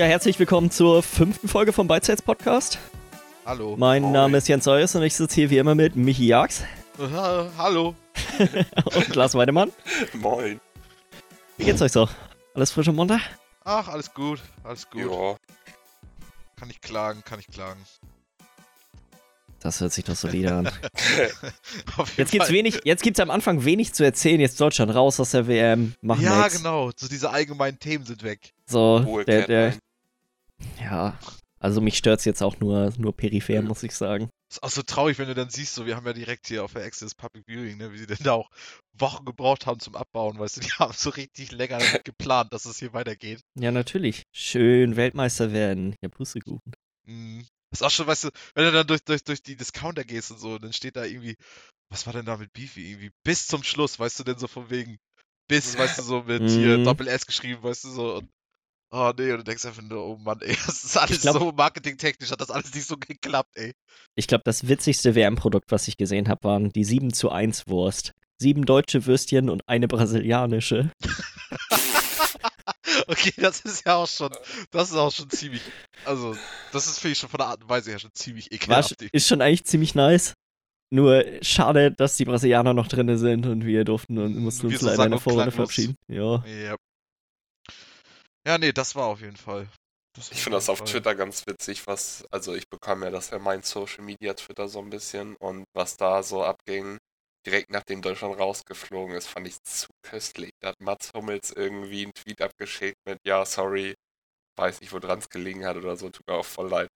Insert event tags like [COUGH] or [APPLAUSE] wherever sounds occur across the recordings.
Ja, herzlich willkommen zur fünften Folge vom Beidseits Podcast. Hallo. Mein Moin. Name ist Jens Eus und ich sitze hier wie immer mit Michi Jags Ha- Hallo. [LAUGHS] und Lars Weidemann. Moin. Wie geht's euch so? Alles frisch und munter? Ach, alles gut. Alles gut. Ja, Kann ich klagen, kann ich klagen. Das hört sich doch solide an. [LAUGHS] Auf jeden Jetzt gibt's Fall. wenig, jetzt gibt's am Anfang wenig zu erzählen. Jetzt Deutschland raus aus der WM. Machen wir Ja, genau. So diese allgemeinen Themen sind weg. So, der, der. Ja. Also mich stört's jetzt auch nur, nur peripher, muss ich sagen. Ist auch so traurig, wenn du dann siehst, so wir haben ja direkt hier auf der Access Public Viewing, ne, wie sie denn da auch Wochen gebraucht haben zum Abbauen, weißt du, die [LAUGHS] haben so richtig länger damit geplant, dass es hier weitergeht. Ja, natürlich. Schön Weltmeister werden. Ja, Pustekuchen. Mhm. Ist auch schon, weißt du, wenn du dann durch, durch, durch die Discounter gehst und so, dann steht da irgendwie, was war denn da mit Beefy? Irgendwie bis zum Schluss, weißt du, denn so von wegen, bis, weißt du, so mit hier Mhm. Doppel S geschrieben, weißt du, so und oh nee, und du denkst einfach nur, oh Mann, ey, [LAUGHS] das ist alles glaub- so marketingtechnisch, hat das alles nicht so geklappt, ey. Ich glaube, das witzigste WM-Produkt, was ich gesehen habe, waren die 7 zu 1 Wurst. Sieben deutsche Würstchen und eine brasilianische. [LAUGHS] [LAUGHS] Okay, das ist ja auch schon, das ist auch schon ziemlich, also, das ist, finde ich, schon von der Art und Weise her schon ziemlich War, ekelhaft. sch- ist schon eigentlich ziemlich nice. Nur schade, dass die Brasilianer noch drin sind und wir durften und mussten Wir uns so leider in der und Vorrunde verabschieden. Ja. Ja. Ja, nee, das war auf jeden Fall. Das ich finde das auf Fall. Twitter ganz witzig, was, also ich bekam ja das ja mein Social Media Twitter so ein bisschen und was da so abging, direkt nachdem Deutschland rausgeflogen ist, fand ich zu köstlich. Da hat Mats Hummels irgendwie einen Tweet abgeschickt mit, ja, sorry, weiß nicht, wo dran es gelegen hat oder so, tut mir auch voll leid.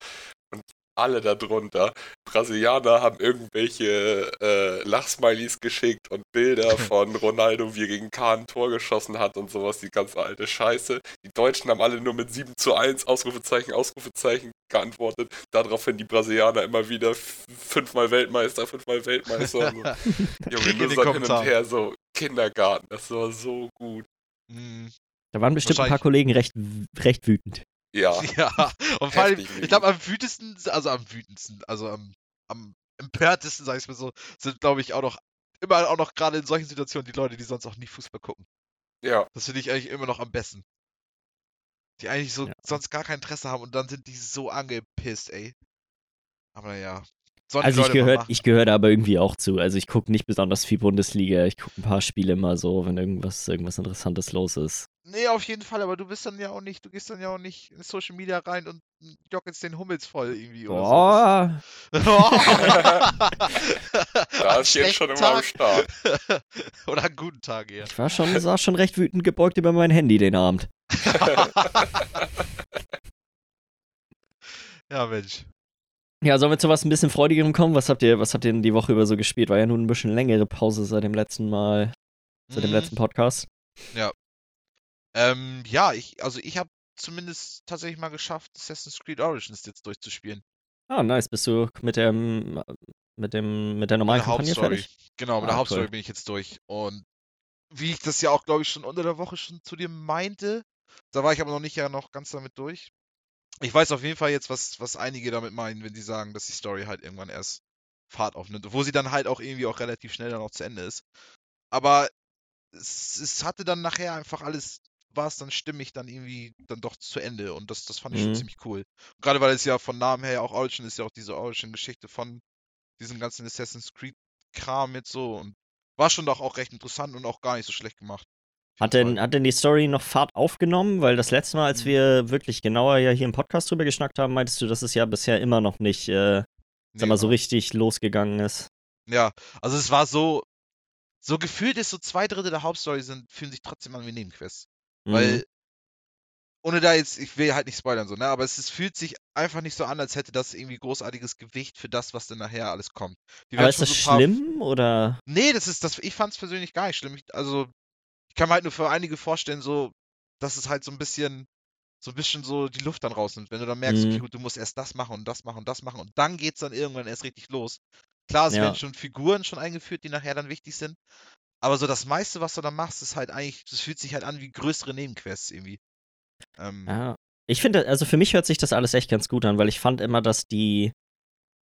Alle darunter, Brasilianer haben irgendwelche äh, Lachsmilies geschickt und Bilder [LAUGHS] von Ronaldo, wie er gegen Kahn ein Tor geschossen hat und sowas, die ganze alte Scheiße. Die Deutschen haben alle nur mit 7 zu 1, Ausrufezeichen, Ausrufezeichen geantwortet. Daraufhin die Brasilianer immer wieder fünfmal Weltmeister, fünfmal Weltmeister. Und so. [LAUGHS] Junge, nur so hin und her, so Kindergarten, das war so gut. Mhm. Da waren bestimmt ein paar Kollegen recht, recht wütend. Ja, [LAUGHS] Ja, und vor allem, ich glaube, am wütesten, also am wütendsten, also am, am empörtesten, sag ich mal so, sind, glaube ich, auch noch, immer auch noch gerade in solchen Situationen die Leute, die sonst auch nie Fußball gucken. ja. Das finde ich eigentlich immer noch am besten. Die eigentlich so Ja. sonst gar kein Interesse haben und dann sind die so angepisst, ey. Aber ja. Sollen die Also ich gehöre machen. ich gehör da aber irgendwie auch zu. Also ich gucke nicht besonders viel Bundesliga. Ich gucke ein paar Spiele immer so, wenn irgendwas, irgendwas Interessantes los ist. Nee, auf jeden Fall, aber du bist dann ja auch nicht, du gehst dann ja auch nicht in Social Media rein und joggelst den Hummels voll irgendwie oder Boah, so. [LAUGHS] Da ist jetzt schon immer am Start. [LAUGHS] Oder einen guten Tag eher. ich war schon, saß schon recht wütend gebeugt über mein Handy den Abend. [LAUGHS] Ja, Mensch. Ja, sollen wir zu was ein bisschen Freudigerem kommen? Was habt ihr, was habt ihr denn die Woche über so gespielt? War ja nun ein bisschen längere Pause seit dem letzten Mal, seit dem Mhm. letzten Podcast. Ähm, ja, ich, also ich habe zumindest tatsächlich mal geschafft, Assassin's Creed Origins jetzt durchzuspielen. Ah, nice. Bist du mit dem, mit dem, mit der normalen Mit der Kampagne Hauptstory. fertig? Genau, mit Ah, der Hauptstory cool. bin ich jetzt durch. Und wie ich das ja auch, glaube ich, schon unter der Woche schon zu dir meinte, da war ich aber noch nicht ja noch ganz damit durch. Ich weiß auf jeden Fall jetzt, was, was einige damit meinen, wenn sie sagen, dass die Story halt irgendwann erst Fahrt aufnimmt. Wo sie dann halt auch irgendwie auch relativ schnell dann auch zu Ende ist. Aber es, es hatte dann nachher einfach alles, war es dann stimmig dann irgendwie dann doch zu Ende. Und das, das fand ich schon Mhm. ziemlich cool. Gerade weil es ja von Namen her ja auch Origin ist ja auch diese Origin-Geschichte von diesem ganzen Assassin's Creed-Kram jetzt so. Und war schon doch auch recht interessant und auch gar nicht so schlecht gemacht. Hat denn, hat denn die Story noch Fahrt aufgenommen? Weil das letzte Mal, als Mhm. wir wirklich genauer ja hier im Podcast drüber geschnackt haben, meintest du, dass es ja bisher immer noch nicht, äh, sag Nee, mal, so richtig losgegangen ist. Ja, also es war so, so gefühlt ist so zwei Drittel der Hauptstory sind, fühlen sich trotzdem an wie Nebenquests. Mhm. Weil, ohne da jetzt, ich will halt nicht spoilern so, ne, aber es, es fühlt sich einfach nicht so an, als hätte das irgendwie großartiges Gewicht für das, was dann nachher alles kommt. Die Aber ist das so ein paar- schlimm oder? Nee, das ist, das, ich fand's persönlich gar nicht schlimm. Ich, also, ich kann mir halt nur für einige vorstellen, so, dass es halt so ein bisschen, so ein bisschen so die Luft dann rausnimmt. Wenn du dann merkst, okay, Mhm. gut, du musst erst das machen und das machen und das machen und dann geht's dann irgendwann erst richtig los. Klar, es Ja. werden schon Figuren schon eingeführt, die nachher dann wichtig sind. Aber so das meiste, was du dann machst, ist halt eigentlich, das fühlt sich halt an wie größere Nebenquests irgendwie. Ähm, Ja. Ich finde, also für mich hört sich das alles echt ganz gut an, weil ich fand immer, dass die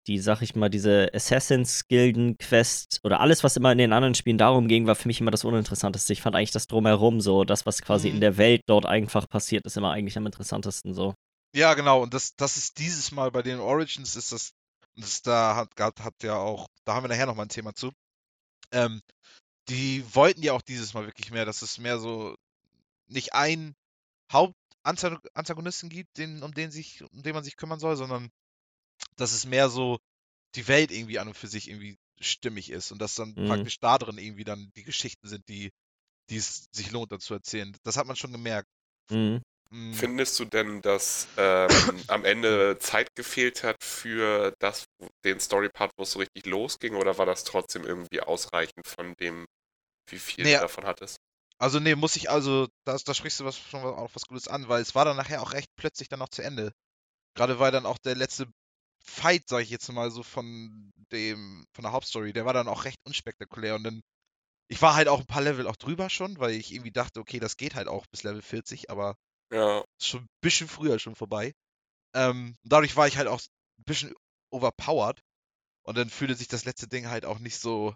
die, sag ich mal, diese Assassins-Gilden-Quest oder alles, was immer in den anderen Spielen darum ging, war für mich immer das Uninteressanteste. Ich fand eigentlich das Drumherum so, das, was quasi Mhm. in der Welt dort einfach passiert, ist immer eigentlich am interessantesten so. Ja, genau. Und das, das ist dieses Mal bei den Origins ist das, das da hat, hat, hat ja auch, da haben wir nachher nochmal ein Thema zu. Ähm, die wollten ja auch dieses Mal wirklich mehr, dass es mehr so nicht ein Hauptantagonisten gibt, den, um den sich, um den man sich kümmern soll, sondern dass es mehr so die Welt irgendwie an und für sich irgendwie stimmig ist und dass dann Mhm. praktisch da drin irgendwie dann die Geschichten sind, die, die es sich lohnt, dazu erzählen. Das hat man schon gemerkt. Mhm. Mm, Findest du denn, dass ähm, [CLEARS THROAT] am Ende Zeit gefehlt hat für das, den Story-Part, wo es so richtig losging, oder war das trotzdem irgendwie ausreichend von dem, wie viel Nee. du davon hattest? Also nee, muss ich also, da, da sprichst du was, schon auch was Gutes an, weil es war dann nachher auch recht plötzlich dann noch zu Ende. Gerade weil dann auch der letzte Fight, sag ich jetzt mal so, von dem, von der Hauptstory, der war dann auch recht unspektakulär und dann, ich war halt auch ein paar Level auch drüber schon, weil ich irgendwie dachte, okay, das geht halt auch bis Level 40, aber Ja, ist schon ein bisschen früher schon vorbei. Ähm, dadurch war ich halt auch ein bisschen overpowered und dann fühlte sich das letzte Ding halt auch nicht so,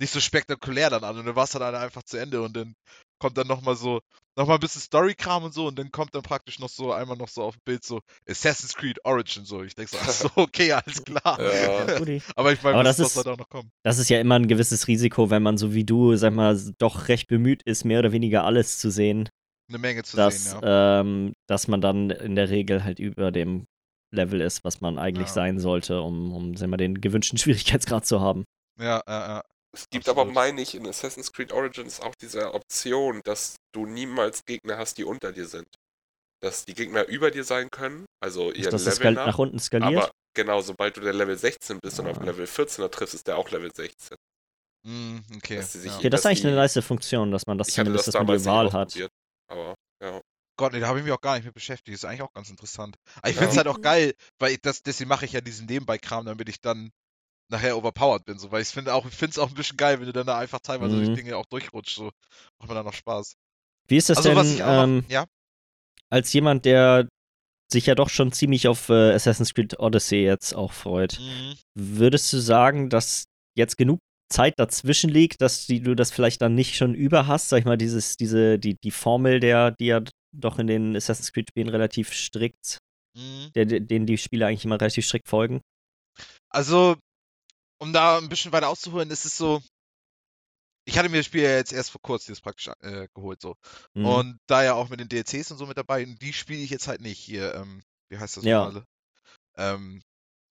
nicht so spektakulär dann an und dann war es dann halt einfach zu Ende und dann kommt dann nochmal so, nochmal ein bisschen Story-Kram und so und dann kommt dann praktisch noch so einmal noch so auf dem Bild so Assassin's Creed Origin so. Ich denke so, ach so, [LAUGHS] okay, alles klar. Ja. [LAUGHS] Aber ich meine, Aber das, ist- soll auch noch kommen. Das ist ja immer ein gewisses Risiko, wenn man so wie du, sag mal, doch recht bemüht ist, mehr oder weniger alles zu sehen, Eine Menge zu dass, sehen, ja. ähm, dass man dann in der Regel halt über dem Level ist, was man eigentlich Ja. sein sollte, um, um sag mal, den gewünschten [LAUGHS] Schwierigkeitsgrad zu haben. Ja, ja, ja. Es gibt aber, Absolut. meine ich, in Assassin's Creed Origins auch diese Option, dass du niemals Gegner hast, die unter dir sind. Dass die Gegner über dir sein können, also das das Level Skal nach, nach unten skaliert? aber genau, sobald du der Level 16 bist und auf Ah. Level 14er triffst, ist der auch Level 16. Mm, okay. Sich ja. okay, das ist eigentlich eine die- nice Funktion, dass man das ich zumindest, das dass man die nicht Wahl hat. ausprobiert, aber ja. Gott, nee, da habe ich mich auch gar nicht mit beschäftigt. Ist eigentlich auch ganz interessant. Aber ich Ja. finde es halt auch geil, weil ich das, deswegen mache ich ja diesen Nebenbei-Kram, damit ich dann nachher overpowered bin. So, weil ich finde auch, ich finde es auch ein bisschen geil, wenn du dann da einfach teilweise Mhm. durch Dinge auch durchrutscht. So macht mir dann noch Spaß. Wie ist das also denn was ich auch ähm, noch, ja, als jemand, der sich ja doch schon ziemlich auf äh, Assassin's Creed Odyssey jetzt auch freut? mhm. Würdest du sagen, dass jetzt genug Zeit dazwischen liegt, dass die, du das vielleicht dann nicht schon über hast? Sag ich mal, dieses, diese, die, die Formel, der, die ja doch in den Assassin's Creed-Spielen relativ strikt, Mhm. der, denen die Spieler eigentlich immer relativ strikt folgen. Also, um da ein bisschen weiter auszuholen, ist es so. Ich hatte mir das Spiel ja jetzt erst vor kurzem jetzt praktisch äh, geholt, so. Mhm. Und da ja auch mit den DLCs und so mit dabei, und die spiele ich jetzt halt nicht hier, ähm, wie heißt das Ja. nochmal? Ähm,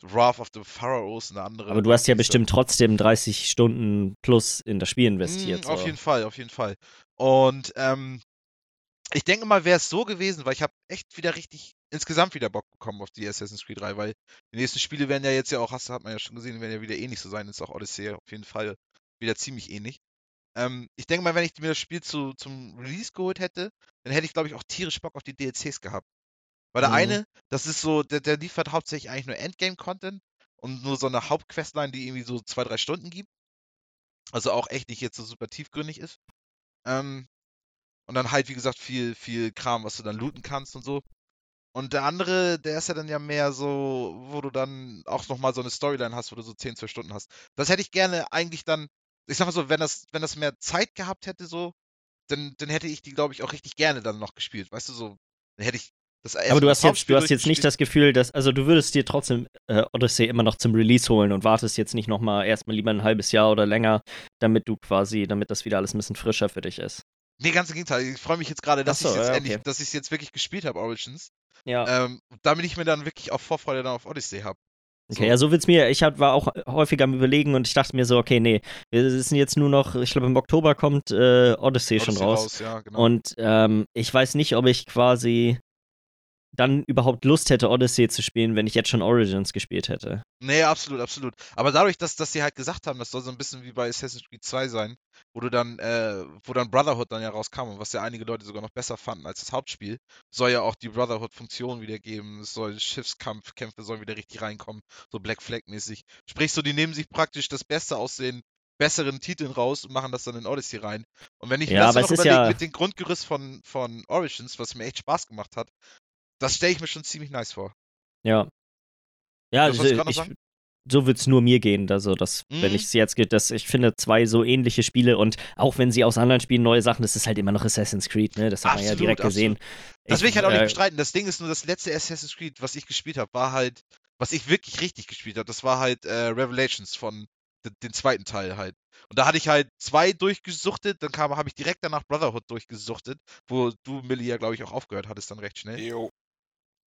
Wrath of the Pharaohs, eine andere. Aber du hast ja bestimmt trotzdem 30 Stunden plus in das Spiel investiert. Mm, Auf so. jeden Fall, auf jeden Fall. Und ähm, ich denke mal, wäre es so gewesen, weil ich habe echt wieder richtig insgesamt wieder Bock bekommen auf die Assassin's Creed 3, weil die nächsten Spiele werden ja jetzt ja auch, hast, hat man ja schon gesehen, werden ja wieder ähnlich so sein. Ist auch Odyssey auf jeden Fall wieder ziemlich ähnlich. Ähm, ich denke mal, wenn ich mir das Spiel zu, zum Release geholt hätte, dann hätte ich, glaube ich, auch tierisch Bock auf die DLCs gehabt. Weil der Mhm. eine, das ist so, der, der liefert hauptsächlich eigentlich nur Endgame-Content und nur so eine Hauptquestline, die irgendwie so zwei, drei Stunden gibt. Also auch echt nicht jetzt so super tiefgründig ist. Ähm, und dann halt, wie gesagt, viel, viel Kram, was du dann looten kannst und so. Und der andere, der ist ja dann ja mehr so, wo du dann auch nochmal so eine Storyline hast, wo du so 10, 12 Stunden hast. Das hätte ich gerne eigentlich dann, ich sag mal so, wenn das, wenn das mehr Zeit gehabt hätte, so, dann, dann hätte ich die, glaube ich, auch richtig gerne dann noch gespielt. Weißt du, so, dann hätte ich das Aber du hast jetzt, du hast jetzt nicht das Gefühl, dass, also du würdest dir trotzdem äh, Odyssey immer noch zum Release holen und wartest jetzt nicht nochmal erstmal lieber ein halbes Jahr oder länger, damit du quasi, damit das wieder alles ein bisschen frischer für dich ist. Nee, ganz im Gegenteil. Ich freue mich jetzt gerade, dass so, ich jetzt ja, endlich, okay. dass ich jetzt wirklich gespielt habe, Origins. Ja. Ähm, damit ich mir dann wirklich auch Vorfreude dann auf Odyssey habe. Okay, ja, so wird's mir. Ich hab, war auch häufig am Überlegen und ich dachte mir so, okay, nee, wir sind jetzt nur noch, ich glaube, im Oktober kommt äh, Odyssey, schon raus. Ja, genau. Und ähm, ich weiß nicht, ob ich quasi dann überhaupt Lust hätte, Odyssey zu spielen, wenn ich jetzt schon Origins gespielt hätte. Nee, absolut, absolut. Aber dadurch, dass, dass sie halt gesagt haben, das soll so ein bisschen wie bei Assassin's Creed 2 sein, wo du dann, äh, wo dann Brotherhood dann ja rauskam und was ja einige Leute sogar noch besser fanden als das Hauptspiel, soll ja auch die Brotherhood-Funktion wieder geben. Es soll Schiffskampfkämpfe sollen wieder richtig reinkommen, so Black Flag-mäßig. Sprich, so, die nehmen sich praktisch das Beste aus den besseren Titeln raus und machen das dann in Odyssey rein. Und wenn ich mir Ja, das aber dann noch überlege ja- mit dem Grundgerüst von, von Origins, was mir echt Spaß gemacht hat, das stelle ich mir schon ziemlich nice vor. Ja. Ja, also ich, sagen? so wird es nur mir gehen. Also, dass, mhm. wenn ich es jetzt geht, dass ich finde zwei so ähnliche Spiele und auch wenn sie aus anderen Spielen neue Sachen, das ist halt immer noch Assassin's Creed, ne? Das hat absolut, man ja direkt absolut. gesehen. Das will ich halt auch nicht äh, bestreiten. Das Ding ist nur, das letzte Assassin's Creed, was ich gespielt habe, war halt, was ich wirklich richtig gespielt habe, das war halt äh, Revelations von den zweiten Teil halt. Und da hatte ich halt zwei durchgesuchtet, dann kam, habe ich direkt danach Brotherhood durchgesuchtet, wo du, Millie, ja, glaube ich, auch aufgehört hattest dann recht schnell. Jo.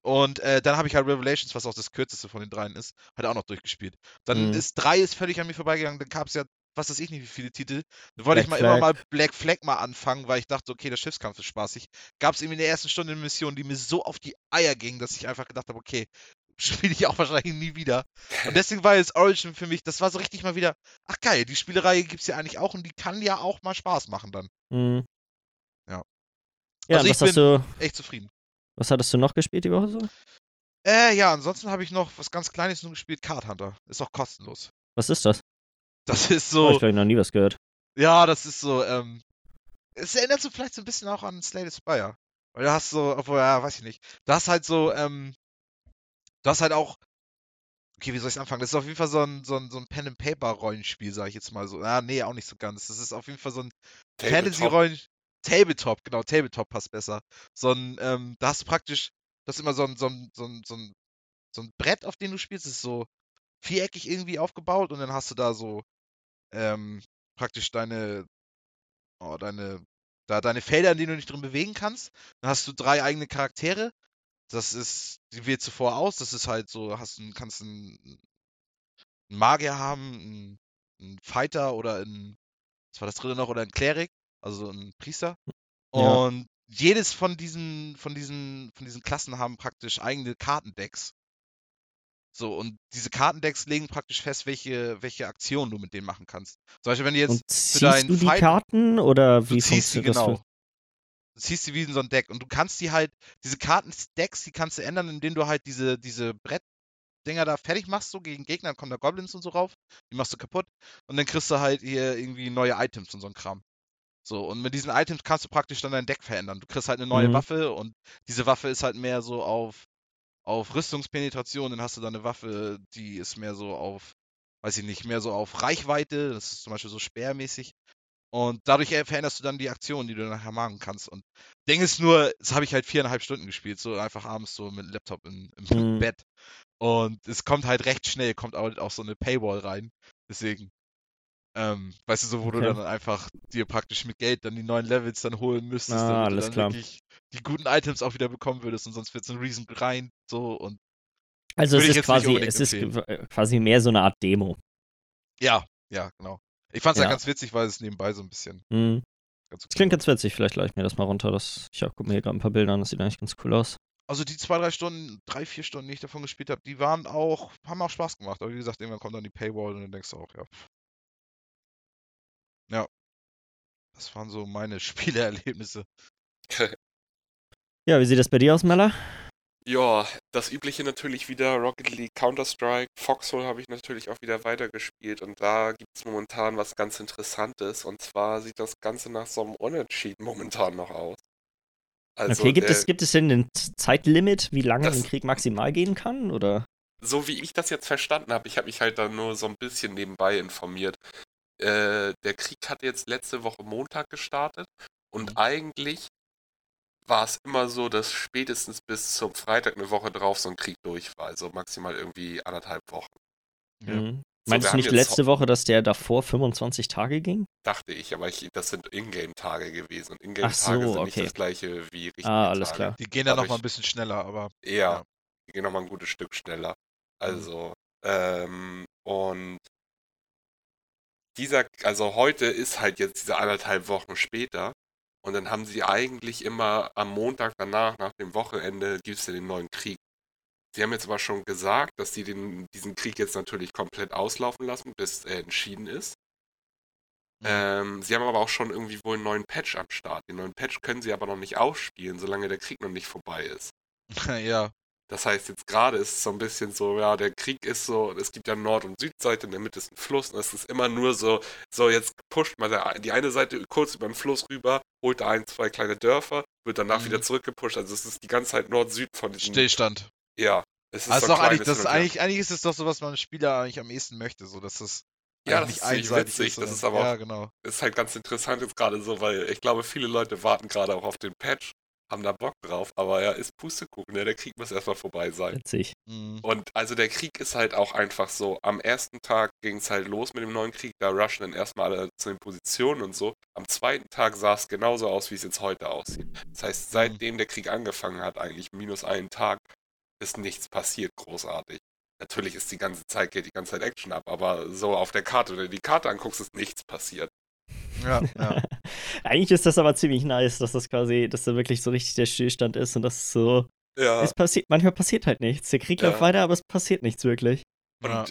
Und äh, dann habe ich halt Revelations, was auch das kürzeste von den dreien ist, halt auch noch durchgespielt. Dann mhm. ist drei ist völlig an mir vorbeigegangen, dann gab es ja, was weiß ich nicht, wie viele Titel. Dann wollte Black ich mal Flag. immer mal Black Flag mal anfangen, weil ich dachte, okay, der Schiffskampf ist spaßig. Gab es irgendwie in der ersten Stunde eine Mission, die mir so auf die Eier ging, dass ich einfach gedacht habe, okay, [LAUGHS] spiele ich auch wahrscheinlich nie wieder. Und [LAUGHS] deswegen war jetzt Origin für mich, das war so richtig mal wieder, ach geil, die Spielereihe gibt es ja eigentlich auch und die kann ja auch mal Spaß machen dann. Mhm. Ja. Ja, also ich bin echt zufrieden. Was hattest du noch gespielt die Woche so? Äh, ja, ansonsten habe ich noch was ganz Kleines nur gespielt, Card Hunter. Ist auch kostenlos. Was ist das? Das ist so. Oh, ich habe noch nie was gehört. Ja, das ist so, ähm. Es erinnert so vielleicht so ein bisschen auch an Slay Spire. Weil du hast so, obwohl, ja, weiß ich nicht. Du hast halt so, ähm, Du hast halt auch. Okay, wie soll ich anfangen? Das ist auf jeden Fall so ein, so ein, so ein Pen-and-Paper-Rollenspiel, sage ich jetzt mal so. Ah, nee, auch nicht so ganz. Das ist auf jeden Fall so ein Fantasy-Rollen. Tabletop, genau, Tabletop passt besser. So ein, ähm, da hast du praktisch, das ist immer so ein, so ein, so ein, so ein, so ein Brett, auf dem du spielst, das ist so viereckig irgendwie aufgebaut und dann hast du da so, ähm, praktisch deine, oh, deine, da deine Felder, in denen du dich drin bewegen kannst. Dann hast du drei eigene Charaktere das ist, die wählt zuvor aus, das ist halt so, hast ein, kannst einen, einen Magier haben, einen, einen Fighter oder ein, was war das dritte noch, oder ein Klerik, also ein Priester. Und ja. jedes von diesen, von diesen, von diesen Klassen haben praktisch eigene Kartendecks. So, und diese Kartendecks legen praktisch fest, welche, welche Aktionen du mit denen machen kannst. Zum Beispiel, wenn du jetzt und für deinen du die Fight Karten oder wie funktioniert das? Genau ziehst sie wie in so ein Deck. Und du kannst die halt, diese Kartendecks, die kannst du ändern, indem du halt diese, diese Brettdinger da fertig machst, so gegen Gegner, dann kommen da Goblins und so rauf, die machst du kaputt. Und dann kriegst du halt hier irgendwie neue Items und so ein Kram. So, und mit diesen Items kannst du praktisch dann dein Deck verändern. Du kriegst halt eine neue mhm. Waffe und diese Waffe ist halt mehr so auf, auf Rüstungspenetration, dann hast du da eine Waffe, die ist mehr so auf, weiß ich nicht, mehr so auf Reichweite, das ist zum Beispiel so speermäßig. Und dadurch veränderst du dann die Aktion, die du nachher machen kannst. Und Ding ist nur, das habe ich halt viereinhalb Stunden gespielt, so einfach abends so mit Laptop in, im mhm. Bett. Und es kommt halt recht schnell, kommt auch so eine Paywall rein. Deswegen, ähm, weißt du, so, wo okay. du dann einfach dir praktisch mit Geld dann die neuen Levels dann holen müsstest, ah, damit du dann klar. wirklich die guten Items auch wieder bekommen würdest und sonst wird es ein riesen Grind so und also es ist quasi, es ist quasi mehr so eine Art Demo. Ja, ja, genau. Ich fand es ja. ja. ganz witzig, weil es nebenbei so ein bisschen. Mhm. das klingt ganz witzig, vielleicht lade ich mir das mal runter. Das, ich gucke mir hier gerade ein paar Bilder an, das sieht eigentlich ganz cool aus. Also die zwei, drei Stunden, drei, vier Stunden, die ich davon gespielt habe, die waren auch, haben auch Spaß gemacht. Aber wie gesagt, irgendwann kommt dann die Paywall und dann denkst du auch, ja. Ja. Das waren so meine [LAUGHS] Spieleerlebnisse. ja, wie sieht das bei dir aus, Meller? Ja, das übliche natürlich wieder Rocket League, Counter-Strike, Foxhole habe ich natürlich auch wieder weitergespielt und da gibt es momentan was ganz Interessantes und zwar sieht das Ganze nach so einem Unentschieden [LAUGHS] momentan noch aus. Also okay, gibt, der, es, gibt es denn ein Zeitlimit, wie lange ein Krieg maximal gehen kann, oder? So wie ich das jetzt verstanden habe, ich habe mich halt da nur so ein bisschen nebenbei informiert. Äh, der Krieg hat jetzt letzte Woche Montag gestartet und mhm. eigentlich war es immer so, dass spätestens bis zum Freitag eine Woche drauf so ein Krieg durch war. Also maximal irgendwie anderthalb Wochen. Mhm. So, Meinst du nicht letzte Woche, dass der davor 25 Tage ging? Dachte ich, aber ich, das sind Ingame-Tage gewesen. Und Ingame-Tage so, sind nicht das gleiche wie richtige Ah, alles Tage. klar. Die gehen dann nochmal ein bisschen schneller, aber. Ja, ja. die gehen nochmal ein gutes Stück schneller. Also, mhm. ähm, und dieser, also heute ist halt jetzt diese anderthalb Wochen später und dann haben sie eigentlich immer am Montag danach, nach dem Wochenende, gibt es ja den neuen Krieg. Sie haben jetzt aber schon gesagt, dass sie den, diesen Krieg jetzt natürlich komplett auslaufen lassen, bis er entschieden ist. Mhm. Ähm, sie haben aber auch schon irgendwie wohl einen neuen Patch am Start. Den neuen Patch können sie aber noch nicht ausspielen, solange der Krieg noch nicht vorbei ist. [LAUGHS] ja. Das heißt, jetzt gerade ist es so ein bisschen so, ja, der Krieg ist so, es gibt ja Nord- und Südseite, in der Mitte ist ein Fluss und es ist immer nur so, so jetzt pusht mal der, die eine Seite kurz über den Fluss rüber, holt da ein, zwei kleine Dörfer, wird danach mhm. wieder zurückgepusht. Also es ist die ganze Zeit Nord-Süd von diesem. Stillstand. Ja. Es ist Also so doch eigentlich, das eigentlich, eigentlich ist es doch so, was man Spieler eigentlich am ehesten möchte, so dass das Ja, eigentlich das ist ziemlich witzig. Das sondern- ist aber ja genau. ist halt ganz interessant jetzt gerade so, weil ich glaube, viele Leute warten gerade auch auf den Patch, haben da Bock drauf, aber ja, ist Pustekuchen, ne? der Krieg muss erstmal vorbei sein. Witzig. Mhm. Und also der Krieg ist halt auch einfach so. Am ersten Tag ging es halt los mit dem neuen Krieg, da rushen dann erstmal alle zu den Positionen und so. Am zweiten Tag sah es genauso aus, wie es jetzt heute aussieht. Das heißt, seitdem der Krieg angefangen hat, eigentlich minus einen Tag, ist nichts passiert großartig. Natürlich ist die ganze Zeit, geht die ganze Zeit Action ab, aber so auf der Karte, wenn du die Karte anguckst, ist nichts passiert. Ja, ja. [LAUGHS] Eigentlich ist das aber ziemlich nice, dass das quasi, dass da wirklich so richtig der Stillstand ist und das ist so. Ja. Es passiert, manchmal passiert halt nichts. Der Krieg Ja. läuft weiter, aber es passiert nichts wirklich. Und Ja.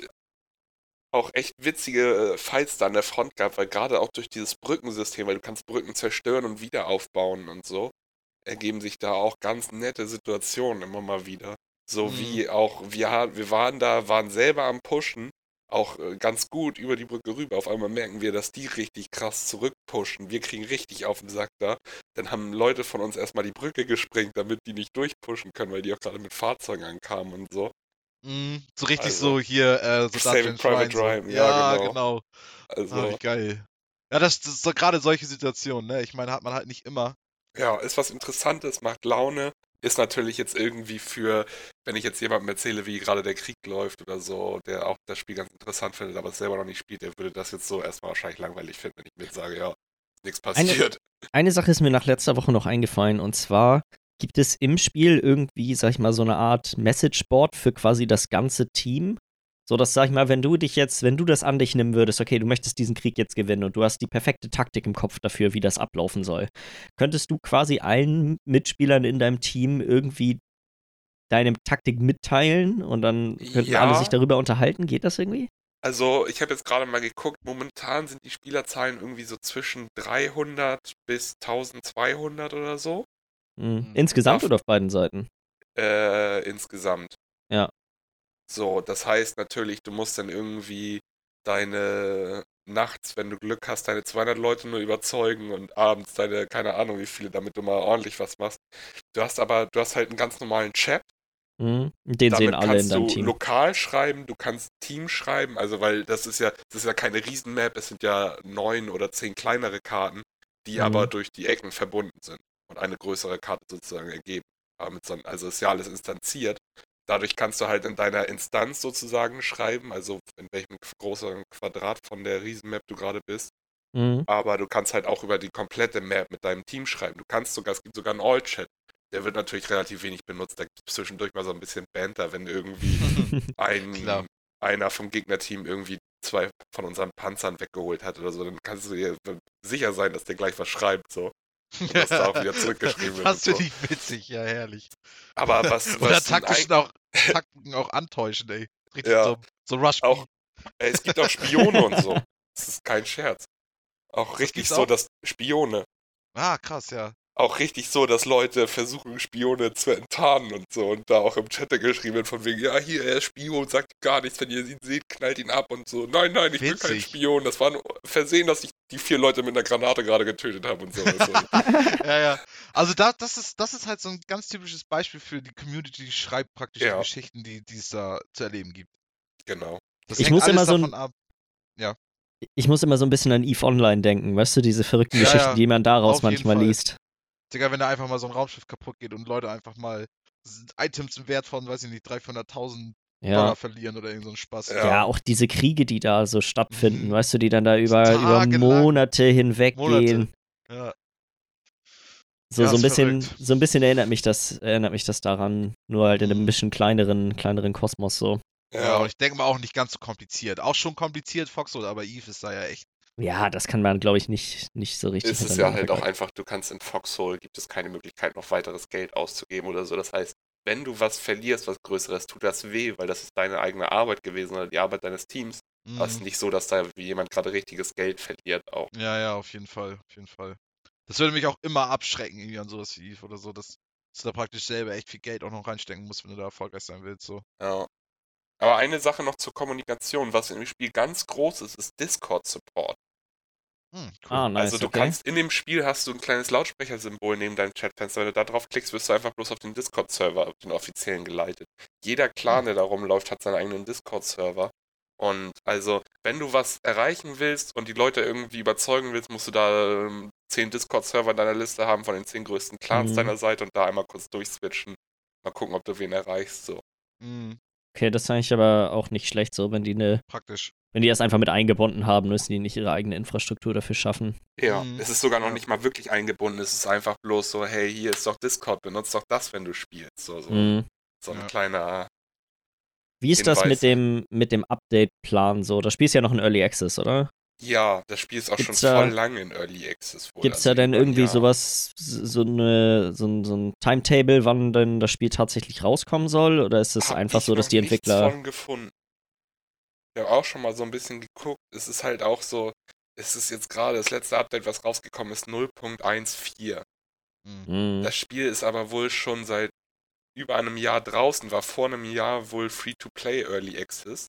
auch echt witzige äh, Fights da an der Front gab, weil gerade auch durch dieses Brückensystem, weil du kannst Brücken zerstören und wieder aufbauen und so, ergeben sich da auch ganz nette Situationen immer mal wieder. So Mhm. wie auch, wir, wir waren da, waren selber am Pushen, auch äh, ganz gut über die Brücke rüber. Auf einmal merken wir, dass die richtig krass zurückpushen. Wir kriegen richtig auf den Sack da. Dann haben Leute von uns erstmal die Brücke gesprengt, damit die nicht durchpushen können, weil die auch gerade mit Fahrzeugen ankamen und so. Mhm. So richtig Also, so hier, äh, so Saving Private Ryan, so. ja, Ja, genau. genau. Also, wie geil. Ja, das, das ist so gerade solche Situationen, ne? Ich meine, hat man halt nicht immer. Ja, ist was Interessantes, macht Laune. Ist natürlich jetzt irgendwie für, wenn ich jetzt jemandem erzähle, wie gerade der Krieg läuft oder so, der auch das Spiel ganz interessant findet, aber es selber noch nicht spielt, der würde das jetzt so erstmal wahrscheinlich langweilig finden, wenn ich mir jetzt sage, ja, nichts passiert. Eine Sache ist mir nach letzter Woche noch eingefallen und zwar gibt es im Spiel irgendwie, sag ich mal, so eine Art Messageboard für quasi das ganze Team. So dass, sag ich mal, wenn du dich jetzt, wenn du das an dich nehmen würdest, okay, du möchtest diesen Krieg jetzt gewinnen und du hast die perfekte Taktik im Kopf dafür, wie das ablaufen soll, könntest du quasi allen Mitspielern in deinem Team irgendwie deine Taktik mitteilen und dann könnten Ja. alle sich darüber unterhalten? Geht das irgendwie? Also, ich habe jetzt gerade mal geguckt, momentan sind die Spielerzahlen irgendwie so zwischen 300 bis 1200 oder so Mhm. Mhm. Insgesamt Darf- oder auf beiden Seiten? äh, insgesamt. Ja. So, das heißt natürlich, du musst dann irgendwie deine nachts, wenn du Glück hast, deine 200 Leute nur überzeugen und abends deine, keine Ahnung wie viele, damit du mal ordentlich was machst. Du hast aber, du hast halt einen ganz normalen Chat. Mhm. Den sehen Damit alle in kannst deinem du Team. lokal schreiben, du kannst Team schreiben, also weil das ist ja, das ist ja keine Riesenmap, es sind ja neun oder zehn kleinere Karten, die Mhm. aber durch die Ecken verbunden sind und eine größere Karte sozusagen ergeben. So, also ist ja alles instanziert. Dadurch kannst du halt in deiner Instanz sozusagen schreiben, also in welchem großen Quadrat von der Riesenmap du gerade bist. Mhm. Aber du kannst halt auch über die komplette Map mit deinem Team schreiben. Du kannst sogar, es gibt sogar einen All-Chat. Der wird natürlich relativ wenig benutzt. Da gibt es zwischendurch mal so ein bisschen Banter, wenn irgendwie [LAUGHS] ein, einer vom Gegnerteam irgendwie zwei von unseren Panzern weggeholt hat oder so, dann kannst du dir sicher sein, dass der gleich was schreibt, so. [LAUGHS] dass da auch wieder zurückgeschrieben wird Das so. finde ich witzig, ja, herrlich. Aber was, Oder was sind taktischen auch, Taktiken auch antäuschen, ey. Richtig Ja. so, so Rush Auch- Ey, es gibt auch Spione und so. [LAUGHS] Das ist kein Scherz. Auch richtig gibt's so, auch? dass Spione. Ah, krass, ja. Auch richtig so, dass Leute versuchen, Spione zu enttarnen und so. Und da auch im Chat geschrieben wird von wegen, ja, hier, er ist Spion, sagt gar nichts, wenn ihr ihn seht, knallt ihn ab und so. Nein, nein, ich bin kein Witzig. Spion. Das war ein Versehen, dass ich die vier Leute mit einer Granate gerade getötet habe und so. [LAUGHS] Also, ja, ja. Also da, das ist, das ist halt so ein ganz typisches Beispiel für die Community, die schreibt praktisch Ja. die Geschichten, die, die es da zu erleben gibt. genau. Das Ich muss immer so ein- ab. Ich muss immer so ein bisschen an EVE Online denken, weißt du, diese verrückten Ja, Geschichten, ja, die man daraus manchmal Fall. liest. Digga, wenn da einfach mal so ein Raumschiff kaputt geht und Leute einfach mal Items im Wert von, weiß ich nicht, 300.000 Ja. Dollar verlieren oder irgend so ein Spaß. Ja. Ja. auch diese Kriege, die da so stattfinden, Mhm. weißt du, die dann da über, über Tagelang. Monate hinweg Monate. gehen. Ja. So, Ja, so ein bisschen, verrückt. so ein bisschen erinnert mich das, erinnert mich das daran, nur halt in einem Mhm. bisschen kleineren, kleineren Kosmos so. Ja, Ja, und ich denke mal auch nicht ganz so kompliziert. Auch schon kompliziert, Foxhole, aber Eve ist da ja echt. Ja, das kann man, glaube ich, nicht, nicht so richtig. ist es ja miteinander halt auch einfach, du kannst in Foxhole, gibt es keine Möglichkeit, noch weiteres Geld auszugeben oder so. Das heißt, wenn du was verlierst, was Größeres, tut das weh, weil das ist deine eigene Arbeit gewesen oder die Arbeit deines Teams. Aber es ist Mhm. nicht so, dass da jemand gerade richtiges Geld verliert auch. Ja, ja, auf jeden Fall, auf jeden Fall. Das würde mich auch immer abschrecken, irgendwie an sowas wie Eve oder so, dass, dass du da praktisch selber echt viel Geld auch noch reinstecken musst, wenn du da erfolgreich sein willst. So. Ja. Aber eine Sache noch zur Kommunikation, was im Spiel ganz groß ist, ist Discord-Support. Hm, cool. Ah, nice. also du okay. kannst in dem Spiel hast du ein kleines Lautsprechersymbol neben deinem Chatfenster. Wenn du da drauf klickst, wirst du einfach bloß auf den Discord-Server, auf den offiziellen geleitet. Jeder Clan, der da rumläuft, hat seinen eigenen Discord-Server. Und also, wenn du was erreichen willst und die Leute irgendwie überzeugen willst, musst du da ähm, zehn Discord-Server in deiner Liste haben von den zehn größten Clans Mhm. deiner Seite und da einmal kurz durchswitchen. Mal gucken, ob du wen erreichst. So. Hm, Okay, das ist eigentlich aber auch nicht schlecht so, wenn die eine, praktisch. Wenn die das einfach mit eingebunden haben, müssen die nicht ihre eigene Infrastruktur dafür schaffen. Ja, Mhm. es ist sogar noch Ja. nicht mal wirklich eingebunden. Es ist einfach bloß so, hey, hier ist doch Discord, benutzt doch das, wenn du spielst. So, so, Mhm. so ein Ja. kleiner. Wie ist das mit Hinweis. dem, mit dem Update-Plan so? Das Spiel ist ja noch in Early Access, oder? Ja, das Spiel ist auch Gibt's schon da- voll lang in Early Access. Gibt es da denn irgendwie Jahr. sowas, so, eine, so, ein, so ein Timetable, wann denn das Spiel tatsächlich rauskommen soll? Oder ist es Hab einfach ich so, dass die Entwickler. Von gefunden. Ich habe auch schon mal so ein bisschen geguckt. Es ist halt auch so, es ist jetzt gerade das letzte Update, was rausgekommen ist, 0.14. Hm. Hm, Das Spiel ist aber wohl schon seit über einem Jahr draußen, war vor einem Jahr wohl Free-to-Play Early Access.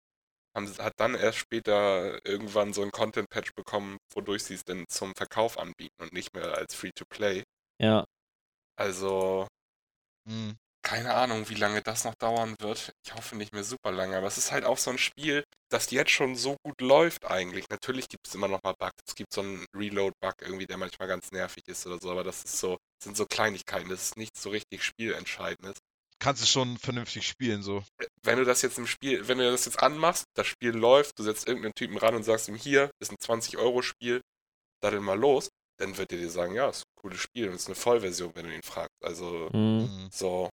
Haben, hat dann erst später irgendwann so ein Content-Patch bekommen, wodurch sie es dann zum Verkauf anbieten und nicht mehr als Free-to-Play. ja. Also, Hm. keine Ahnung, wie lange das noch dauern wird. Ich hoffe nicht mehr super lange, aber es ist halt auch so ein Spiel, das jetzt schon so gut läuft eigentlich. Natürlich gibt es immer noch mal Bugs. Es gibt so einen Reload-Bug irgendwie, der manchmal ganz nervig ist oder so, aber das ist so, sind so Kleinigkeiten. Das ist nichts so richtig Spielentscheidendes. Kannst du schon vernünftig spielen, so. Wenn du das jetzt im Spiel, wenn du das jetzt anmachst, das Spiel läuft, du setzt irgendeinen Typen ran und sagst ihm, hier ist ein 20-Euro-Spiel, daddel mal los, dann wird er dir sagen, ja, ist ein cooles Spiel und ist eine Vollversion, wenn du ihn fragst. Also, Hm. Hm. so.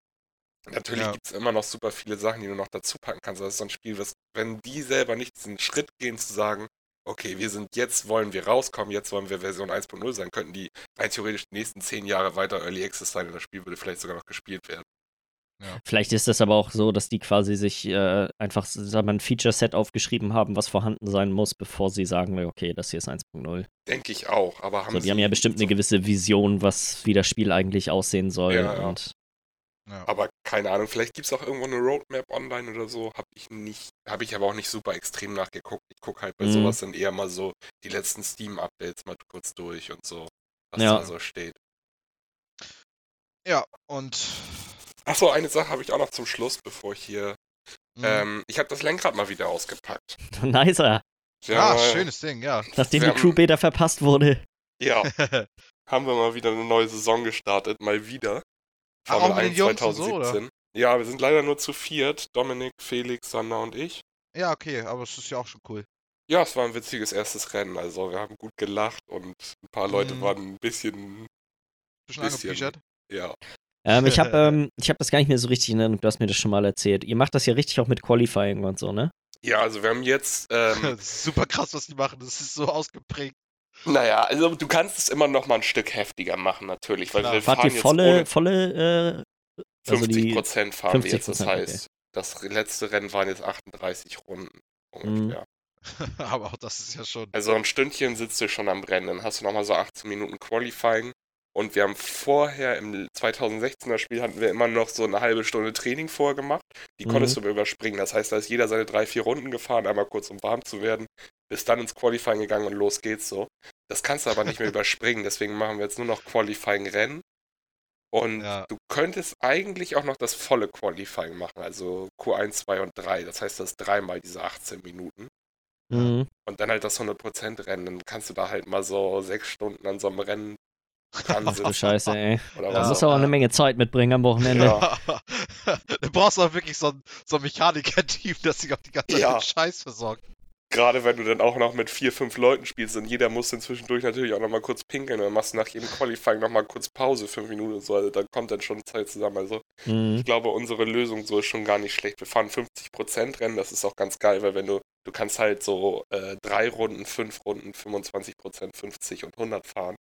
Natürlich Ja. gibt es immer noch super viele Sachen, die du noch dazu packen kannst. Das ist so ein Spiel, was, wenn die selber nicht diesen Schritt gehen zu sagen, okay, wir sind jetzt, wollen wir rauskommen, jetzt wollen wir Version 1.0 sein, könnten die rein theoretisch die nächsten zehn Jahre weiter Early Access sein und das Spiel würde vielleicht sogar noch gespielt werden. Vielleicht ist das aber auch so, dass die quasi sich äh, einfach sagen wir, ein Feature-Set aufgeschrieben haben, was vorhanden sein muss, bevor sie sagen, okay, das hier ist 1.0. Denke ich auch, aber haben So, die sie haben ja bestimmt eine so- gewisse Vision, was wie das Spiel eigentlich aussehen soll. Ja, ja. Und Ja. Aber keine Ahnung, vielleicht gibt es auch irgendwo eine Roadmap online oder so. Habe ich nicht, habe ich aber auch nicht super extrem nachgeguckt. Ich gucke halt bei Mhm. sowas dann eher mal so die letzten Steam-Updates mal kurz durch und so, was Ja. da so steht. ja, und. Achso, eine Sache habe ich auch noch zum Schluss, bevor ich hier. hm. Ähm, ich habe das Lenkrad mal wieder ausgepackt. [LAUGHS] nicer, ja, mal- schönes Ding, ja. nachdem die haben- Crew-Beta verpasst wurde. Ja, [LAUGHS] haben wir mal wieder eine neue Saison gestartet, mal wieder. Ach, mit den Jungs und so, oder? Ja, wir sind leider nur zu viert. Dominik, Felix, Sander und ich. ja, okay, aber es ist ja auch schon cool. Ja, es war ein witziges erstes Rennen. Also wir haben gut gelacht und ein paar Leute Mhm. waren ein bisschen, Bisschen Bisschen. ja. Ähm, ich habe [LAUGHS] ähm, ich hab das gar nicht mehr so richtig in Erinnerung, du hast mir das schon mal erzählt. Ihr macht das ja richtig auch mit Qualifying und so, ne? Ja, also wir haben jetzt, ähm, [LAUGHS] super krass, was die machen. Das ist so ausgeprägt. Naja, also du kannst es immer noch mal ein Stück heftiger machen, natürlich, weil Klar. wir Fahrt fahren ihr jetzt volle, volle, äh, also 50 die Prozent fahren wir jetzt. Das 50%, okay. heißt, das letzte Rennen waren jetzt 38 Runden Mhm. ungefähr. [LAUGHS] aber auch das ist ja schon. Also ein Stündchen sitzt du schon am Rennen, dann hast du nochmal so 18 Minuten Qualifying. Und wir haben vorher, im 2016er Spiel, hatten wir immer noch so eine halbe Stunde Training vorher gemacht. Die Mhm. konntest du aber überspringen. Das heißt, da ist jeder seine drei, vier Runden gefahren, einmal kurz um warm zu werden, bis dann ins Qualifying gegangen und los geht's so. Das kannst du aber nicht mehr [LAUGHS] überspringen, deswegen machen wir jetzt nur noch Qualifying-Rennen. Und Ja. du könntest eigentlich auch noch das volle Qualifying machen, also Q1, 2 und 3. Das heißt, das ist dreimal diese 18 Minuten. Mhm. Und dann halt das 100% Rennen. Dann kannst du da halt mal so sechs Stunden an so einem Rennen Ach du Scheiße, ey. Oder was musst auch du auch ja. eine Menge Zeit mitbringen am Wochenende. Ja. [LAUGHS] du brauchst auch wirklich so ein, so ein Mechaniker-Team, das sich auch die ganze Zeit Ja. mit Scheiß versorgt. Gerade wenn du dann auch noch mit vier, fünf Leuten spielst und jeder muss dann zwischendurch natürlich auch nochmal kurz pinkeln und dann machst du nach jedem Qualifying nochmal kurz Pause, fünf Minuten und so. Also da kommt dann schon Zeit zusammen. Also Mhm. ich glaube, unsere Lösung so ist schon gar nicht schlecht. Wir fahren 50% Rennen, das ist auch ganz geil, weil wenn du, du kannst halt so äh, drei Runden, fünf Runden, 25%, 50 und 100 fahren.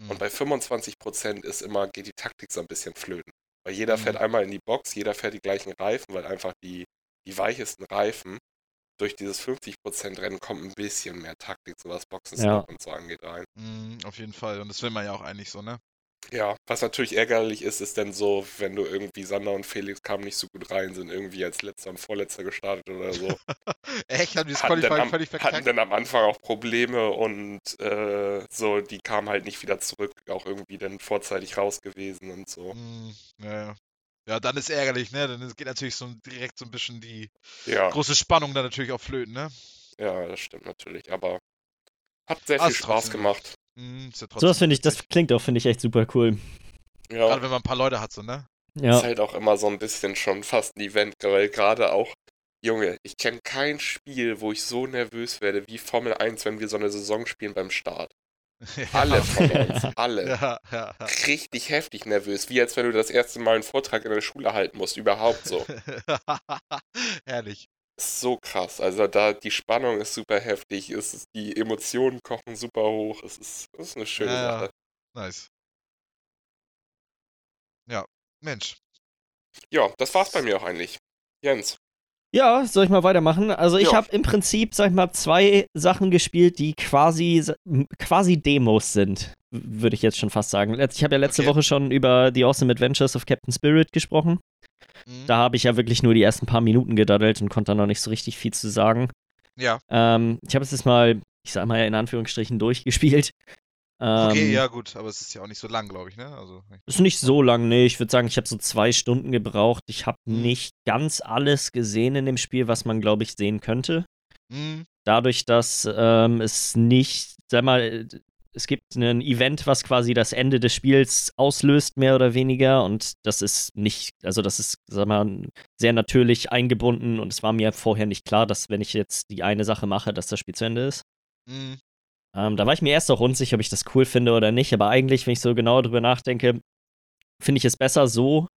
Hm. Und bei 25% ist immer, geht die Taktik so ein bisschen flöten. Weil jeder Mhm. fährt einmal in die Box, jeder fährt die gleichen Reifen, weil einfach die, die weichesten Reifen durch dieses 50% Rennen kommt ein bisschen mehr Taktik, so was Boxenstopp Ja. und so angeht rein. Mhm, auf jeden Fall. Und das will man ja auch eigentlich so, ne? Ja, was natürlich ärgerlich ist, ist dann so, wenn du irgendwie Sander und Felix kamen nicht so gut rein, sind irgendwie als letzter und vorletzter gestartet oder so. [LAUGHS] Echt? Haben die das hatten, Qualifying am, völlig hatten verkackt? dann am Anfang auch Probleme und äh, so, die kamen halt nicht wieder zurück, auch irgendwie dann vorzeitig raus gewesen und so. Hm, ja, ja. dann ist ärgerlich, ne? Dann geht natürlich so direkt so ein bisschen die Ja, große Spannung dann natürlich auch flöten, ne? ja, das stimmt natürlich, aber hat sehr viel Spaß trotzdem- gemacht. Hm, ist ja Sowas trotzdem finde ich, das klingt auch, finde ich, echt super cool. Ja. Gerade wenn man ein paar Leute hat, so, ne? Ja. Ist halt auch immer so ein bisschen schon fast ein Event, weil gerade auch, Junge, ich kenne kein Spiel, wo ich so nervös werde wie Formel 1, wenn wir so eine Saison spielen beim Start. [LAUGHS] Alle von uns, [LAUGHS] alle. Ja, ja, ja. Richtig heftig nervös, wie als wenn du das erste Mal einen Vortrag in der Schule halten musst, überhaupt so. [LAUGHS] Herrlich. So krass. Also da die Spannung ist super heftig, es ist, die Emotionen kochen super hoch, es ist, es ist eine schöne Ja, ja. Sache. Nice. Ja, Mensch. Ja, das war's bei mir auch eigentlich. Jens. Ja, soll ich mal weitermachen? Also ich Ja. habe im Prinzip, sag ich mal, zwei Sachen gespielt, die quasi, quasi Demos sind, würde ich jetzt schon fast sagen. Ich habe ja letzte Okay. Woche schon über The Awesome Adventures of Captain Spirit gesprochen. Mhm. Da habe ich ja wirklich nur die ersten paar Minuten gedaddelt und konnte da noch nicht so richtig viel zu sagen. Ja, Ähm, ich habe es jetzt mal, ich sag mal in Anführungsstrichen, durchgespielt. Ähm, okay, ja gut, aber es ist ja auch nicht so lang, glaube ich, ne? Also, Ist nicht so lang, nee. Ich würde sagen, ich habe so zwei Stunden gebraucht. Ich habe Mhm. nicht ganz alles gesehen in dem Spiel, was man, glaube ich, sehen könnte. hm, dadurch, dass ähm, es nicht, sag mal, es gibt ein Event, was quasi das Ende des Spiels auslöst, mehr oder weniger. Und das ist nicht, also das ist, sag mal, sehr natürlich eingebunden. Und es war mir vorher nicht klar, dass wenn ich jetzt die eine Sache mache, dass das Spiel zu Ende ist. hm, Ähm, da war ich mir erst auch unsicher, ob ich das cool finde oder nicht. Aber eigentlich, wenn ich so genau drüber nachdenke, finde ich es besser so,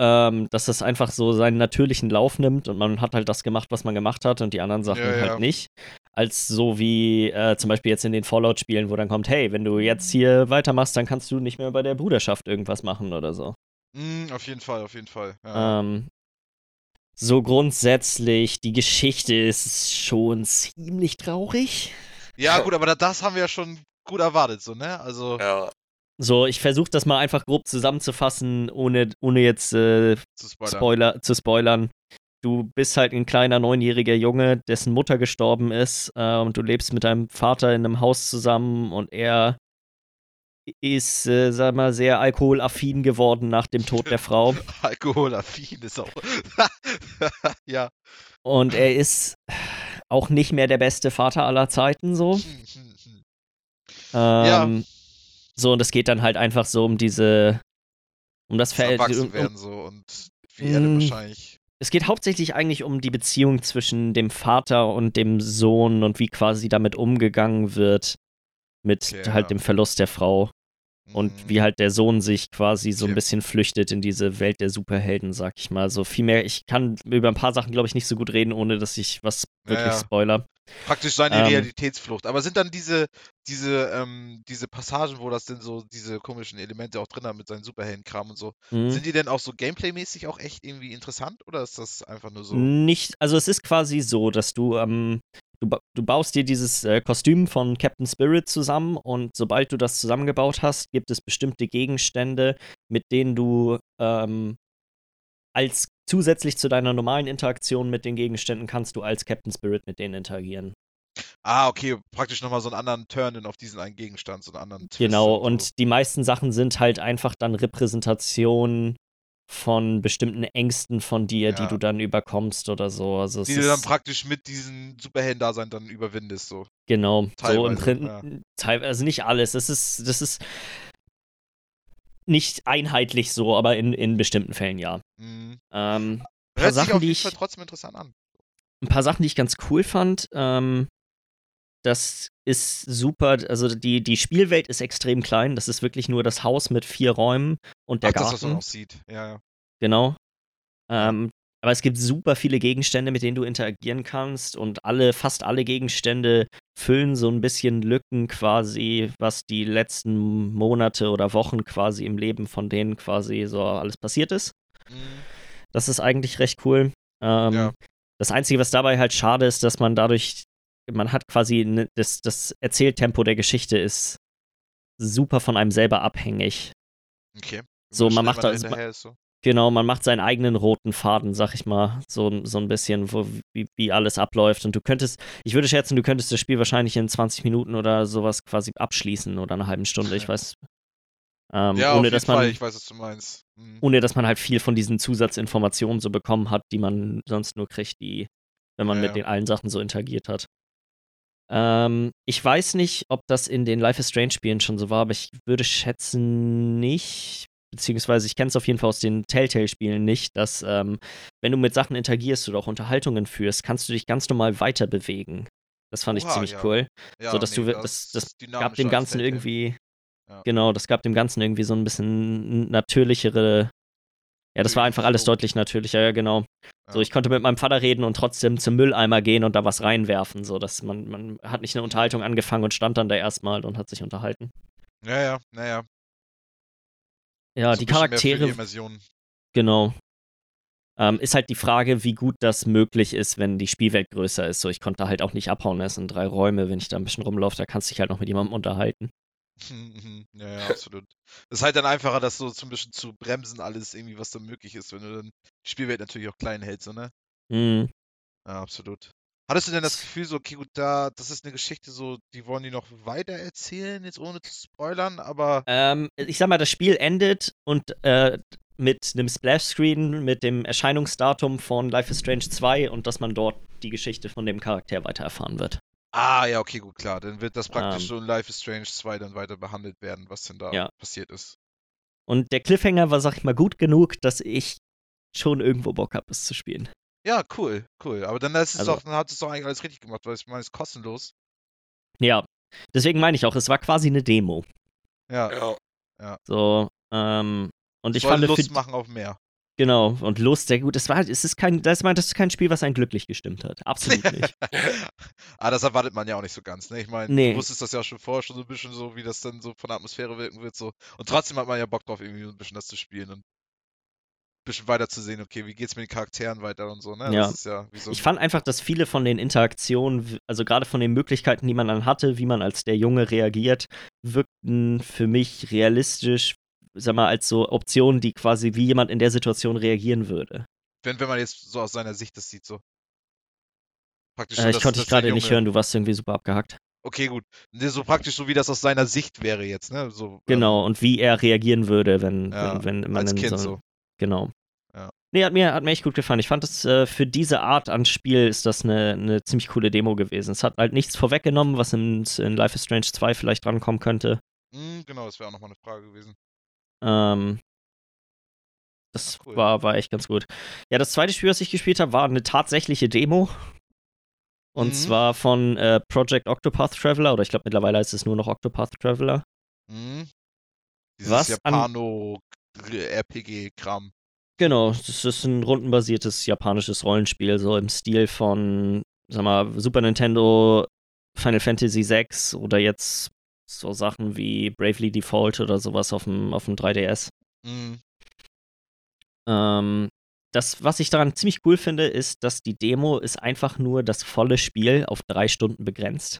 ähm, dass es einfach so seinen natürlichen Lauf nimmt und man hat halt das gemacht, was man gemacht hat und die anderen Sachen Ja, ja. halt nicht. Als so wie äh, zum Beispiel jetzt in den Fallout-Spielen, wo dann kommt, hey, wenn du jetzt hier weitermachst, dann kannst du nicht mehr bei der Bruderschaft irgendwas machen oder so. hm, auf jeden Fall, auf jeden Fall. Ja. Ähm, so grundsätzlich, die Geschichte ist schon ziemlich traurig. ja, gut, aber da- das haben wir ja schon gut erwartet, so, ne? Also, Ja, So, ich versuche das mal einfach grob zusammenzufassen, ohne, ohne jetzt äh, zu spoilern. Spoiler, zu spoilern. Du bist halt ein kleiner neunjähriger Junge, dessen Mutter gestorben ist äh, und du lebst mit deinem Vater in einem Haus zusammen und er ist, äh, sag mal, sehr alkoholaffin geworden nach dem Tod der Frau. [LAUGHS] Alkoholaffin ist auch. [LAUGHS] ja. Und er ist auch nicht mehr der beste Vater aller Zeiten, so. Hm, hm, hm. Ähm, So, und es geht dann halt einfach so um diese, um das Verhältnis. Um, werden so und wie er wahrscheinlich. Es geht hauptsächlich eigentlich um die Beziehung zwischen dem Vater und dem Sohn und wie quasi damit umgegangen wird mit Okay, halt ja. dem Verlust der Frau und wie halt der Sohn sich quasi so ein bisschen flüchtet in diese Welt der Superhelden, sag ich mal. So viel mehr, ich kann über ein paar Sachen, glaube ich, nicht so gut reden, ohne dass ich was Ja, wirklich ja. spoiler. Praktisch seine ähm, Realitätsflucht. Aber sind dann diese, diese, ähm, diese Passagen, wo das denn so diese komischen Elemente auch drin hat mit seinen Superheldenkram und so, Mhm. sind die denn auch so gameplaymäßig auch echt irgendwie interessant oder ist das einfach nur so? Nicht, also es ist quasi so, dass du, ähm, du, du baust dir dieses äh, Kostüm von Captain Spirit zusammen und sobald du das zusammengebaut hast, gibt es bestimmte Gegenstände, mit denen du ähm, als zusätzlich zu deiner normalen Interaktion mit den Gegenständen kannst du als Captain Spirit mit denen interagieren. Ah, okay, praktisch nochmal so einen anderen Turn in auf diesen einen Gegenstand, so einen anderen Twist Genau, so. und die meisten Sachen sind halt einfach dann Repräsentationen von bestimmten Ängsten von dir, die Ja. du dann überkommst oder so. Also die du dann praktisch mit diesem Superhelden-Dasein dann überwindest, so. Genau, so im Teilweise, Prinzip, teilweise, also nicht alles. Das ist, das ist nicht einheitlich so, aber in, in bestimmten Fällen ja. Mhm. Ähm, paar Hört sich Sachen, auf die jeden ich- Fall trotzdem interessant an. ein paar Sachen, die ich ganz cool fand. Ähm, das ist super, also die, die Spielwelt ist extrem klein. Das ist wirklich nur das Haus mit vier Räumen und der Ach, das, was man Garten. auch sieht. Ja, ja. Genau. Ähm, aber es gibt super viele Gegenstände, mit denen du interagieren kannst und alle, fast alle Gegenstände füllen so ein bisschen Lücken quasi, was die letzten Monate oder Wochen quasi im Leben von denen quasi so alles passiert ist. Mhm. Das ist eigentlich recht cool. Ähm, Ja. Das Einzige, was dabei halt schade ist, dass man dadurch, man hat quasi, ne, das, das Erzähltempo der Geschichte ist super von einem selber abhängig. Okay. So, man macht da so. Genau, man macht seinen eigenen roten Faden, sag ich mal, so, so ein bisschen, wo, wie, wie alles abläuft. Und du könntest, ich würde schätzen, du könntest das Spiel wahrscheinlich in 20 Minuten oder sowas quasi abschließen oder eine halbe Stunde, ich [LAUGHS] weiß. Ähm, Ja, ohne, dass man, Fall, ich weiß, was du meinst. Mhm. ohne dass man halt viel von diesen Zusatzinformationen so bekommen hat, die man sonst nur kriegt, die, wenn man Ja, mit ja. den allen Sachen so interagiert hat. Ähm, ich weiß nicht, ob das in den Life is Strange Spielen schon so war, aber ich würde schätzen nicht, beziehungsweise ich kenne es auf jeden Fall aus den Telltale-Spielen nicht, dass ähm, wenn du mit Sachen interagierst oder auch Unterhaltungen führst, kannst du dich ganz normal weiter bewegen. Das fand ich Oha, ziemlich ja. cool. Ja, so, dass du- das- ist das gab dem Ganzen irgendwie, Ja. genau, das gab dem Ganzen irgendwie so ein bisschen natürlichere. Ja, das war einfach alles deutlich natürlicher, ja, genau. So, Ja. ich konnte mit meinem Vater reden und trotzdem zum Mülleimer gehen und da was reinwerfen. So, dass man, man hat nicht eine Unterhaltung angefangen und stand dann da erstmal und hat sich unterhalten. Ja, ja, naja. Ja, so die Charaktere, Die genau. Ähm, ist halt die Frage, wie gut das möglich ist, wenn die Spielwelt größer ist. So, ich konnte halt auch nicht abhauen. Es sind drei Räume, wenn ich da ein bisschen rumlaufe, da kannst du dich halt noch mit jemandem unterhalten. Mhm, ja, ja, absolut. ist halt dann einfacher, das so zum bisschen zu bremsen, alles irgendwie, was da möglich ist, wenn du dann die Spielwelt natürlich auch klein hältst, so, ne? Mhm. Ja, absolut. Hattest du denn das Gefühl, so, okay, gut, da, das ist eine Geschichte, so, die wollen die noch weiter erzählen, jetzt ohne zu spoilern, aber. Ähm, ich sag mal, das Spiel endet und äh, mit einem Splash-Screen mit dem Erscheinungsdatum von Life is Strange 2 und dass man dort die Geschichte von dem Charakter weiter erfahren wird. Ah, ja, okay, gut, klar. Dann wird das praktisch Ähm. so in Life is Strange 2 dann weiter behandelt werden, was denn da Ja. passiert ist. Und der Cliffhanger war, sag ich mal, gut genug, dass ich schon irgendwo Bock habe, es zu spielen. Ja, cool, cool. Aber dann, ist es Also- doch, dann hat es doch eigentlich alles richtig gemacht, weil ich meine, es ist kostenlos. Ja, deswegen meine ich auch, es war quasi eine Demo. Ja, Ja, So, ähm, und ich soll fand, Lust für, machen auf mehr. Genau, und Lust, sehr gut. Es war, es ist kein, das, das ist kein Spiel, was einen glücklich gestimmt hat. Absolut [LAUGHS] nicht. ah, das erwartet man ja auch nicht so ganz, ne? Ich meine, Nee. du wusstest das ja schon vorher schon so ein bisschen so, wie das dann so von der Atmosphäre wirken wird, so. Und trotzdem hat man ja Bock drauf, irgendwie so ein bisschen das zu spielen und ein bisschen weiter zu sehen, okay, wie geht's mit den Charakteren weiter und so, ne? Ja. Das ist ja wie so Ich fand einfach, dass viele von den Interaktionen, also gerade von den Möglichkeiten, die man dann hatte, wie man als der Junge reagiert, wirkten für mich realistisch, sag mal, als so Optionen, die quasi wie jemand in der Situation reagieren würde. wenn, wenn man jetzt so aus seiner Sicht das sieht, so. Praktisch Äh, ich dass- konnte dich gerade nicht hören, du warst irgendwie super abgehackt. Okay, gut. Ne, So praktisch so, wie das aus seiner Sicht wäre jetzt, ne? So, ähm, Genau, und wie er reagieren würde, wenn, Ja, wenn, wenn man als in Kind so, so. Genau. Ja. Nee, hat mir, hat mir echt gut gefallen. Ich fand es äh, für diese Art an Spiel ist das eine, eine ziemlich coole Demo gewesen. Es hat halt nichts vorweggenommen, was in, in Life is Strange 2 vielleicht drankommen könnte. Hm, genau, das wäre auch nochmal eine Frage gewesen. Ähm, das Ah, cool. war, war echt ganz gut. Ja, das zweite Spiel, was ich gespielt habe, war eine tatsächliche Demo. Und Mhm. zwar von äh, Project Octopath Traveler, oder ich glaube mittlerweile heißt es nur noch Octopath Traveler. Hm? Dieses Was an- Japano-RPG-Kram. Genau, das ist ein rundenbasiertes japanisches Rollenspiel, so im Stil von, sag mal, Super Nintendo, Final Fantasy VI oder jetzt so Sachen wie Bravely Default oder sowas auf dem, auf dem 3DS. Hm. Ähm, das, was ich daran ziemlich cool finde, ist, dass die Demo ist einfach nur das volle Spiel auf drei Stunden begrenzt.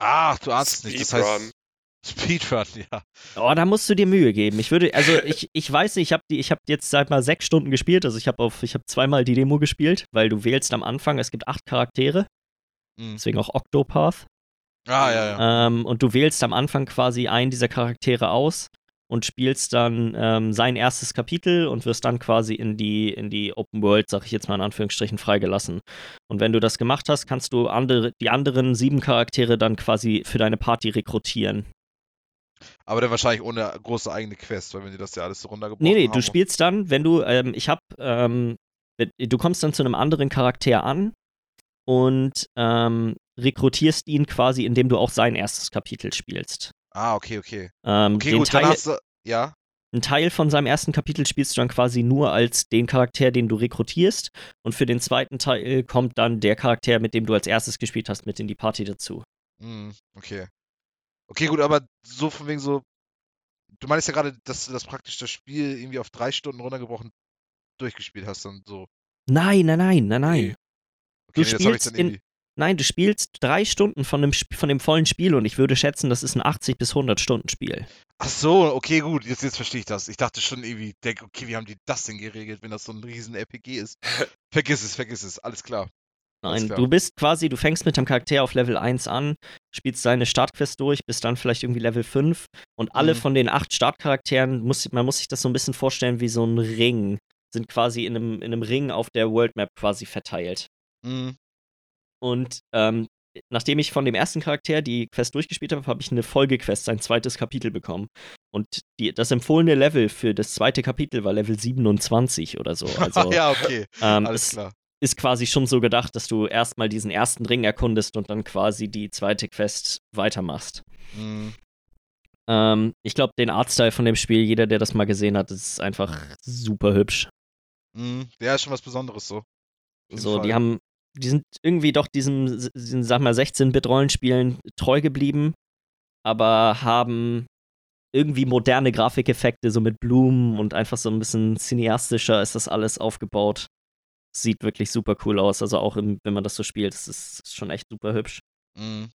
Ach, du ahnst es nicht. Das Speedrun. heißt. Speedrun, [LAUGHS] ja. Oh, da musst du dir Mühe geben. Ich würde, also ich, ich weiß nicht, ich habe die, ich habe jetzt seit mal sechs Stunden gespielt. Also ich habe auf, ich habe zweimal die Demo gespielt, weil du wählst am Anfang, es gibt acht Charaktere, Hm. deswegen auch Octopath. Ah, ja, ja. Ähm, und du wählst am Anfang quasi einen dieser Charaktere aus und spielst dann ähm, sein erstes Kapitel und wirst dann quasi in die, in die Open World, sag ich jetzt mal in Anführungsstrichen, freigelassen. Und wenn du das gemacht hast, kannst du andere, die anderen sieben Charaktere dann quasi für deine Party rekrutieren. Aber dann wahrscheinlich ohne große eigene Quest, weil wenn die das ja alles so runtergebrochen Nee, nee, haben. du spielst dann, wenn du, ähm, ich hab, ähm, du kommst dann zu einem anderen Charakter an und ähm, rekrutierst ihn quasi, indem du auch sein erstes Kapitel spielst. Ah, okay, okay. Ähm, Okay, gut, dann Teil, hast du. Ja. Ein Teil von seinem ersten Kapitel spielst du dann quasi nur als den Charakter, den du rekrutierst. Und für den zweiten Teil kommt dann der Charakter, mit dem du als erstes gespielt hast, mit in die Party dazu. Hm, okay. Okay, gut, aber so von wegen so. Du meinst ja gerade, dass du das praktisch das Spiel irgendwie auf drei Stunden runtergebrochen durchgespielt hast und so. Nein, nein, nein, nein, nein. Okay, Du nee, spielst dann in- irgendwie. Nein, du spielst drei Stunden von dem, von dem vollen Spiel und ich würde schätzen, das ist ein 80 bis 100 Stunden Spiel. Ach so, okay, gut, jetzt, jetzt verstehe ich das. Ich dachte schon irgendwie, denk, okay, wie haben die das denn geregelt, wenn das so ein riesen RPG ist? [LAUGHS] vergiss es, vergiss es, alles klar. Nein, du bist quasi, du fängst mit dem Charakter auf Level 1 an, spielst deine Startquest durch, bist dann vielleicht irgendwie Level 5 und alle mhm. von den acht Startcharakteren, muss, man muss sich das so ein bisschen vorstellen wie so ein Ring, sind quasi in einem, in einem Ring auf der World Map quasi verteilt. Mhm. Und ähm, nachdem ich von dem ersten Charakter die Quest durchgespielt habe, habe ich eine Folgequest, ein zweites Kapitel bekommen. Und die, das empfohlene Level für das zweite Kapitel war Level 27 oder so. [LAUGHS] Also, ja, okay. Ähm, Alles klar. Ist quasi schon so gedacht, dass du erstmal diesen ersten Ring erkundest und dann quasi die zweite Quest weitermachst. Mhm. Ähm, ich glaube, den Artstyle von dem Spiel, jeder, der das mal gesehen hat, ist einfach super hübsch. Mhm. Ja, ist schon was Besonderes so. So, Fall. die haben die sind irgendwie doch diesem, diesen, sag mal, 16-Bit-Rollenspielen treu geblieben, aber haben irgendwie moderne Grafikeffekte, so mit Blumen und einfach so ein bisschen cineastischer ist das alles aufgebaut. Sieht wirklich super cool aus. Also auch im, wenn man das so spielt, das ist, ist schon echt super hübsch. Mhm.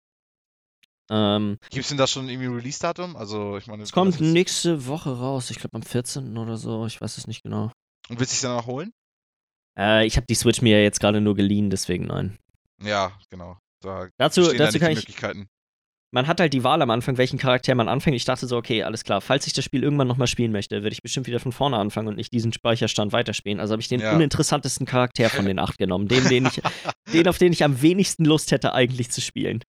Ähm, Gibt es denn da schon irgendwie Release-Datum? Also, ich meine. Es kommt nächste Woche raus. Ich glaube am 14. oder so. Ich weiß es nicht genau. Und willst du es dann noch holen? Äh, ich habe die Switch mir jetzt gerade nur geliehen, deswegen nein. Ja, genau. Da dazu dazu kann ich. Man hat halt die Wahl am Anfang, welchen Charakter man anfängt. Ich dachte so, okay, alles klar. Falls ich das Spiel irgendwann nochmal spielen möchte, würde ich bestimmt wieder von vorne anfangen und nicht diesen Speicherstand weiterspielen. Also habe ich den ja. uninteressantesten Charakter von den acht genommen. Den, den ich, [LAUGHS] den, auf den ich am wenigsten Lust hätte, eigentlich zu spielen.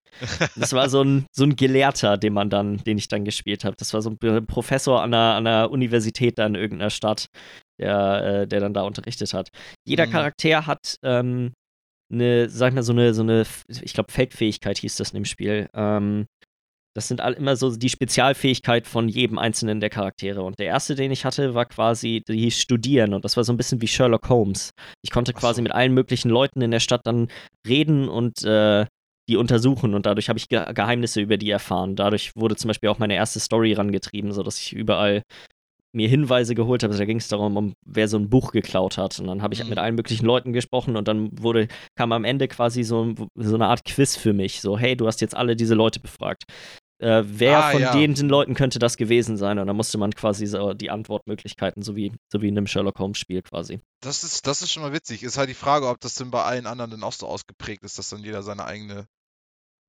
Das war so ein, so ein Gelehrter, den man dann, den ich dann gespielt habe. Das war so ein Professor an einer, an einer Universität da in irgendeiner Stadt, der, äh, der dann da unterrichtet hat. Jeder mhm. Charakter hat ähm, eine, sag ich mal, so eine, so eine, ich glaube, Feldfähigkeit hieß das in dem Spiel. Ähm, das sind all, immer so die Spezialfähigkeit von jedem einzelnen der Charaktere. Und der erste, den ich hatte, war quasi, die hieß Studieren. Und das war so ein bisschen wie Sherlock Holmes. Ich konnte quasi so. mit allen möglichen Leuten in der Stadt dann reden und äh, die untersuchen. Und dadurch habe ich Ge Geheimnisse über die erfahren. Dadurch wurde zum Beispiel auch meine erste Story rangetrieben, sodass ich überall mir Hinweise geholt habe. Also da ging es darum, um wer so ein Buch geklaut hat. Und dann habe ich mhm. mit allen möglichen Leuten gesprochen und dann wurde, kam am Ende quasi so, so eine Art Quiz für mich. So, hey, du hast jetzt alle diese Leute befragt. Äh, wer ah, von ja. den, den Leuten könnte das gewesen sein? Und dann musste man quasi so die Antwortmöglichkeiten, so wie, so wie in einem Sherlock Holmes-Spiel quasi. Das ist, das ist schon mal witzig. Ist halt die Frage, ob das denn bei allen anderen dann auch so ausgeprägt ist, dass dann jeder seine eigene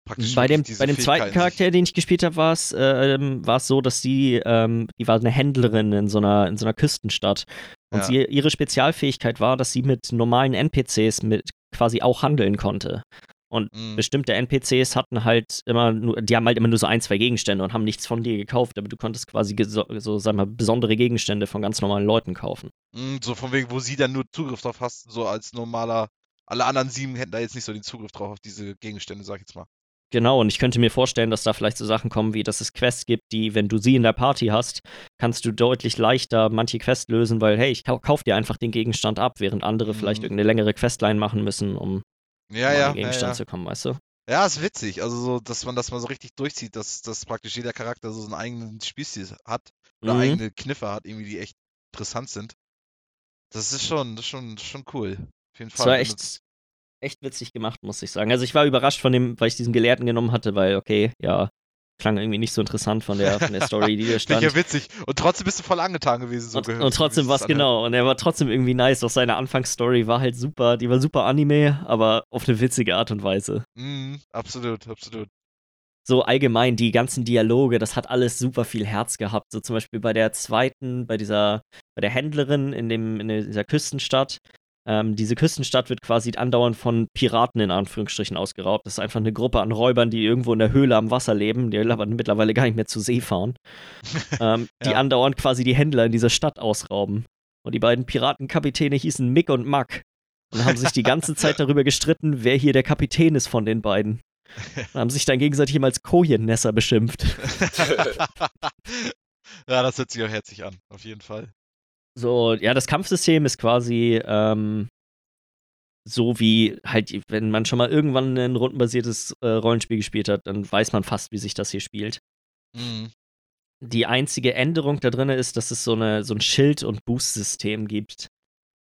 praktisch bei dem, bei dem zweiten Charakter, den ich gespielt habe, war es ähm, so, dass sie, ähm, die war eine Händlerin in so einer, in so einer Küstenstadt. Und ja. sie, ihre Spezialfähigkeit war, dass sie mit normalen NPCs mit quasi auch handeln konnte. Und mhm. bestimmte NPCs hatten halt immer nur, die haben halt immer nur so ein, zwei Gegenstände und haben nichts von dir gekauft, aber du konntest quasi so, so sagen wir, besondere Gegenstände von ganz normalen Leuten kaufen. Mhm, so von wegen, wo sie dann nur Zugriff drauf hast, so als normaler, alle anderen sieben hätten da jetzt nicht so den Zugriff drauf auf diese Gegenstände, sag ich jetzt mal. Genau, und ich könnte mir vorstellen, dass da vielleicht so Sachen kommen, wie dass es Quests gibt, die, wenn du sie in der Party hast, kannst du deutlich leichter manche Quests lösen, weil, hey, ich kauf dir einfach den Gegenstand ab, während andere mhm. vielleicht irgendeine längere Questline machen müssen, um ja, ja, an den Gegenstand ja, ja. zu kommen, weißt du? Ja, ist witzig. Also so, dass man das mal so richtig durchzieht, dass, dass praktisch jeder Charakter so einen eigenen Spielstil hat oder mhm. eigene Kniffe hat, irgendwie, die echt interessant sind. Das ist schon, das ist schon, das ist schon cool. Auf jeden Fall. Das war echt, echt witzig gemacht, muss ich sagen. Also ich war überrascht von dem, weil ich diesen Gelehrten genommen hatte, weil, okay, ja, klang irgendwie nicht so interessant von der, von der Story, die da [LAUGHS] stand. ja witzig. Und trotzdem bist du voll angetan gewesen. So und, gehört, und trotzdem war es genau. Und er war trotzdem irgendwie nice. Auch seine Anfangsstory war halt super. Die war super Anime, aber auf eine witzige Art und Weise. Mm, absolut, absolut. So allgemein, die ganzen Dialoge, das hat alles super viel Herz gehabt. So zum Beispiel bei der zweiten, bei dieser, bei der Händlerin in, dem, in dieser Küstenstadt, ähm, diese Küstenstadt wird quasi andauernd von Piraten in Anführungsstrichen ausgeraubt. Das ist einfach eine Gruppe an Räubern, die irgendwo in der Höhle am Wasser leben, die aber mittlerweile gar nicht mehr zur See fahren, [LAUGHS] ähm, ja. die andauernd quasi die Händler in dieser Stadt ausrauben. Und die beiden Piratenkapitäne hießen Mick und Mack und haben sich die ganze Zeit [LAUGHS] darüber gestritten, wer hier der Kapitän ist von den beiden. [LAUGHS] Und haben sich dann gegenseitig immer als Kojennässer beschimpft. ja, das hört sich auch herzlich an, auf jeden Fall. So, ja, das Kampfsystem ist quasi ähm, so wie halt, wenn man schon mal irgendwann ein rundenbasiertes äh, Rollenspiel gespielt hat, dann weiß man fast, wie sich das hier spielt. Mhm. Die einzige Änderung da drin ist, dass es so, eine, so ein Schild- und Boost-System gibt.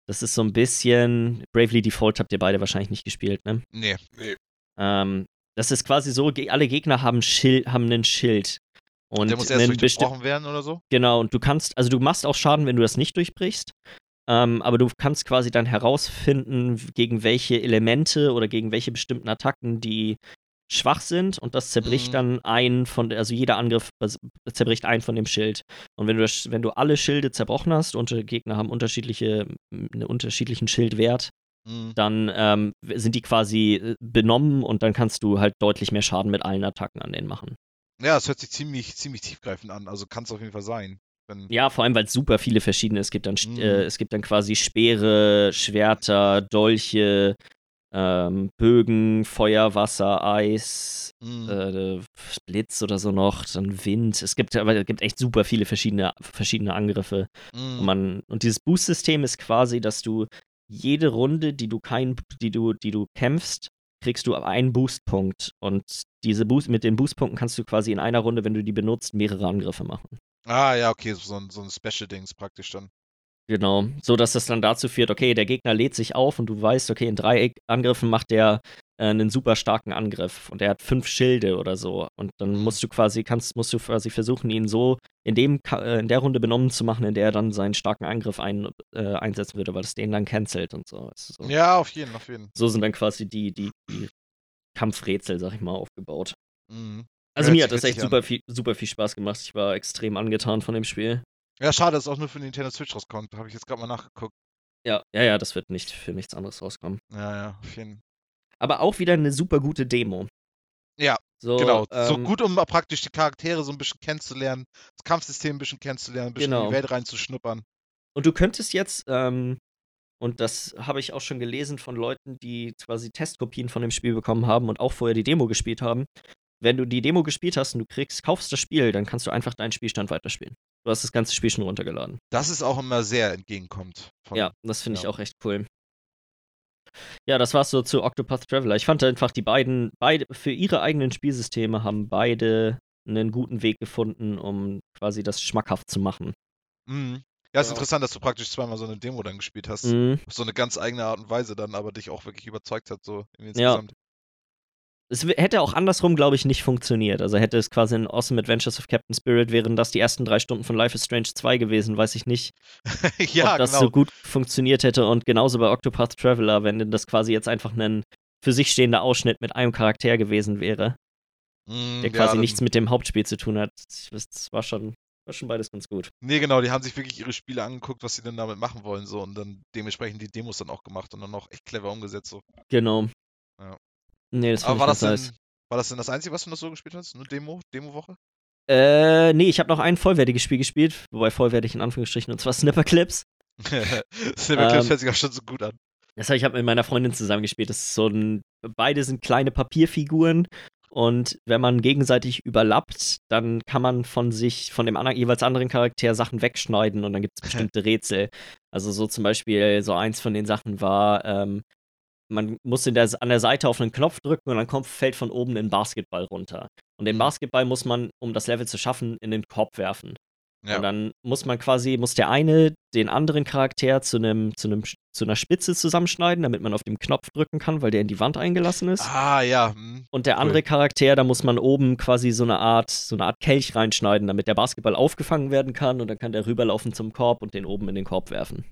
Das ist so ein bisschen. Bravely Default habt ihr beide wahrscheinlich nicht gespielt, ne? Nee. nee. Ähm, das ist quasi so, alle Gegner haben, Schild, haben einen Schild. Und der muss erst einen durchbrochen werden oder so? Genau, und du kannst, also du machst auch Schaden, wenn du das nicht durchbrichst. Ähm, aber du kannst quasi dann herausfinden, gegen welche Elemente oder gegen welche bestimmten Attacken die schwach sind und das zerbricht Mhm. dann ein von, also jeder Angriff zerbricht ein von dem Schild. Und wenn du das, wenn du alle Schilde zerbrochen hast und die Gegner haben unterschiedliche, einen unterschiedlichen Schildwert, Mhm. dann ähm, sind die quasi äh, benommen und dann kannst du halt deutlich mehr Schaden mit allen Attacken an denen machen. Ja, das hört sich ziemlich, ziemlich tiefgreifend an. Also kann es auf jeden Fall sein. Ja, vor allem, weil es super viele verschiedene. Es gibt dann, Mhm. äh, es gibt dann quasi Speere, Schwerter, Dolche, ähm, Bögen, Feuer, Wasser, Eis, Mhm. äh, Blitz oder so noch, dann Wind. Es gibt aber es gibt echt super viele verschiedene, verschiedene Angriffe. Mhm. Und, man, und dieses Boost-System ist quasi, dass du jede Runde, die du kein, die du, die du kämpfst, kriegst du einen Boostpunkt. Und diese Boost, mit den Boostpunkten kannst du quasi in einer Runde, wenn du die benutzt, mehrere Angriffe machen. Ah, ja, okay, so ein, so ein Special-Dings praktisch dann. Genau, so dass das dann dazu führt, okay, der Gegner lädt sich auf und du weißt, okay, in drei Angriffen macht der äh, einen super starken Angriff und er hat fünf Schilde oder so und dann musst du quasi kannst musst du quasi versuchen, ihn so in dem äh, in der Runde benommen zu machen, in der er dann seinen starken Angriff ein, äh, einsetzen würde, weil es den dann cancelt und so. du, so. Ja, auf jeden, auf jeden. so sind dann quasi die die, die Kampfrätsel, sag ich mal, aufgebaut. Mhm. Also Hört mir hat das echt an. super viel, super viel Spaß gemacht. Ich war extrem angetan von dem Spiel. Ja, schade, dass es auch nur für Nintendo Switch rauskommt. Habe ich jetzt gerade mal nachgeguckt. Ja, ja, ja, das wird nicht für nichts anderes rauskommen. Ja, ja, auf jeden Aber auch wieder eine super gute Demo. Ja, So, Genau, so ähm, gut, um praktisch die Charaktere so ein bisschen kennenzulernen, das Kampfsystem ein bisschen kennenzulernen, ein bisschen in Genau. die Welt reinzuschnuppern. Und du könntest jetzt, ähm, und das habe ich auch schon gelesen von Leuten, die quasi Testkopien von dem Spiel bekommen haben und auch vorher die Demo gespielt haben. Wenn du die Demo gespielt hast und du kriegst, kaufst das Spiel, dann kannst du einfach deinen Spielstand weiterspielen. Du hast das ganze Spiel schon runtergeladen. Das ist auch immer sehr entgegenkommt. Von, Ja, das finde ich ja. auch echt cool. Ja, das war's so zu Octopath Traveler. Ich fand einfach, die beiden, beide, für ihre eigenen Spielsysteme haben beide einen guten Weg gefunden, um quasi das schmackhaft zu machen. Mhm. Ja, ist Ja. interessant, dass du praktisch zweimal so eine Demo dann gespielt hast. Mhm. Auf so eine ganz eigene Art und Weise dann, aber dich auch wirklich überzeugt hat, so Ja. Es hätte auch andersrum, glaube ich, nicht funktioniert. Also hätte es quasi in Awesome Adventures of Captain Spirit, wären das die ersten drei Stunden von Life is Strange 2 gewesen, weiß ich nicht, [LAUGHS] ja, ob das genau. so gut funktioniert hätte. Und genauso bei Octopath Traveler, wenn das quasi jetzt einfach ein für sich stehender Ausschnitt mit einem Charakter gewesen wäre, Mhm, der ja, quasi dann- nichts mit dem Hauptspiel zu tun hat. Das war schon, war schon beides ganz gut. Nee, genau, die haben sich wirklich ihre Spiele angeguckt, was sie denn damit machen wollen, so und dann dementsprechend die Demos dann auch gemacht und dann auch echt clever umgesetzt, so. Genau. Ja. Nee, das Aber war das, denn, nice. war das denn das Einzige, was du noch so gespielt hast? Nur Demo? Demo-Woche? Äh, nee, ich habe noch ein vollwertiges Spiel gespielt, wobei vollwertig in Anführungsstrichen, und zwar Snipper Clips. [LAUGHS] Silver Clips Ähm, hört sich auch schon so gut an. Das habe ich hab mit meiner Freundin zusammen gespielt. Das ist so ein, beide sind kleine Papierfiguren und wenn man gegenseitig überlappt, dann kann man von sich, von dem anderen, jeweils anderen Charakter Sachen wegschneiden und dann gibt es [LAUGHS] bestimmte Rätsel. Also so zum Beispiel, so eins von den Sachen war, ähm, man muss in der, an der Seite auf einen Knopf drücken und dann kommt, fällt von oben ein Basketball runter. Und den Mhm. Basketball muss man, um das Level zu schaffen, in den Korb werfen. Ja. Und dann muss man quasi, muss der eine den anderen Charakter zu einem, zu einem, zu einer Spitze zusammenschneiden, damit man auf den Knopf drücken kann, weil der in die Wand eingelassen ist. Ah, ja. hm. Und der cool. andere Charakter, da muss man oben quasi so eine Art, so eine Art Kelch reinschneiden, damit der Basketball aufgefangen werden kann und dann kann der rüberlaufen zum Korb und den oben in den Korb werfen.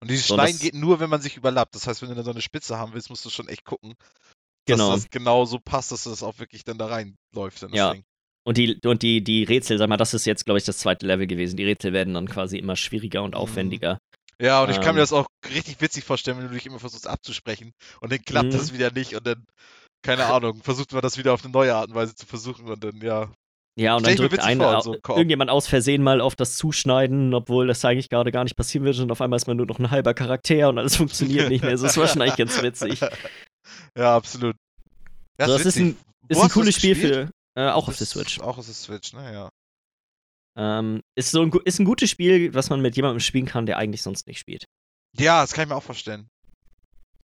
Und dieses So, Schneiden geht nur, wenn man sich überlappt. Das heißt, wenn du dann so eine Spitze haben willst, musst du schon echt gucken, Genau. dass das genau so passt, dass das auch wirklich dann da reinläuft. In das Ja. Ding. Und die, und die, die Rätsel, sag mal, das ist jetzt, glaube ich, das zweite Level gewesen. Die Rätsel werden dann quasi immer schwieriger und Mhm. aufwendiger. Ja, und ich kann mir Ähm. das auch richtig witzig vorstellen, wenn du dich immer versuchst abzusprechen und dann klappt Mhm. das wieder nicht und dann, keine Ahnung, versucht man das wieder auf eine neue Art und Weise zu versuchen und dann, ja. Ja, und dann drückt ein, vor, so irgendjemand aus Versehen mal auf das Zuschneiden, obwohl das eigentlich gerade gar nicht passieren wird und auf einmal ist man nur noch ein halber Charakter und alles funktioniert nicht mehr. Also, Das war schon eigentlich ganz witzig. [LAUGHS] Ja, absolut. Ja, So, das ist ein-. Ist ein du das cooles Spiel für, äh, auch auf der Switch. Auch auf der Switch, ne, ja. Ähm, ist, so ein, ist ein gutes Spiel, was man mit jemandem spielen kann, der eigentlich sonst nicht spielt. Ja, das kann ich mir auch vorstellen.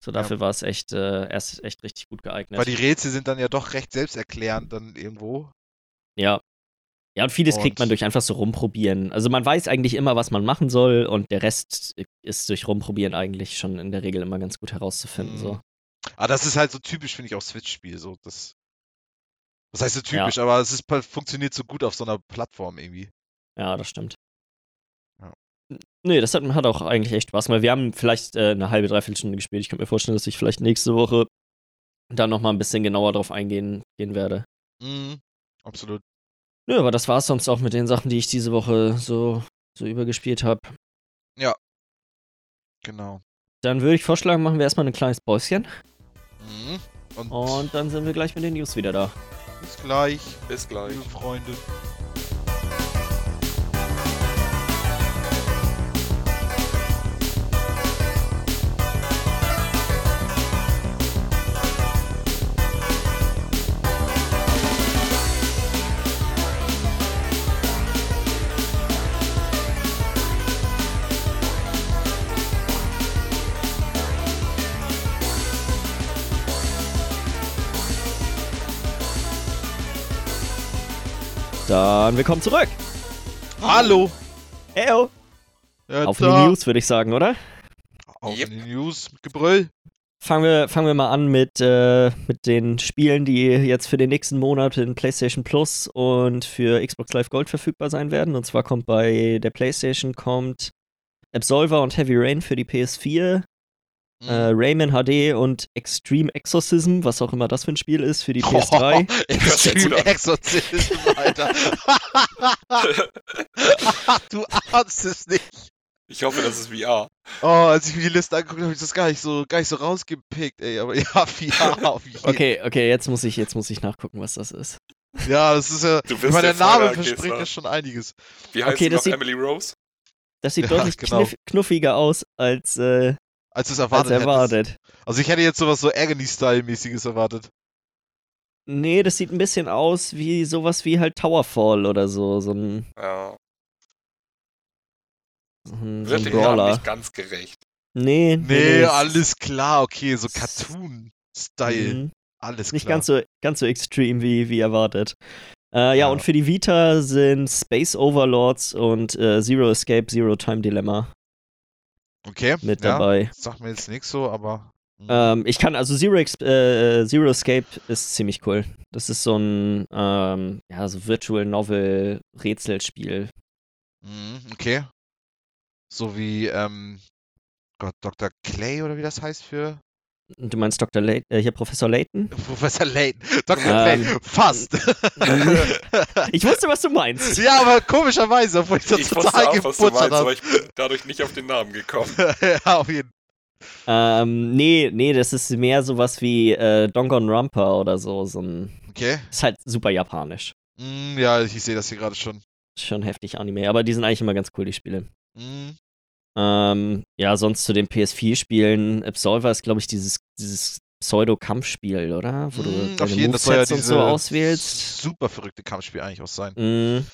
So, Ja. dafür war es echt, äh, erst echt richtig gut geeignet. Weil die Rätsel sind dann ja doch recht selbsterklärend dann irgendwo. Ja. Ja, und vieles kriegt man Und- durch einfach so rumprobieren. Also man weiß eigentlich immer, was man machen soll und der Rest ist durch rumprobieren eigentlich schon in der Regel immer ganz gut herauszufinden. So. Mhm. Aber das ist halt so typisch, finde ich, auch Switch-Spiel. So, das, was heißt so Ja. typisch, aber es ist, funktioniert so gut auf so einer Plattform irgendwie. Ja, das stimmt. Ja. Nee, das hat, hat auch eigentlich echt Spaß gemacht. Wir haben vielleicht äh, eine halbe, dreiviertel Stunde gespielt. Ich kann mir vorstellen, dass ich vielleicht nächste Woche da nochmal ein bisschen genauer drauf eingehen gehen werde. Mhm, absolut. Nö, aber das war es sonst auch mit den Sachen, die ich diese Woche so, so übergespielt habe. Genau. Dann würde ich vorschlagen, machen wir erstmal ein kleines Päuschen Mhm. Und, und dann sind wir gleich mit den News wieder da. bis gleich, Bis gleich. liebe Freunde. Dann willkommen zurück. Hallo! Heyo. Ja, Auf da. die News, würde ich sagen, oder? Auf Yep. die News mit Gebrüll. Fangen wir, fangen wir mal an mit, äh, mit den Spielen, die jetzt für den nächsten Monat in PlayStation Plus und für Xbox Live Gold verfügbar sein werden. Und zwar kommt bei der PlayStation kommt Absolver und Heavy Rain für die PS4, Mhm. äh, Rayman HD und Extreme Exorcism, was auch immer das für ein Spiel ist, für die PS3. [LAUGHS] Extreme. Exorzismus, Alter. [LAUGHS] du ahnst es nicht. Ich hoffe, das ist VR. Oh, als ich mir die Liste angeguckt habe, habe ich das gar nicht so, gar nicht so rausgepickt, ey. Aber [LAUGHS] ja, VR auf jeden Okay, okay, jetzt muss ich, jetzt muss ich nachgucken, was das ist. Ja, das ist ja. Du Ich bist meine, der der Name verspricht ja schon einiges. Wie heißt Okay, sie das noch? sieht- Emily Rose? Das sieht Ja, deutlich genau. kniff, knuffiger aus als, äh, Als es als erwartet hättest. erwartet. Also ich hätte jetzt sowas so Agony-Style-mäßiges erwartet. Nee, das sieht ein bisschen aus wie sowas wie halt Towerfall oder so. So ein, Ja. so ein, so ein Brawler. nicht ganz gerecht. Nee, Nee, es- alles klar, okay, so Cartoon-Style. Mhm. Alles Nicht klar. ganz so, ganz so extrem wie, wie erwartet. Äh, ja, Ja. und für die Vita sind Space Overlords und äh, Zero Escape, Zero Time Dilemma Okay, mit ja, dabei. Sagt mir jetzt nichts so, aber. mhm. Ähm, ich kann, also Zero, äh, Zero Escape ist ziemlich cool. Das ist so ein, ähm, ja, so Virtual Novel Rätselspiel. Mhm, okay. So wie, ähm, Gott, Dr. Clay oder wie das heißt für Du meinst Dr. Lay äh, hier Professor Layton? [LAUGHS] Professor Layton. Dr. Ähm. Clay, fast. [LAUGHS] Ich wusste, was du meinst. ja, aber komischerweise, obwohl ich das Ich wusste total auch, was du geputzert meinst, aber habe. ich bin dadurch nicht auf den Namen gekommen. [LAUGHS] ja, auf jeden Ähm, nee, nee, das ist mehr sowas wie äh, Danganronpa oder so. so ein, Okay. ist halt super japanisch. Mm, ja, ich sehe das hier gerade schon. Schon heftig Anime, aber die sind eigentlich immer ganz cool, die Spiele. Mm, Ähm, ja, sonst zu den PS4-Spielen. Absolver ist, glaube ich, dieses, dieses Pseudo-Kampfspiel, oder? Wo mm, du auf deine jeden das soll ja Movesets und diese so auswählst. super verrückte Kampfspiel eigentlich auch sein. Mhm.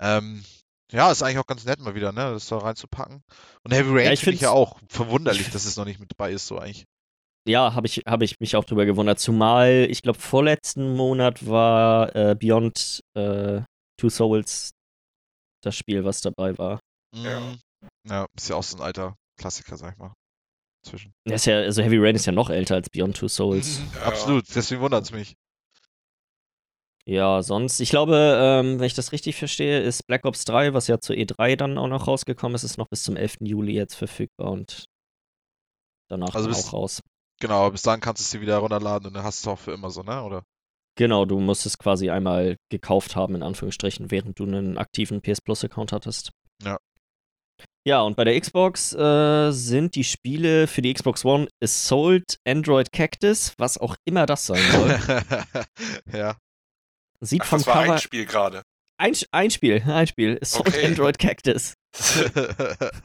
Ähm, ja, ist eigentlich auch ganz nett mal wieder, ne, das da reinzupacken. Und Heavy Rain Ja, finde ich ja auch verwunderlich, dass es noch nicht mit dabei ist, so eigentlich. Ja, habe ich, hab ich mich auch drüber gewundert. Zumal, ich glaube, vorletzten Monat war äh, Beyond äh, Two Souls das Spiel, was dabei war. Ja. Ja, ist ja auch so ein alter Klassiker, sag ich mal. Zwischen. Der Ist ja, also Heavy Rain ist ja noch älter als Beyond Two Souls. Mhm, Ja. Absolut, deswegen wundert es mich. Ja, sonst, ich glaube, ähm, wenn ich das richtig verstehe, ist Black Ops 3, was ja zur E3 dann auch noch rausgekommen ist, ist noch bis zum 11. Juli jetzt verfügbar und danach Also bis- auch raus. Genau, bis dann kannst du es dir wieder runterladen und dann hast du es auch für immer so, ne? Oder? Genau, du musst es quasi einmal gekauft haben, in Anführungsstrichen, während du einen aktiven PS Plus-Account hattest. Ja. Ja, und bei der Xbox äh, sind die Spiele für die Xbox One Assault Android Cactus, was auch immer das sein soll. [LAUGHS] ja. Sieht Ach, vom das war Cover. ein Spiel gerade. ein, ein Spiel, ein Spiel. Assault Okay. Android Cactus. [LAUGHS]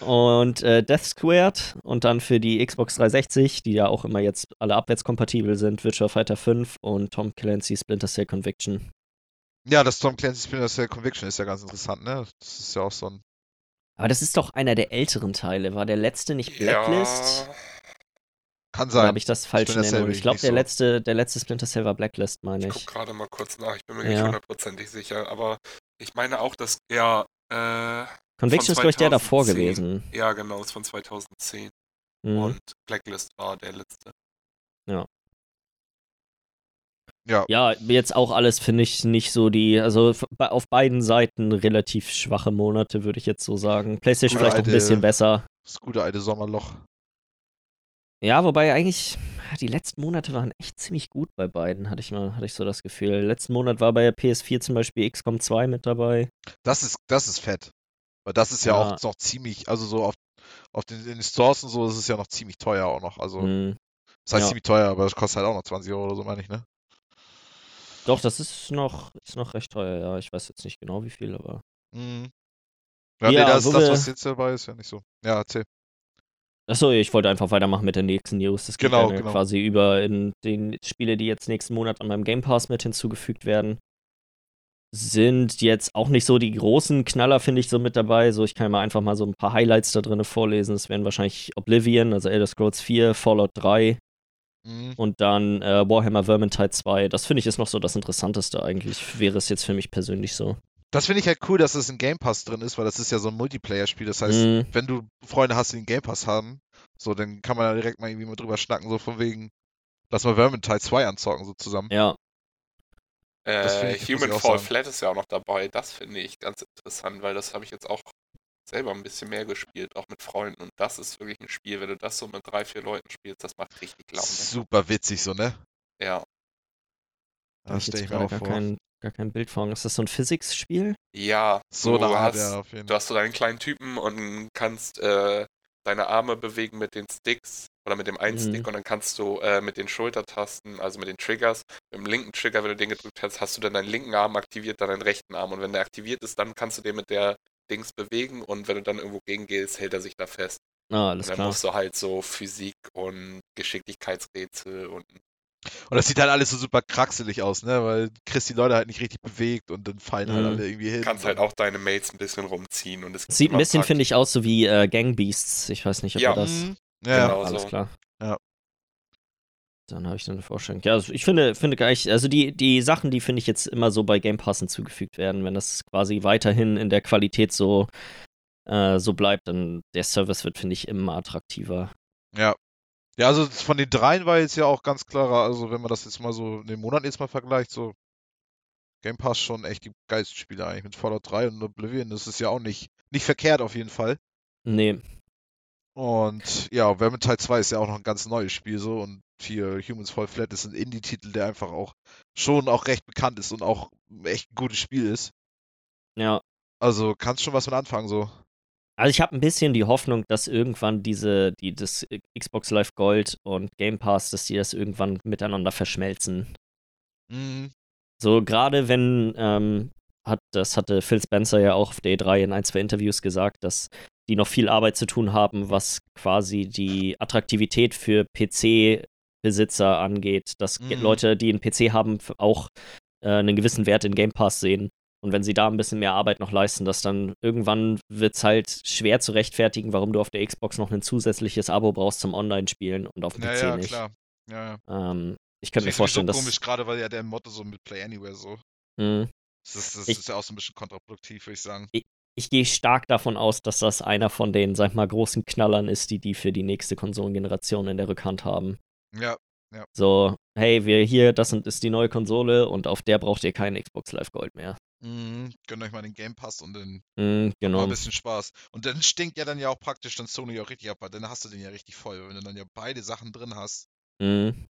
Und äh, Death Squared und dann für die Xbox 360, die ja auch immer jetzt alle abwärtskompatibel sind, Virtua Fighter 5 und Tom Clancy Splinter Cell Conviction. ja, das Tom Clancy Splinter Cell Conviction ist ja ganz interessant, ne? Das ist ja auch so ein. Aber das ist doch einer der älteren Teile. War der letzte nicht Blacklist? Ja, Kann Oder sein. habe ich das falsch in Erinnerung? Ich glaube, der, so. letzte, der letzte Splinter Cell war Blacklist, meine ich ich. gerade mal kurz nach. Ich bin mir Ja. nicht hundertprozentig sicher, aber ich meine auch, dass er. Äh, Conviction ist, glaube ich, der davor 2010. gewesen. ja, genau, ist von 2010. Mhm. Und Blacklist war der letzte. Ja. Ja, jetzt auch alles finde ich nicht so die, also auf beiden Seiten relativ schwache Monate, würde ich jetzt so sagen. PlayStation Gute vielleicht noch ein alte- bisschen besser. Das gute alte Sommerloch. Ja, wobei eigentlich die letzten Monate waren echt ziemlich gut bei beiden, hatte ich mal, hatte ich so das Gefühl. Letzten Monat war bei der PS4 zum Beispiel XCOM 2 mit dabei. Das ist, das ist fett. Weil das ist ja, Ja. auch noch ziemlich, also so auf, auf den, in den Stores und so, das ist ja noch ziemlich teuer auch noch. Also, Hm. das heißt ja. ziemlich teuer, aber das kostet halt auch noch 20 Euro oder so, meine ich, ne? Doch, das ist noch, ist noch recht teuer, ja. Ich weiß jetzt nicht genau wie viel, aber. Mhm. Ja, Ja, nee, das, wo das, was jetzt dabei ist, ja nicht so. Ja, erzähl. Achso, ich wollte einfach weitermachen mit der nächsten News. Das geht Genau, dann ja genau. quasi über in den Spiele, die jetzt nächsten Monat an meinem Game Pass mit hinzugefügt werden. Sind jetzt auch nicht so die großen Knaller, finde ich, so mit dabei. So, ich kann mal einfach mal so ein paar Highlights da drin vorlesen. Es wären wahrscheinlich Oblivion, also Elder Scrolls 4, Fallout 3 Mhm. und dann äh, Warhammer Vermintide 2. Das finde ich ist noch so das Interessanteste eigentlich. Wäre es jetzt für mich persönlich so. Das finde ich halt cool, dass das in Game Pass drin ist, weil das ist ja so ein Multiplayer-Spiel. Das heißt, Mhm. wenn du Freunde hast, die einen Game Pass haben, so, dann kann man da direkt mal irgendwie mal drüber schnacken, so von wegen, lass mal Vermintide 2 anzocken, so zusammen. Ja, Äh, ich- Human Fall sagen. Flat ist ja auch noch dabei. Das finde ich ganz interessant, weil das habe ich jetzt auch selber ein bisschen mehr gespielt, auch mit Freunden. Und das ist wirklich ein Spiel, wenn du das so mit drei, vier Leuten spielst, das macht richtig Laune. Super witzig, so, ne? Ja. da Das ich stelle jetzt ich mir gerade auch gar vor. kein, gar kein Bild vor. Ist das so ein Physics-Spiel? Ja, So du, hast, ja, auf jeden du hast so deinen kleinen Typen und kannst äh, deine Arme bewegen mit den Sticks oder mit dem einen Mhm. Stick und dann kannst du äh, mit den Schultertasten, also mit den Triggers, mit dem linken Trigger, wenn du den gedrückt hast, hast du dann deinen linken Arm aktiviert, dann deinen rechten Arm und wenn der aktiviert ist, dann kannst du den mit der Dings bewegen und wenn du dann irgendwo gegengehst, hält er sich da fest. Ah, alles und dann klar. musst du halt so Physik und Geschicklichkeitsrätsel und Und das sieht halt alles so super kraxelig aus, ne? Weil Chris die Leute halt nicht richtig bewegt und dann fallen halt Mhm. alle irgendwie hin. kannst halt auch deine Mates ein bisschen rumziehen und es Sieht ein bisschen, Takt- finde ich, aus so wie äh, Gang Beasts. Ich weiß nicht, ob Ja. das. Mhm. Ja, ja. Genau. alles so. klar. Ja. Dann habe ich dann eine Vorstellung. Ja, also ich finde, finde gar nicht, also die, die Sachen, die finde ich jetzt immer so bei Game Pass hinzugefügt werden, wenn das quasi weiterhin in der Qualität so, äh, so bleibt, dann der Service wird, finde ich, immer attraktiver. Ja. Ja, also von den dreien war jetzt ja auch ganz klarer, also wenn man das jetzt mal so in den Monaten jetzt mal vergleicht, so Game Pass schon echt die geilsten Spiele eigentlich mit Fallout 3 und Oblivion, das ist ja auch nicht, nicht verkehrt auf jeden Fall. Nee, Und ja, Vermintide 2 ist ja auch noch ein ganz neues Spiel so und hier Humans Fall Flat ist ein Indie-Titel, der einfach auch schon auch recht bekannt ist und auch echt ein gutes Spiel ist. ja. Also kannst schon was mit anfangen so. Also ich habe ein bisschen die Hoffnung, dass irgendwann diese, die, das Xbox Live Gold und Game Pass, dass die das irgendwann miteinander verschmelzen. Mhm. So, gerade wenn, ähm, hat, das hatte Phil Spencer ja auch auf Day 3 in ein, zwei Interviews gesagt, dass die noch viel Arbeit zu tun haben, was quasi die Attraktivität für PC-Besitzer angeht, dass Mhm. Leute, die einen PC haben, auch äh, einen gewissen Wert in Game Pass sehen. Und wenn sie da ein bisschen mehr Arbeit noch leisten, dass dann irgendwann wird es halt schwer zu rechtfertigen, warum du auf der Xbox noch ein zusätzliches Abo brauchst zum Online-Spielen und auf dem Ja, PC ja, nicht. klar. Ja, ja. Ähm, ich könnte mir Ist vorstellen, dass. komisch, gerade weil ja der Motto so mit Play Anywhere so. Mh. Das, ist- das Ich- ist ja auch so ein bisschen kontraproduktiv, würde ich sagen. ich gehe stark davon aus, dass das einer von den, sag ich mal, großen Knallern ist, die die für die nächste Konsolengeneration in der Rückhand haben. Ja, So, hey, wir hier, das ist die neue Konsole und auf der braucht ihr kein Xbox Live Gold mehr. mhm. gönnt euch mal den Game Pass und dann Mhm, genau. ein bisschen Spaß. Und dann stinkt ja dann ja auch praktisch dann Sony auch richtig ab, weil dann hast du den ja richtig voll. Wenn du dann ja beide Sachen drin hast, Mhm.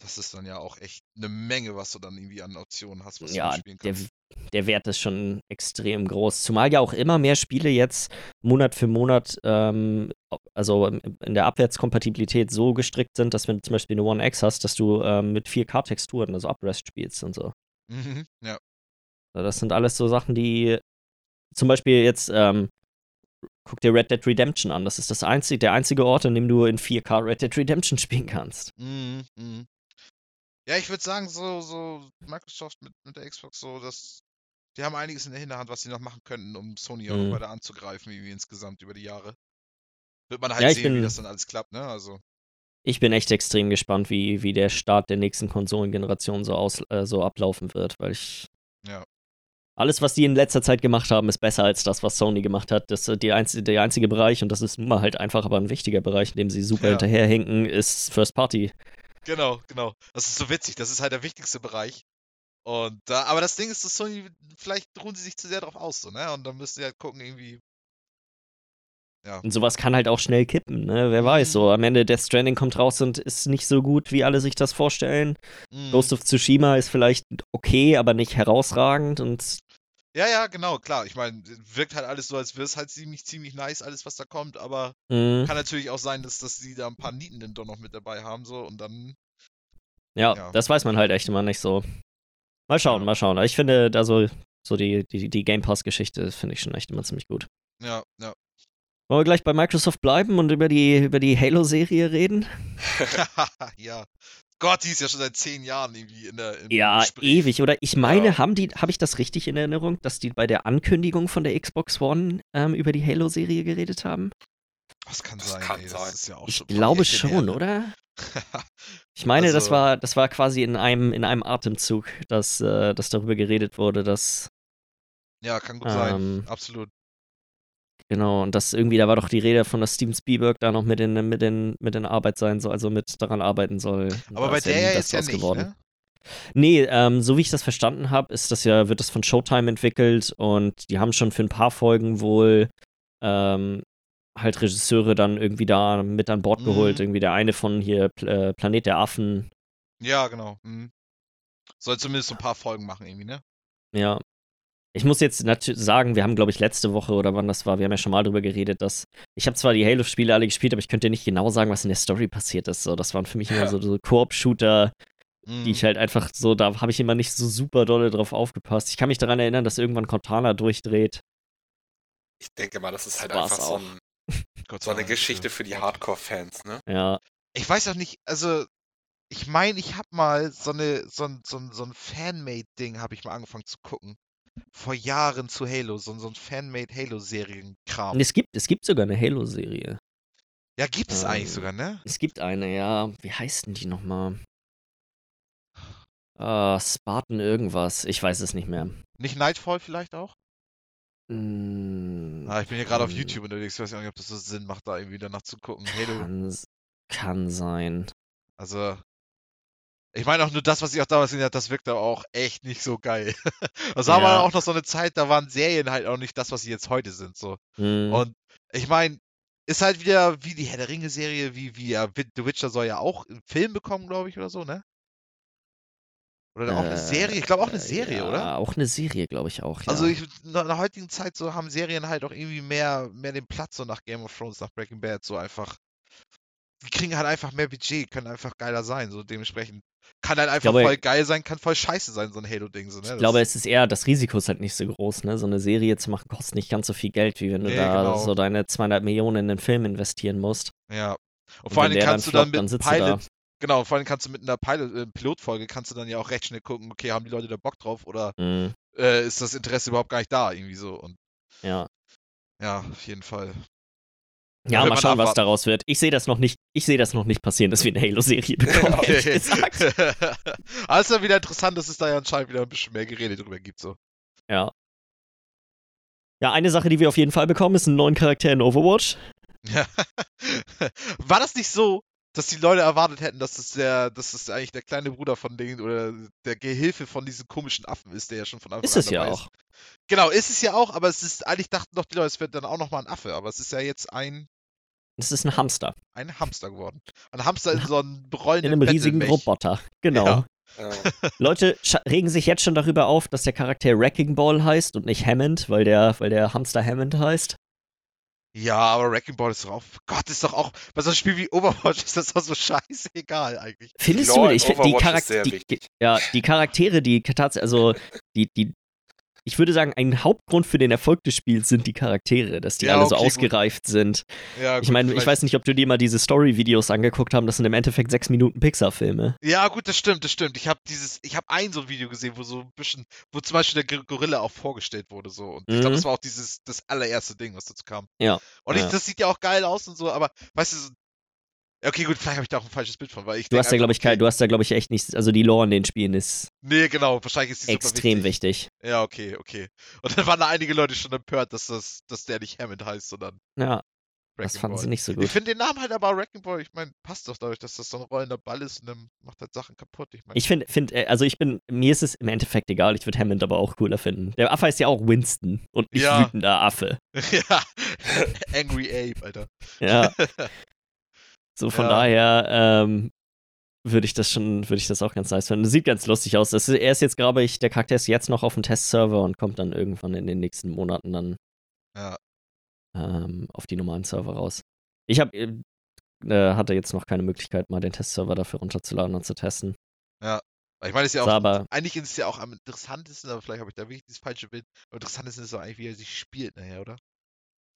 Das ist dann ja auch echt eine Menge, was du dann irgendwie an Optionen hast, was Ja, du spielen der, kannst. der Wert ist schon extrem groß. Zumal ja auch immer mehr Spiele jetzt Monat für Monat, ähm, also in der Abwärtskompatibilität so gestrickt sind, dass wenn du zum Beispiel eine One X hast, dass du ähm, mit 4K-Texturen, also Uprest spielst und so. Mhm. Ja. Also Das sind alles so Sachen, die zum Beispiel jetzt, ähm, guck dir Red Dead Redemption an. Das ist das einzige, der einzige Ort, an dem du in 4K Red Dead Redemption [LAUGHS] spielen kannst. Mhm. Mhm. Ja, ich würde sagen, so, so Microsoft mit, mit der Xbox, so, dass die haben einiges in der Hinterhand, was sie noch machen könnten, um Sony auch Mhm. noch weiter anzugreifen, irgendwie insgesamt über die Jahre. Wird man halt Ja, sehen, wie bin- das dann alles klappt, ne? Also. Ich bin echt extrem gespannt, wie, wie der Start der nächsten Konsolengeneration so, aus, äh, so ablaufen wird, weil ich. Ja. Alles, was die in letzter Zeit gemacht haben, ist besser als das, was Sony gemacht hat. Das, äh, die einzige, der einzige Bereich, und das ist nun mal halt einfach aber ein wichtiger Bereich, in dem sie super Ja. hinterherhinken, ist First Party. Genau, genau. Das ist so witzig. Das ist halt der wichtigste Bereich. Und da, aber das Ding ist, dass Sony, vielleicht ruhen sie sich zu sehr drauf aus, so, ne? Und dann müsst ihr halt gucken, irgendwie. Ja. Und sowas kann halt auch schnell kippen, ne? Wer weiß, Mhm. so am Ende Death Stranding kommt raus und ist nicht so gut, wie alle sich das vorstellen. Mhm. Ghost of Tsushima ist vielleicht okay, aber nicht herausragend und Ja, ja, genau, klar. Ich meine, wirkt halt alles so, als wäre es halt ziemlich, ziemlich nice, alles, was da kommt, aber mh, kann natürlich auch sein, dass, dass sie da ein paar Nieten dann doch noch mit dabei haben, so, und dann. ja, Ja. das weiß man halt echt immer nicht so. Mal schauen, Ja. mal schauen. Ich finde, da so, so die, die, die Game Pass-Geschichte finde ich schon echt immer ziemlich gut. Ja, ja. Wollen wir gleich bei Microsoft bleiben und über die, über die Halo-Serie reden? [LAUGHS] ja. Gott, die ist ja schon seit zehn Jahren irgendwie in der. Ja, Gespräch. ewig, oder? Ich meine, Ja. haben die, habe ich das richtig in Erinnerung, dass die bei der Ankündigung von der Xbox One ähm, über die Halo-Serie geredet haben? Das kann Das sein, kann ey. sein. Das ist ja auch Ich glaube schon, her, oder? [LAUGHS] Ich meine, das Also- war, das war quasi in einem, in einem Atemzug, dass, äh, dass darüber geredet wurde, dass, Ja, kann gut sein. ähm, Absolut. Genau, und dass irgendwie, da war doch die Rede von, dass Steven Spielberg da noch mit in, mit in, mit in Arbeit sein soll, also mit daran arbeiten soll. Aber bei ist der nie ja jetzt ja nicht, geworden. ne? Nee, ähm, so wie ich das verstanden habe, ist das ja, wird das von Showtime entwickelt und die haben schon für ein paar Folgen wohl ähm, halt Regisseure dann irgendwie da mit an Bord geholt. Mhm. Irgendwie der eine von hier äh, Planet der Affen. Ja, genau. Mhm. Soll zumindest ein paar Folgen machen, irgendwie, ne? Ja. Ich muss jetzt natürlich sagen, wir haben, glaube ich, letzte Woche oder wann das war, wir haben ja schon mal drüber geredet, dass ich habe zwar die Halo-Spiele alle gespielt, aber ich könnte dir nicht genau sagen, was in der Story passiert ist. So, das waren für mich immer Ja. so, so Koop-Shooter, Mhm. die ich halt einfach so, da habe ich immer nicht so super dolle drauf aufgepasst. Ich kann mich daran erinnern, dass irgendwann Cortana durchdreht. Ich denke mal, das ist Das halt war's einfach so, auch. ein, [LAUGHS] so eine Geschichte für die Hardcore-Fans, ne? Ja, Ich weiß auch nicht, also ich meine, ich habe mal so eine so ein, so ein, so ein Fanmade-Ding habe ich mal angefangen zu gucken. Vor Jahren zu Halo, so, ein- so ein Fanmade Halo-Serienkram. Und es gibt, es gibt sogar eine Halo-Serie. Ja, gibt es eigentlich Ähm, sogar, ne? Es gibt eine, ja. Wie heißt denn die nochmal? Ah, Spartan irgendwas. Ich weiß es nicht mehr. Nicht Nightfall vielleicht auch? Mm, Ah, ich bin hier gerade auf kann- YouTube unterwegs, ich weiß nicht, ob das so Sinn macht, da irgendwie danach zu gucken. Halo, Kann, kann sein. also ich meine auch nur das, was ich auch damals gesehen habe, das wirkt aber auch echt nicht so geil. [LAUGHS] Also haben wir Ja. auch noch so eine Zeit, da waren Serien halt auch nicht das, was sie jetzt heute sind, so. Mm, Und ich meine, ist halt wieder wie die Herr der Ringe-Serie, wie, wie ja, The Witcher soll ja auch einen Film bekommen, glaube ich, oder so, ne? Oder auch eine Serie? Ich glaube auch eine äh, Serie, ja, oder? Auch eine Serie, glaube ich auch. Ja. Also ich, in der heutigen Zeit so haben Serien halt auch irgendwie mehr, mehr den Platz so nach Game of Thrones, nach Breaking Bad, so einfach. Die kriegen halt einfach mehr Budget, können einfach geiler sein, so dementsprechend. Kann halt einfach glaube, voll geil sein, kann voll scheiße sein, so ein Halo-Ding, so, ne? ich glaube, es ist eher, das Risiko ist halt nicht so groß, ne? So eine Serie zu machen kostet nicht ganz so viel Geld, wie wenn du Nee, da genau. so deine 200 Millionen in den Film investieren musst. Ja. Und Und vor der kannst du dann mit dann Pilot, genau, vor allem kannst du mit einer Pilot, äh, Pilotfolge kannst du dann ja auch recht schnell gucken, okay, haben die Leute da Bock drauf oder Mm, äh, ist das Interesse überhaupt gar nicht da, irgendwie so. Und ja. ja, auf jeden Fall. Ja, mal schauen, was daraus wird. Ich sehe das noch nicht, ich sehe das noch nicht passieren, dass wir eine Halo-Serie [LAUGHS] bekommen, ist ja [LAUGHS] wieder interessant, dass es da ja anscheinend wieder ein bisschen mehr Gerede drüber gibt, so. Ja. Ja, eine Sache, die wir auf jeden Fall bekommen, ist einen neuen Charakter in Overwatch. Ja. [LAUGHS] War das nicht so, dass die Leute erwartet hätten, dass es der, dass es eigentlich der kleine Bruder von denen oder der Gehilfe von diesem komischen Affen ist, der ja schon von Anfang Ist an es ja auch. Genau, ist es ja auch, aber es ist, eigentlich dachten doch die Leute, es wird dann auch nochmal ein Affe, aber es ist ja jetzt ein, Es ist ein Hamster. ein Hamster geworden. Ein Hamster in so einem In rollenden einem riesigen. Roboter. Genau. Ja. Ja. [LAUGHS] Leute regen sich jetzt schon darüber auf, dass der Charakter Wrecking Ball heißt und nicht Hammond, weil der, weil der Hamster Hammond heißt. Ja, aber Wrecking Ball ist drauf. Gott, ist doch auch, bei so einem Spiel wie Overwatch ist das doch so scheißegal eigentlich. Findest Lore du? in Ich finde die sehr die, ja, die Charaktere, die tatsächlich, also die, die, ich würde sagen, ein Hauptgrund für den Erfolg des Spiels sind die Charaktere, dass die Ja, alle so okay, gut. ausgereift sind. Ja, Ich gut, meine, ich weiß nicht, ob du dir mal diese Story-Videos angeguckt haben. Das sind im Endeffekt sechs Minuten Pixar-Filme. Ja, gut, das stimmt, das stimmt. Ich habe dieses, ich habe ein so ein Video gesehen, wo so ein bisschen, wo zum Beispiel der Gor- Gorilla auch vorgestellt wurde so. Und ich glaube, Mhm. das war auch dieses, das allererste Ding, was dazu kam. Ja, Und ich, ja. das sieht ja auch geil aus und so, aber weißt du, so, okay, gut, vielleicht habe ich da auch ein falsches Bild von, weil ich Du hast ja, glaube ich, kein, du hast ja, glaube ich, echt nicht. Also die Lore in den Spielen ist Nee, genau, wahrscheinlich ist die extrem wichtig. Ja, okay, okay. Und dann waren da einige Leute schon empört, dass das, dass der nicht Hammond heißt, sondern Ja. Das fanden Ball. sie nicht so Ich gut. finde den Namen halt aber Wrecking Ball, ich meine, passt doch dadurch, dass das so ein rollender Ball ist und dann macht halt Sachen kaputt. Ich meine, Ich finde, find, äh, also ich bin, mir ist es im Endeffekt egal, ich würde Hammond aber auch cooler finden. Der Affe heißt ja auch Winston und nicht Ja. wütender Affe. [LAUGHS] ja, [LAUGHS] Angry Ape, Alter. Ja. [LAUGHS] So von Ja. daher ähm, würde ich das schon, würde ich das auch ganz nice finden. Sieht ganz lustig aus. Das ist, er ist jetzt, glaube ich, der Charakter ist jetzt noch auf dem Testserver und kommt dann irgendwann in den nächsten Monaten dann Ja. ähm, auf die normalen Server raus. Ich habe äh, äh, hatte jetzt noch keine Möglichkeit, mal den Testserver dafür runterzuladen und zu testen. Ich meine, es ist ja auch, aber- eigentlich ist es ja auch am interessantesten, aber vielleicht habe ich da wirklich das falsche Bild. Am interessantesten ist doch eigentlich, wie er sich spielt nachher, oder?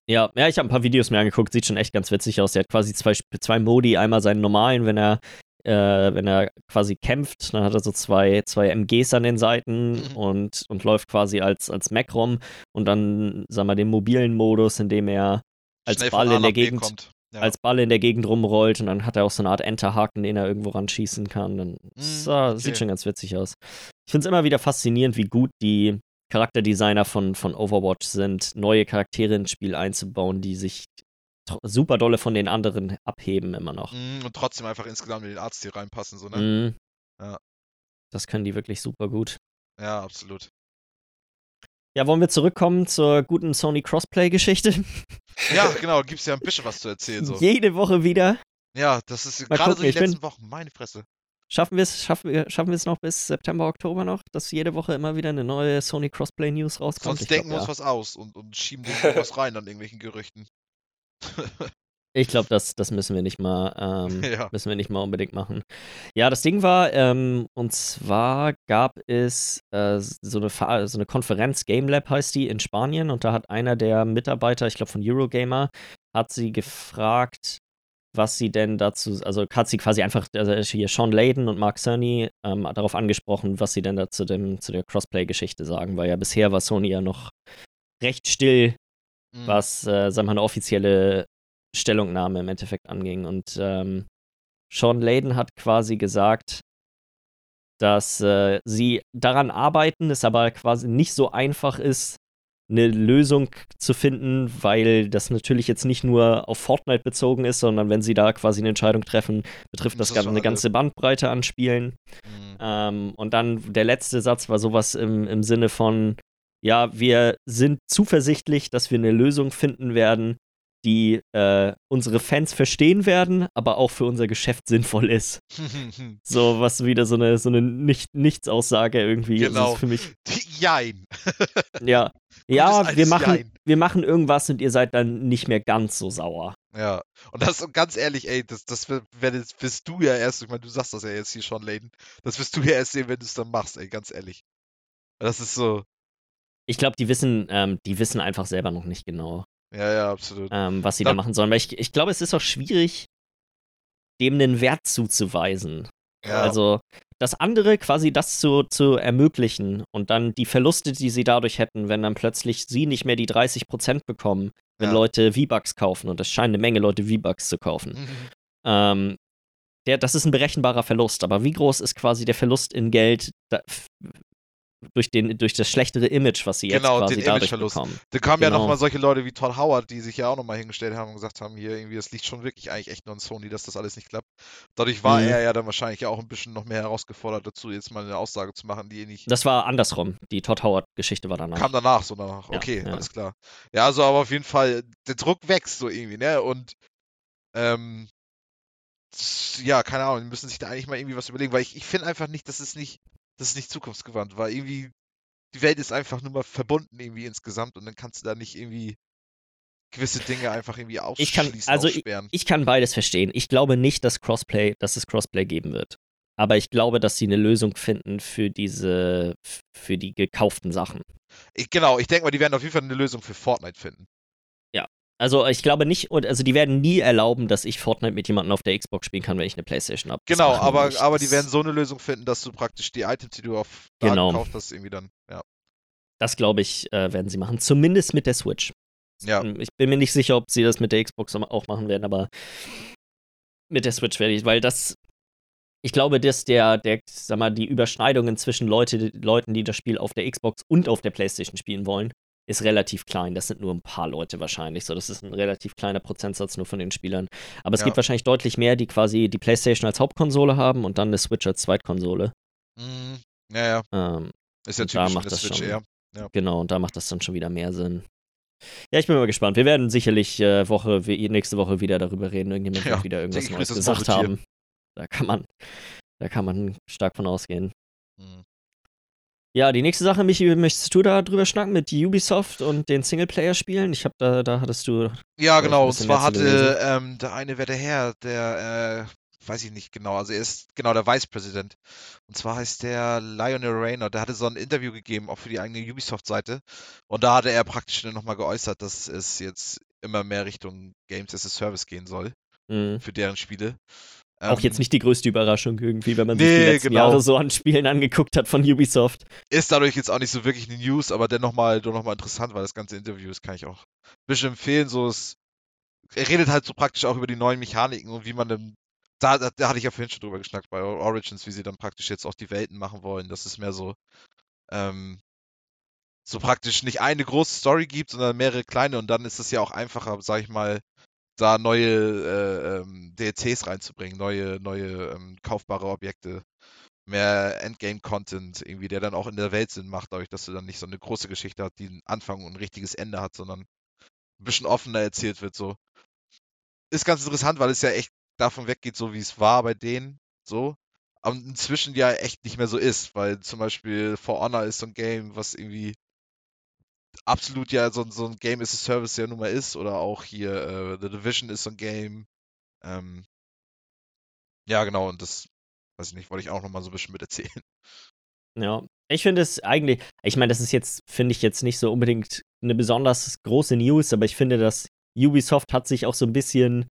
Ja, ja, ich habe ein paar Videos mir angeguckt, sieht schon echt ganz witzig aus. Er hat quasi zwei, zwei Modi, einmal seinen normalen, wenn er, äh, wenn er quasi kämpft, dann hat er so zwei, zwei MGs an den Seiten Mhm. und, und läuft quasi als, als Mac rum und dann, sagen wir, den mobilen Modus, in dem er als Schnell Ball in der Gegend. Ja. als Ball in der Gegend rumrollt und dann hat er auch so eine Art Enterhaken, den er irgendwo ranschießen kann. Dann so, okay. sieht schon ganz witzig aus. Ich finde es immer wieder faszinierend, wie gut die Charakterdesigner von, von Overwatch sind, neue Charaktere ins Spiel einzubauen, die sich super dolle von den anderen abheben immer noch. Mm, Und trotzdem einfach insgesamt in den Arzt hier reinpassen, so, ne? Mhm. Ja. Das können die wirklich super gut. Ja, absolut. Ja, wollen wir zurückkommen zur guten Sony Crossplay-Geschichte? Ja, genau, gibt's ja ein bisschen was zu erzählen, so. [LAUGHS] Jede Woche wieder. Ja, das ist Mal gerade so gucken, die ich bin- letzten Wochen, meine Fresse. Schaffen wir es schaffen wir, schaffen wir es noch bis September, Oktober noch, dass jede Woche immer wieder eine neue Sony Crossplay News rauskommt? Sonst Ich glaub, denken wir uns ja. was aus und, und schieben was rein an irgendwelchen Gerüchten. [LAUGHS] Ich glaube, das, das müssen wir nicht mal, ähm, [LAUGHS] Ja. müssen wir nicht mal unbedingt machen. Ja, das Ding war, ähm, und zwar gab es äh, so, eine, so eine Konferenz, Game Lab heißt die, in Spanien, und da hat einer der Mitarbeiter, ich glaube von Eurogamer, hat sie gefragt, was sie denn dazu, also hat sie quasi einfach, also hier Sean Layden und Mark Cerny ähm, darauf angesprochen, was sie denn da zu, dem, zu der Crossplay-Geschichte sagen, weil ja bisher war Sony ja noch recht still Mm. was, äh, sagen wir mal, eine offizielle Stellungnahme im Endeffekt anging. Und ähm, Sean Layden hat quasi gesagt, dass äh, sie daran arbeiten, es aber quasi nicht so einfach ist, eine Lösung zu finden, weil das natürlich jetzt nicht nur auf Fortnite bezogen ist, sondern wenn sie da quasi eine Entscheidung treffen, betrifft Das das, ist Ganze eine ganze Bandbreite an Spielen. Mm. Ähm, und dann der letzte Satz war sowas im, im Sinne von, ja, wir sind zuversichtlich, dass wir eine Lösung finden werden, die äh, unsere Fans verstehen werden, aber auch für unser Geschäft sinnvoll ist. [LAUGHS] So was wieder so eine, so eine nicht Nichtsaussage irgendwie. Das Genau. ist für mich, Jein. [LAUGHS] ja. Ja, wir machen, wir machen irgendwas und ihr seid dann nicht mehr ganz so sauer. Ja, und das und ganz ehrlich, ey, das, das werdet- wirst du ja erst, ich meine, du sagst das ja jetzt hier schon, Layden, das wirst du ja erst sehen, wenn du es dann machst, ey, ganz ehrlich. Das ist so, Ich glaube, die wissen, ähm, die wissen einfach selber noch nicht genau, ja, ja, absolut. ähm, was sie da Da- machen sollen. Weil ich, ich glaube, es ist auch schwierig, dem einen Wert zuzuweisen. Ja, Also das andere quasi das zu, zu ermöglichen und dann die Verluste, die sie dadurch hätten, wenn dann plötzlich sie nicht mehr die 30% bekommen, wenn Ja. Leute V-Bucks kaufen und es scheinen eine Menge Leute V-Bucks zu kaufen. Mhm. Ähm, der, das ist ein berechenbarer Verlust, aber wie groß ist quasi der Verlust in Geld da, durch, den, durch das schlechtere Image, was sie jetzt Genau, quasi den dadurch Imageverlust. bekommen? Da kamen ja Genau. nochmal solche Leute wie Todd Howard, die sich ja auch nochmal hingestellt haben und gesagt haben, hier irgendwie, das liegt schon wirklich eigentlich echt nur an Sony, dass das alles nicht klappt. Dadurch war Mhm. er ja dann wahrscheinlich auch ein bisschen noch mehr herausgefordert dazu, jetzt mal eine Aussage zu machen, die eh nicht Das war andersrum. Die Todd Howard-Geschichte war danach. kam danach, so danach. Ja, Okay, ja. alles klar. Ja, also aber auf jeden Fall, der Druck wächst so irgendwie, ne? Und ähm, ja, keine Ahnung, die müssen sich da eigentlich mal irgendwie was überlegen, weil ich, ich finde einfach nicht, das ist nicht, das ist nicht zukunftsgewandt, weil irgendwie die Welt ist einfach nur mal verbunden irgendwie insgesamt und dann kannst du da nicht irgendwie gewisse Dinge einfach irgendwie Ich kann- ausschließen, also ich-. Ich kann beides verstehen. Ich glaube nicht, dass Crossplay, dass es Crossplay geben wird. Aber ich glaube, dass sie eine Lösung finden für diese, für die gekauften Sachen. Ich, genau, ich denke mal, die werden auf jeden Fall eine Lösung für Fortnite finden. Also ich glaube nicht, und also die werden nie erlauben, dass ich Fortnite mit jemandem auf der Xbox spielen kann, wenn ich eine Playstation habe. Genau, aber, aber die werden so eine Lösung finden, dass du praktisch die Items, die du auf da Genau. gekauft hast, irgendwie dann, ja. Das glaube ich, äh, werden sie machen. Zumindest mit der Switch. Ja. Ich bin mir nicht sicher, ob sie das mit der Xbox auch machen werden, aber mit der Switch werde ich, weil das. Ich glaube, dass der, der, sag mal, die Überschneidungen zwischen Leute, Leuten, die das Spiel auf der Xbox und auf der PlayStation spielen wollen, ist relativ klein. Das sind nur ein paar Leute wahrscheinlich. So, das ist ein relativ kleiner Prozentsatz nur von den Spielern. Aber es Ja. gibt wahrscheinlich deutlich mehr, die quasi die PlayStation als Hauptkonsole haben und dann eine Switch als Zweitkonsole. Mhm. Ja, ja. Ähm, Ist ja da typisch in macht das Switch schon. eher. genau, und da macht das dann schon wieder mehr Sinn. Ja, ich bin mal gespannt. Wir werden sicherlich äh, Woche, wie- nächste Woche wieder darüber reden. Irgendjemand Ja, wird wieder irgendwas Neues gesagt haben. Da kann man, da kann man stark von ausgehen. Mhm. Ja, die nächste Sache, Michi, möchtest du da drüber schnacken mit Ubisoft und den Singleplayer-Spielen? Ich habe da, da hattest du. Ja, genau. Und zwar hatte ähm, der eine, wer der Herr, der, äh, weiß ich nicht genau, also er ist genau der Vice President. Und zwar heißt der Lionel Rayner. Der hatte so ein Interview gegeben, auch für die eigene Ubisoft-Seite. Und da hatte er praktisch nochmal geäußert, dass es jetzt immer mehr Richtung Games as a Service gehen soll Mh, für deren Spiele. Auch Ähm, jetzt nicht die größte Überraschung irgendwie, wenn man sich Nee, die letzten genau. Jahre so an Spielen angeguckt hat von Ubisoft. Ist dadurch jetzt auch nicht so wirklich eine News, aber dennoch mal, doch noch mal interessant, weil das ganze Interview ist, kann ich auch ein bisschen empfehlen. So ist, er redet halt so praktisch auch über die neuen Mechaniken und wie man dann, da, da, da hatte ich ja vorhin schon drüber geschnackt bei Origins, wie sie dann praktisch jetzt auch die Welten machen wollen. Dass es mehr so, ähm, so praktisch nicht eine große Story gibt, sondern mehrere kleine und dann ist es ja auch einfacher, sag ich mal, da neue äh, ähm, DLCs reinzubringen, neue, neue ähm, kaufbare Objekte mehr Endgame-Content, irgendwie, der dann auch in der Welt Sinn macht, dadurch, dass du dann nicht so eine große Geschichte hast, die einen Anfang und ein richtiges Ende hat, sondern ein bisschen offener erzählt wird, so. Ist ganz interessant, weil es ja echt davon weggeht, so wie es war bei denen, so. Aber inzwischen ja echt nicht mehr so ist, weil zum Beispiel For Honor ist so ein Game, was irgendwie absolut ja so, ein- so ein Game as a Service ja nun mal ist, oder auch hier äh, The Division ist so ein Game. Ähm, ja, genau, und das, weiß ich nicht, wollte ich auch noch mal so ein bisschen mit erzählen. Ja, ich finde es eigentlich, ich meine, das ist jetzt, finde ich jetzt nicht so unbedingt eine besonders große News, aber ich finde, dass Ubisoft hat sich auch so ein bisschen,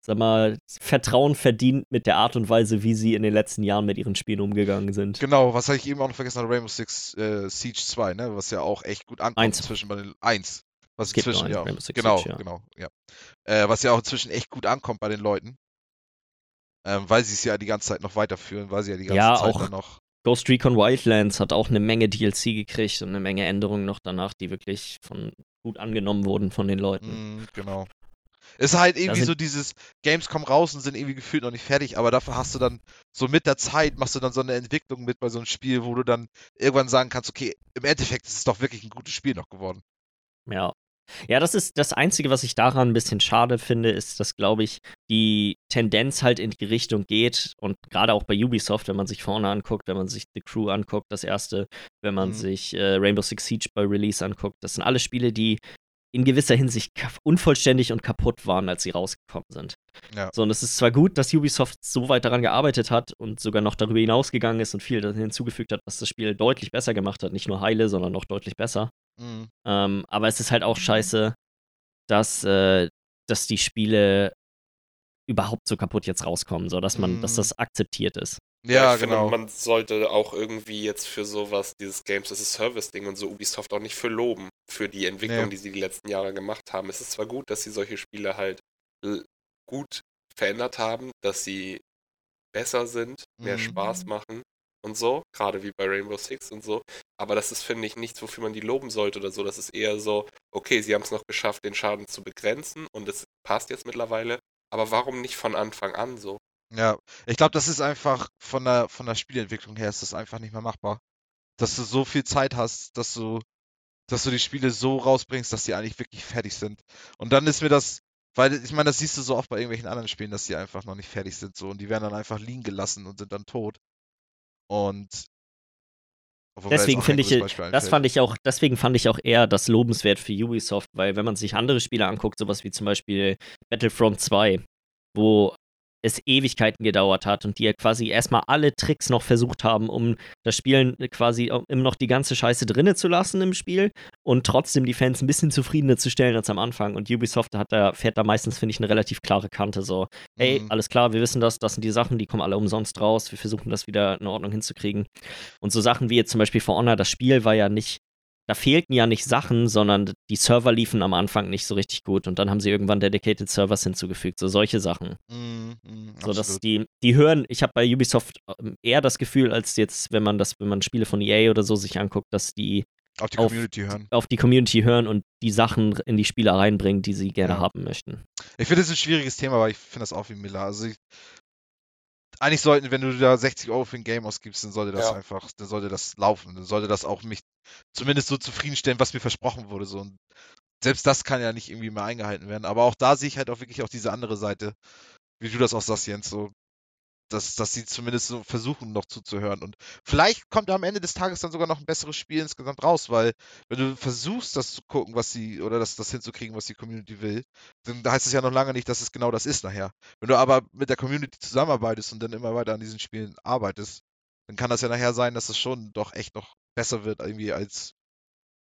sag mal, Vertrauen verdient mit der Art und Weise, wie sie in den letzten Jahren mit ihren Spielen umgegangen sind. Genau, was habe ich eben auch noch vergessen, Rainbow Six äh, Siege 2, ne? Was ja auch echt gut ankommt Eins. inzwischen bei den eins. Was Es gibt inzwischen ja, Six genau, Siege, ja. genau, ja. Äh, was ja auch inzwischen echt gut ankommt bei den Leuten. Ähm, weil sie es ja die ganze Zeit noch weiterführen, weil sie ja die ganze Ja, Zeit auch noch. Ghost Recon Wildlands hat auch eine Menge DLC gekriegt und eine Menge Änderungen noch danach, die wirklich von gut angenommen wurden von den Leuten. Mm, genau. Ist halt irgendwie so dieses Games kommen raus und sind irgendwie gefühlt noch nicht fertig, aber dafür hast du dann so mit der Zeit machst du dann so eine Entwicklung mit bei so einem Spiel, wo du dann irgendwann sagen kannst, okay, im Endeffekt ist es doch wirklich ein gutes Spiel noch geworden. Ja. Ja, das ist das Einzige, was ich daran ein bisschen schade finde, ist, dass, glaube ich, die Tendenz halt in die Richtung geht und gerade auch bei Ubisoft, wenn man sich vorne anguckt, wenn man sich The Crew anguckt, das erste, wenn man Mhm. sich äh, Rainbow Six Siege bei Release anguckt, das sind alle Spiele, die in gewisser Hinsicht unvollständig und kaputt waren, als sie rausgekommen sind. Ja. So, und es ist zwar gut, dass Ubisoft so weit daran gearbeitet hat und sogar noch darüber hinausgegangen ist und viel hinzugefügt hat, was das Spiel deutlich besser gemacht hat. Nicht nur heile, sondern noch deutlich besser. Mm, Ähm, aber es ist halt auch scheiße, dass, äh, dass die Spiele überhaupt so kaputt jetzt rauskommen, so dass man, dass Mhm. das akzeptiert ist. Ja, ich genau. finde, man sollte auch irgendwie jetzt für sowas, dieses Games as a Service-Ding und so Ubisoft auch nicht für loben, für die Entwicklung, Nee. die sie die letzten Jahre gemacht haben. Es ist zwar gut, dass sie solche Spiele halt gut verändert haben, dass sie besser sind, mehr Mhm. Spaß machen und so, gerade wie bei Rainbow Six und so. Aber das ist, finde ich, nichts, wofür man die loben sollte oder so. Das ist eher so, okay, sie haben es noch geschafft, den Schaden zu begrenzen und es passt jetzt mittlerweile. Aber warum nicht von Anfang an so? Ja, ich glaube, das ist einfach von der von der Spielentwicklung her ist das einfach nicht mehr machbar. Dass du so viel Zeit hast, dass du dass du die Spiele so rausbringst, dass die eigentlich wirklich fertig sind. Und dann ist mir das, weil ich meine, das siehst du so oft bei irgendwelchen anderen Spielen, dass die einfach noch nicht fertig sind so und die werden dann einfach liegen gelassen und sind dann tot. Und Deswegen finde ich, das einfällt. fand ich auch, deswegen fand ich auch eher das lobenswert für Ubisoft, weil wenn man sich andere Spiele anguckt, sowas wie zum Beispiel Battlefront 2, wo es Ewigkeiten gedauert hat und die ja quasi erstmal alle Tricks noch versucht haben, um das Spiel quasi immer noch die ganze Scheiße drinne zu lassen im Spiel und trotzdem die Fans ein bisschen zufriedener zu stellen als am Anfang. Und Ubisoft hat da, fährt da meistens, finde ich, eine relativ klare Kante. So, hey, Mhm. alles klar, wir wissen das, das sind die Sachen, die kommen alle umsonst raus, wir versuchen das wieder in Ordnung hinzukriegen. Und so Sachen wie jetzt zum Beispiel For Honor, das Spiel war ja nicht, da fehlten ja nicht Sachen, sondern die Server liefen am Anfang nicht so richtig gut und dann haben sie irgendwann Dedicated Servers hinzugefügt, so solche Sachen. Mm, mm, So dass die, die hören, ich habe bei Ubisoft ähm, eher das Gefühl, als jetzt, wenn man das, wenn man Spiele von EA oder so sich anguckt, dass die Auf die auf Community hören. auf die Community hören und die Sachen in die Spiele reinbringen, die sie gerne Ja. haben möchten. Ich finde es ein schwieriges Thema, aber ich finde das auch wie Miller. Also ich, eigentlich sollten, wenn du da 60 Euro für ein Game ausgibst, dann sollte das Ja. einfach, dann sollte das laufen. Dann sollte das auch mich zumindest so zufriedenstellen, was mir versprochen wurde. So. Und selbst das kann ja nicht irgendwie mehr eingehalten werden. Aber auch da sehe ich halt auch wirklich auch diese andere Seite, wie du das auch sagst, Jens, so, dass, dass sie zumindest so versuchen, noch zuzuhören. Und vielleicht kommt am Ende des Tages dann sogar noch ein besseres Spiel insgesamt raus, weil wenn du versuchst, das zu gucken, was sie, oder das, das hinzukriegen, was die Community will, dann heißt es ja noch lange nicht, dass es genau das ist nachher. Wenn du aber mit der Community zusammenarbeitest und dann immer weiter an diesen Spielen arbeitest, dann kann das ja nachher sein, dass es schon doch echt noch besser wird, irgendwie als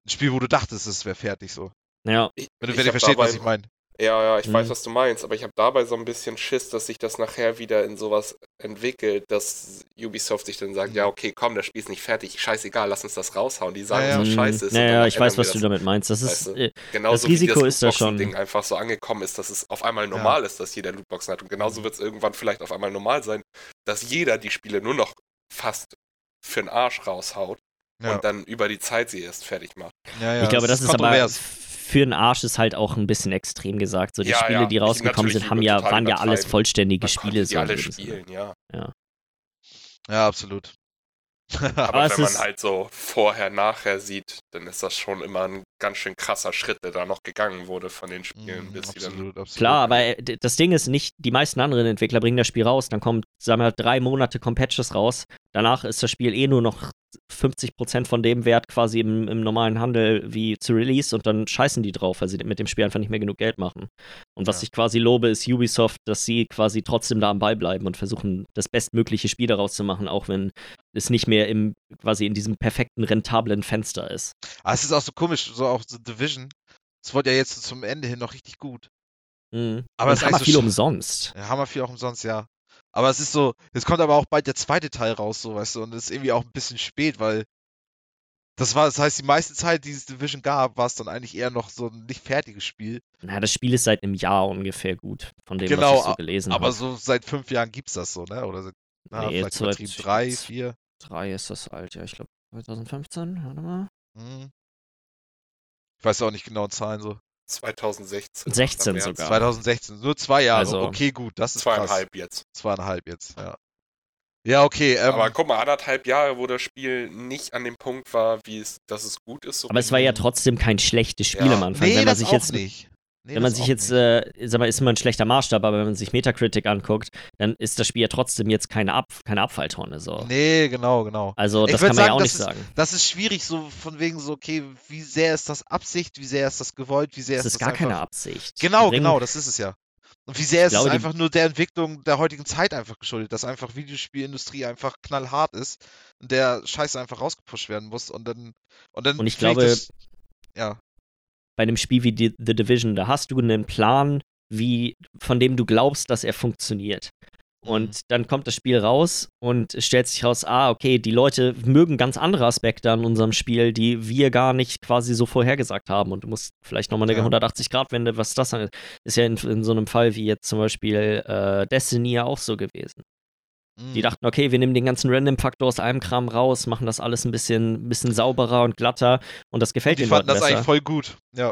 ein Spiel, wo du dachtest, es wäre fertig so. Ja, Ich, Wenn du, ihr versteht, was dabei- ich meine. Ja, ja, ich weiß, Mhm. was du meinst, aber ich habe dabei so ein bisschen Schiss, dass sich das nachher wieder in sowas entwickelt, dass Ubisoft sich dann sagt, Mhm. ja, okay, komm, das Spiel ist nicht fertig, scheißegal, lass uns das raushauen. Die sagen, Ja, ja. was Mm, scheiße ist. Naja, dann ich weiß, was du das. damit meinst. Das ist, Weißt du? äh, Genauso Risiko wie das ist da schon. Lootboxen-Ding einfach so angekommen ist, dass es auf einmal normal ist, dass jeder Lootboxen hat. Und genauso wird es irgendwann vielleicht auf einmal normal sein, dass jeder die Spiele nur noch fast für den Arsch raushaut Ja, und dann über die Zeit sie erst fertig macht. ja, ja, ich glaube, das ist aber kontrovers. für den Arsch ist halt auch ein bisschen extrem gesagt. So die Ja, Spiele, ja, die rausgekommen sind, haben ja, waren ja alles vollständige Man Spiele. so alle spielen, ja. Ja, absolut. [LAUGHS] Aber, Aber wenn man ist- halt so vorher, nachher sieht, dann ist das schon immer ein ganz schön krasser Schritt, der da noch gegangen wurde von den Spielen, Mhm, bis sie dann. absolut, absolut. Klar, aber äh, das Ding ist nicht, die meisten anderen Entwickler bringen das Spiel raus, dann kommt, sagen wir, drei Monate kommen Patches raus. Danach ist das Spiel eh nur noch 50% von dem Wert quasi im, im normalen Handel wie zu Release und dann scheißen die drauf, weil sie mit dem Spiel einfach nicht mehr genug Geld machen. Und was Ja. ich quasi lobe, ist Ubisoft, dass sie quasi trotzdem da am Ball bleiben und versuchen, das bestmögliche Spiel daraus zu machen, auch wenn es nicht mehr im, quasi in diesem perfekten, rentablen Fenster ist. Aber es ist auch so komisch, so auch The Division. Es wurde ja jetzt zum Ende hin noch richtig gut. Mhm. Aber und es ist hammer viel umsonst. Ja, hammer viel auch umsonst, ja. Aber es ist so, jetzt kommt aber auch bald der zweite Teil raus, so, weißt du, und das ist irgendwie auch ein bisschen spät, weil das war, das heißt, die meiste Zeit, die es Division gab, war es dann eigentlich eher noch so ein nicht fertiges Spiel. Na, das Spiel ist seit einem Jahr ungefähr gut, von dem, Genau, was ich so gelesen Aber habe. so seit fünf Jahren gibt's das so, ne? Oder seit, na, Nee, vielleicht seit- drei, vier. Drei ist das alt, ja, ich glaube 2015, warte mal. Hm. Ich weiß auch nicht genau Zahlen so. 2016. 16 März. sogar. 2016, nur zwei Jahre. Also- okay, gut, das ist krass. Zweieinhalb jetzt. Zweieinhalb jetzt, ja. Ja, okay. Ähm, Aber guck mal, anderthalb Jahre, wo das Spiel nicht an dem Punkt war, wie es, dass es gut ist. So Aber es war ja trotzdem kein schlechtes Spiel Ja. am Anfang. nee, wenn man das sich auch jetzt, nicht. Nee, wenn man das sich auch jetzt, äh, sag mal, ist immer ein schlechter Maßstab, aber wenn man sich Metacritic anguckt, dann ist das Spiel ja trotzdem jetzt keine, Ab keine Abfalltonne. So. Nee, genau, genau. Also das kann man ja sagen, auch das nicht ist- sagen. Das ist schwierig, so von wegen so, okay, wie sehr ist das Absicht, wie sehr ist das gewollt, wie sehr Das ist ist das gar keine einfach... Absicht. Genau, Die bringen- genau, das ist es ja. Und wie sehr ist glaube, es die- einfach nur der Entwicklung der heutigen Zeit einfach geschuldet, dass einfach Videospielindustrie einfach knallhart ist und der Scheiße einfach rausgepusht werden muss und dann und dann Und ich glaube, das, ja, bei einem Spiel wie The Division, da hast du einen Plan, wie, von dem du glaubst, dass er funktioniert. Und Mhm. dann kommt das Spiel raus und es stellt sich raus, ah, okay, die Leute mögen ganz andere Aspekte an unserem Spiel, die wir gar nicht quasi so vorhergesagt haben. Und du musst vielleicht nochmal eine Ja. 180-Grad-Wende, was das angeht. Ist ja in, in so einem Fall wie jetzt zum Beispiel äh, Destiny ja auch so gewesen. Die mhm. dachten, okay, wir nehmen den ganzen Random-Faktor aus allem Kram raus, machen das alles ein bisschen, bisschen sauberer und glatter und das gefällt die den fanden Leuten das besser. eigentlich voll gut. Ja,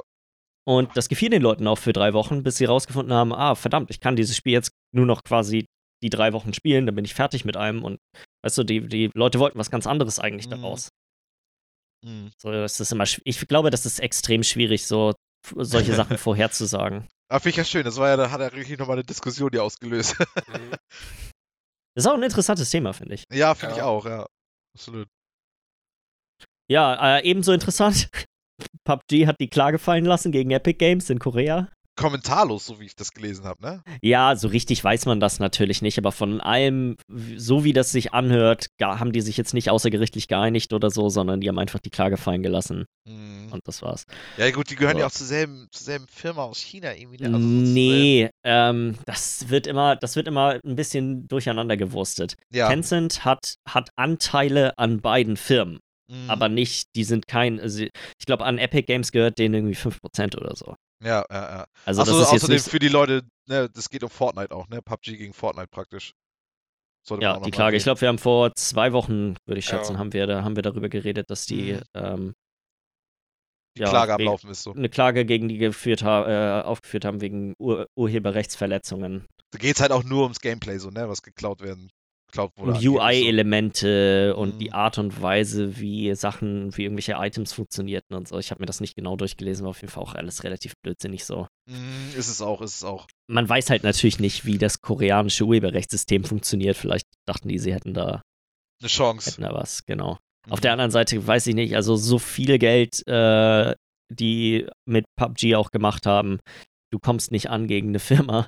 Und das gefiel den Leuten auch für drei Wochen, bis sie rausgefunden haben, ah, verdammt, ich kann dieses Spiel jetzt nur noch quasi die drei Wochen spielen, dann bin ich fertig mit einem und weißt du, die, die Leute wollten was ganz anderes eigentlich Mhm. daraus. mhm. So, das ist immer, ich glaube, das ist extrem schwierig, so solche Sachen [LAUGHS] vorherzusagen. Aber finde ich ja schön, das war ja, da hat er wirklich nochmal eine Diskussion hier ausgelöst. [LAUGHS] Das ist auch ein interessantes Thema, finde ich. ja, finde ich Ja. auch, ja. Absolut. Ja, äh, ebenso interessant. [LAUGHS] PUBG hat die Klage fallen lassen gegen Epic Games in Korea. Kommentarlos, so wie ich das gelesen habe, ne? Ja, so richtig weiß man das natürlich nicht, aber von allem, so wie das sich anhört, haben die sich jetzt nicht außergerichtlich geeinigt oder so, sondern die haben einfach die Klage fallen gelassen Mhm. und das war's. Ja, gut, die gehören So. ja auch zur selben, zur selben Firma aus China irgendwie. Ne? Also nee, ähm, das wird immer, das wird immer ein bisschen durcheinander gewurstet. Ja. Tencent hat, hat Anteile an beiden Firmen, mhm. aber nicht, die sind kein, also ich glaube, an Epic Games gehört denen irgendwie 5% oder so. Ja, ja, ja. Also Achso, das ist außerdem nicht, für die Leute, ne, das geht um Fortnite auch, ne? PUBG gegen Fortnite praktisch. Sollte ja, die Klage. Ich glaube, wir haben vor zwei Wochen, würde ich Ja. schätzen, haben wir da, haben wir darüber geredet, dass die Mhm. ähm, die ja, Klage am wegen- Laufen ist so. eine Klage gegen die geführt ha äh, aufgeführt haben wegen Ur Urheberrechtsverletzungen. Da geht es halt auch nur ums Gameplay, so, ne, was geklaut werden. Wurde. Und so. UI-Elemente und die Mhm. Art und Weise, wie Sachen, wie irgendwelche Items funktionierten und so. Ich habe mir das nicht genau durchgelesen, war auf jeden Fall auch alles relativ blödsinnig so. Mm, ist es auch, ist es auch. Man weiß halt natürlich nicht, wie das koreanische Urheberrechtssystem funktioniert. Vielleicht dachten die, sie hätten da, Eine Chance. hätten da was, genau. Auf Mhm. der anderen Seite weiß ich nicht, also so viel Geld, äh, die mit PUBG auch gemacht haben, du kommst nicht an gegen eine Firma,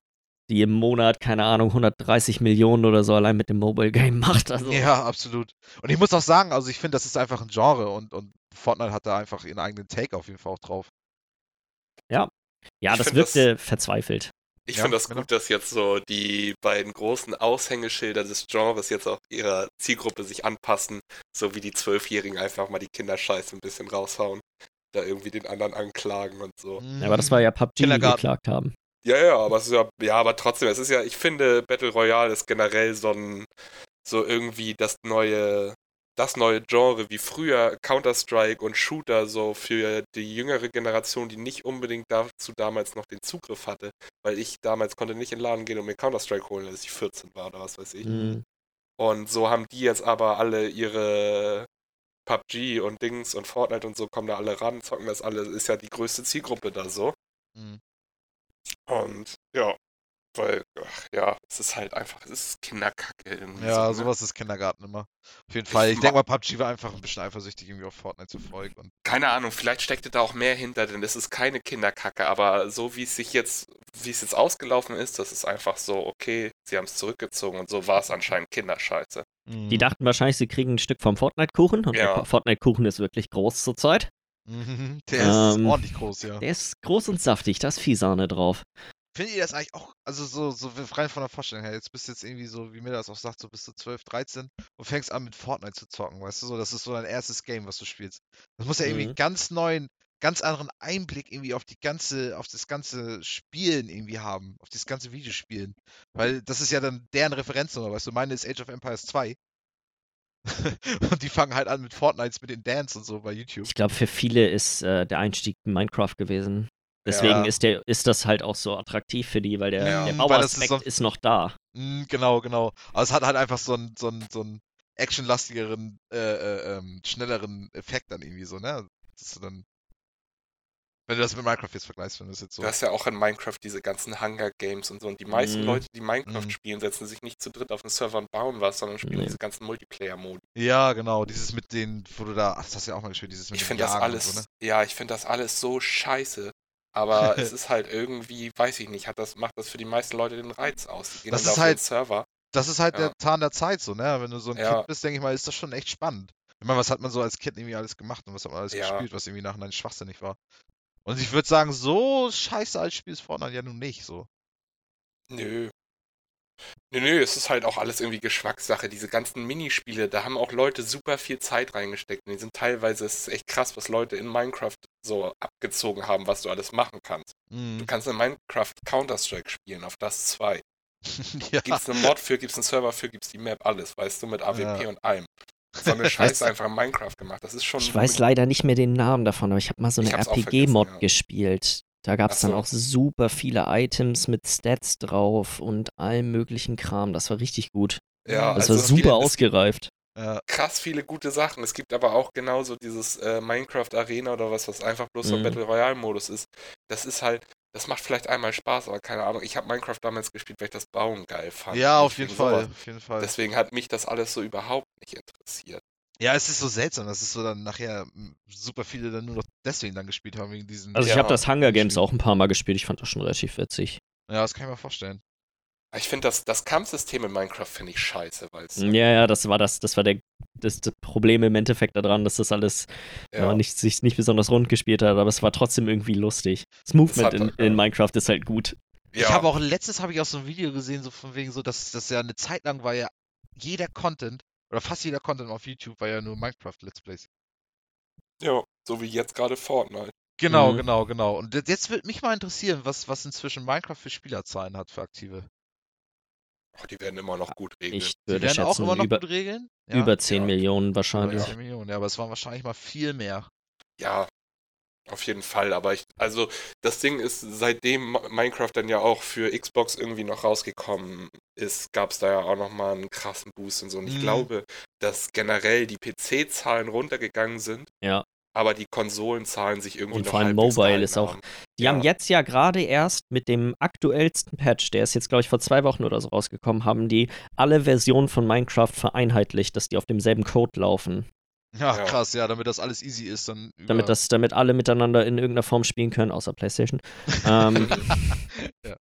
die im Monat, keine Ahnung, 130 Millionen oder so allein mit dem Mobile Game [LAUGHS] macht. Also, Ja, absolut. Und ich muss auch sagen, also ich finde, das ist einfach ein Genre und, und Fortnite hat da einfach ihren eigenen Take auf jeden Fall auch drauf. ja Ich das wirkte verzweifelt. Ich Ja, finde das genau. gut, dass jetzt so die beiden großen Aushängeschilder des Genres jetzt auch ihrer Zielgruppe sich anpassen, so wie die Zwölfjährigen einfach mal die Kinderscheiße ein bisschen raushauen, da irgendwie den anderen anklagen und so. Ja, aber das war ja PUBG, die geklagt haben. Ja, ja, aber es ist ja, ja, aber trotzdem, es ist ja, ich finde, Battle Royale ist generell so ein, so irgendwie das neue, das neue Genre, wie früher Counter-Strike und Shooter so für die jüngere Generation, die nicht unbedingt dazu damals noch den Zugriff hatte, weil ich damals konnte nicht in den Laden gehen und mir Counter-Strike holen, als ich 14 war oder was weiß ich. Mhm. Und so haben die jetzt aber alle ihre PUBG und Dings und Fortnite und so kommen da alle ran, zocken das alle, ist ja die größte Zielgruppe da so. Mhm. Und ja, weil, ach, ja, es ist halt einfach, es ist Kinderkacke irgendwie. Ja, so, ne? sowas ist Kindergarten immer. Auf jeden Fall. Ich ma- denke mal, PUBG war einfach ein bisschen eifersüchtig irgendwie auf Fortnite zu folgen. Und Keine Ahnung, vielleicht steckte da auch mehr hinter, denn es ist keine Kinderkacke, aber so wie es sich jetzt, wie es jetzt ausgelaufen ist, das ist einfach so, okay, sie haben es zurückgezogen und so war es anscheinend Kinderscheiße. Die dachten wahrscheinlich, sie kriegen ein Stück vom Fortnite-Kuchen. Und Ja. der Fortnite-Kuchen ist wirklich groß zurzeit. Mhm, Der ist Ähm, ordentlich groß, ja. Der ist groß und saftig, da ist viel Sahne drauf. Findet ihr das eigentlich auch, also so, so rein von der Vorstellung her, jetzt bist du jetzt irgendwie so, wie mir das auch sagt, so bist du 12, 13 und fängst an mit Fortnite zu zocken, weißt du, so, das ist so dein erstes Game, was du spielst. Das muss ja irgendwie Mhm. einen ganz neuen, ganz anderen Einblick irgendwie auf die ganze, auf das ganze Spielen irgendwie haben, auf das ganze Videospielen. Weil das ist ja dann deren Referenznummer, weißt du, meine ist Age of Empires 2. [LAUGHS] und die fangen halt an mit Fortnite, mit den Dance und so bei YouTube. Ich glaube, für viele ist äh, der Einstieg in Minecraft gewesen. Deswegen Ja. ist, der, ist das halt auch so attraktiv für die, weil der, Ja. der das ist Bauaspekt so- ist noch da. Mm, genau, genau. Aber es hat halt einfach so einen, so einen, so einen actionlastigeren, äh, äh, ähm, schnelleren Effekt dann irgendwie so, ne? Das ist dann. Wenn du das mit Minecraft jetzt vergleichst, wenn du das jetzt so. Du hast ja auch in Minecraft diese ganzen Hunger Games und so. Und die meisten Mhm. Leute, die Minecraft Mhm. spielen, setzen sich nicht zu dritt auf den Server und bauen was, sondern spielen Nee. diese ganzen Multiplayer-Modi. Ja, genau. Dieses mit den, wo du da. Ach, das hast du ja auch mal gespielt, dieses mit Ich dem finde das alles, So, ne? ja, ich finde das alles so scheiße. Aber [LAUGHS] es ist halt irgendwie, weiß ich nicht, hat das, macht das für die meisten Leute den Reiz aus. Die gehen Das ist auf halt- den Server. Das ist halt Ja. der Zahn der Zeit, so, ne? Wenn du so ein Ja. Kind bist, denke ich mal, ist das schon echt spannend. Ich meine, was hat man so als Kind irgendwie alles gemacht und was hat man alles Ja. gespielt, was irgendwie nachher schwachsinnig war. Und ich würde sagen, so scheiße als Spiel ist Fortnite ja nun nicht, so. Nö. Nö, nö, es ist halt auch alles irgendwie Geschmackssache. Diese ganzen Minispiele, da haben auch Leute super viel Zeit reingesteckt. Und die sind teilweise, es ist echt krass, was Leute in Minecraft so abgezogen haben, was du alles machen kannst. Du Mhm. kannst in Minecraft Counter-Strike spielen, auf das 2. [LAUGHS] ja. Gibt's eine Mod für, gibt's einen Server für, gibt's die Map, alles, weißt du, mit AWP Ja. und allem. So eine [LAUGHS] Scheiße einfach in Minecraft gemacht. Das ist schon. Ich weiß leider nicht mehr den Namen davon, aber ich habe mal so eine RPG-Mod ja. gespielt. Da gab es dann auch super viele Items mit Stats drauf und allem möglichen Kram. Das war richtig gut. Ja, Das also war super viele- ausgereift. Krass viele gute Sachen. Es gibt aber auch genauso dieses äh, Minecraft Arena oder was, was einfach bloß so ein Mhm. Battle Royale Modus ist. Das ist halt, das macht vielleicht einmal Spaß, aber keine Ahnung. Ich habe Minecraft damals gespielt, weil ich das Bauen geil fand. Ja, auf jeden Fall. Auf jeden Fall. Deswegen hat mich das alles so überhaupt nicht interessiert. Ja, es ist so seltsam, dass es so dann nachher m, super viele dann nur noch deswegen dann gespielt haben, wegen diesen. Also ich Ja. habe das Hunger Games auch ein paar Mal gespielt. Ich fand das schon relativ witzig. Ja, das kann ich mir vorstellen. Ich finde das, das Kampfsystem in Minecraft finde ich scheiße, weil es Ja, ja, das war das, das war der, das, das Problem im Endeffekt daran, dass das alles ja. nicht, sich nicht besonders rund gespielt hat, aber es war trotzdem irgendwie lustig. Das Movement hat- in, in Minecraft ist halt gut. Ich habe auch letztes habe ich auch so ein Video gesehen, so von wegen so, dass das ja eine Zeit lang war ja jeder Content oder fast jeder Content auf YouTube war ja nur Minecraft Let's Plays. ja, so wie jetzt gerade Fortnite. Genau, Mhm. genau, genau. Und jetzt- jetzt würde mich mal interessieren, was, was inzwischen Minecraft für Spielerzahlen hat für aktive. Oh, die werden immer noch gut regeln. Ich Die würde werden auch schätzen, immer noch über, gut regeln? Ja? über 10 Ja. Millionen Über wahrscheinlich. 10 Millionen, ja, aber es waren wahrscheinlich mal viel mehr. ja, Auf jeden Fall, aber ich, also das Ding ist, seitdem Minecraft dann ja auch für Xbox irgendwie noch rausgekommen ist, gab es da ja auch nochmal einen krassen Boost und so. Und ich Mhm. glaube, dass generell die PC-Zahlen runtergegangen sind, Ja. Aber die Konsolenzahlen sich irgendwie Und noch vor allem Mobile ist auch-. Die Ja. haben jetzt ja gerade erst mit dem aktuellsten Patch, der ist jetzt, glaube ich, vor zwei Wochen oder so rausgekommen, haben die alle Versionen von Minecraft vereinheitlicht, dass die auf demselben Code laufen. Ja, Ja. krass, ja, damit das alles easy ist, dann. Damit, das, damit alle miteinander in irgendeiner Form spielen können, außer PlayStation. [LAUGHS] ähm, Ja.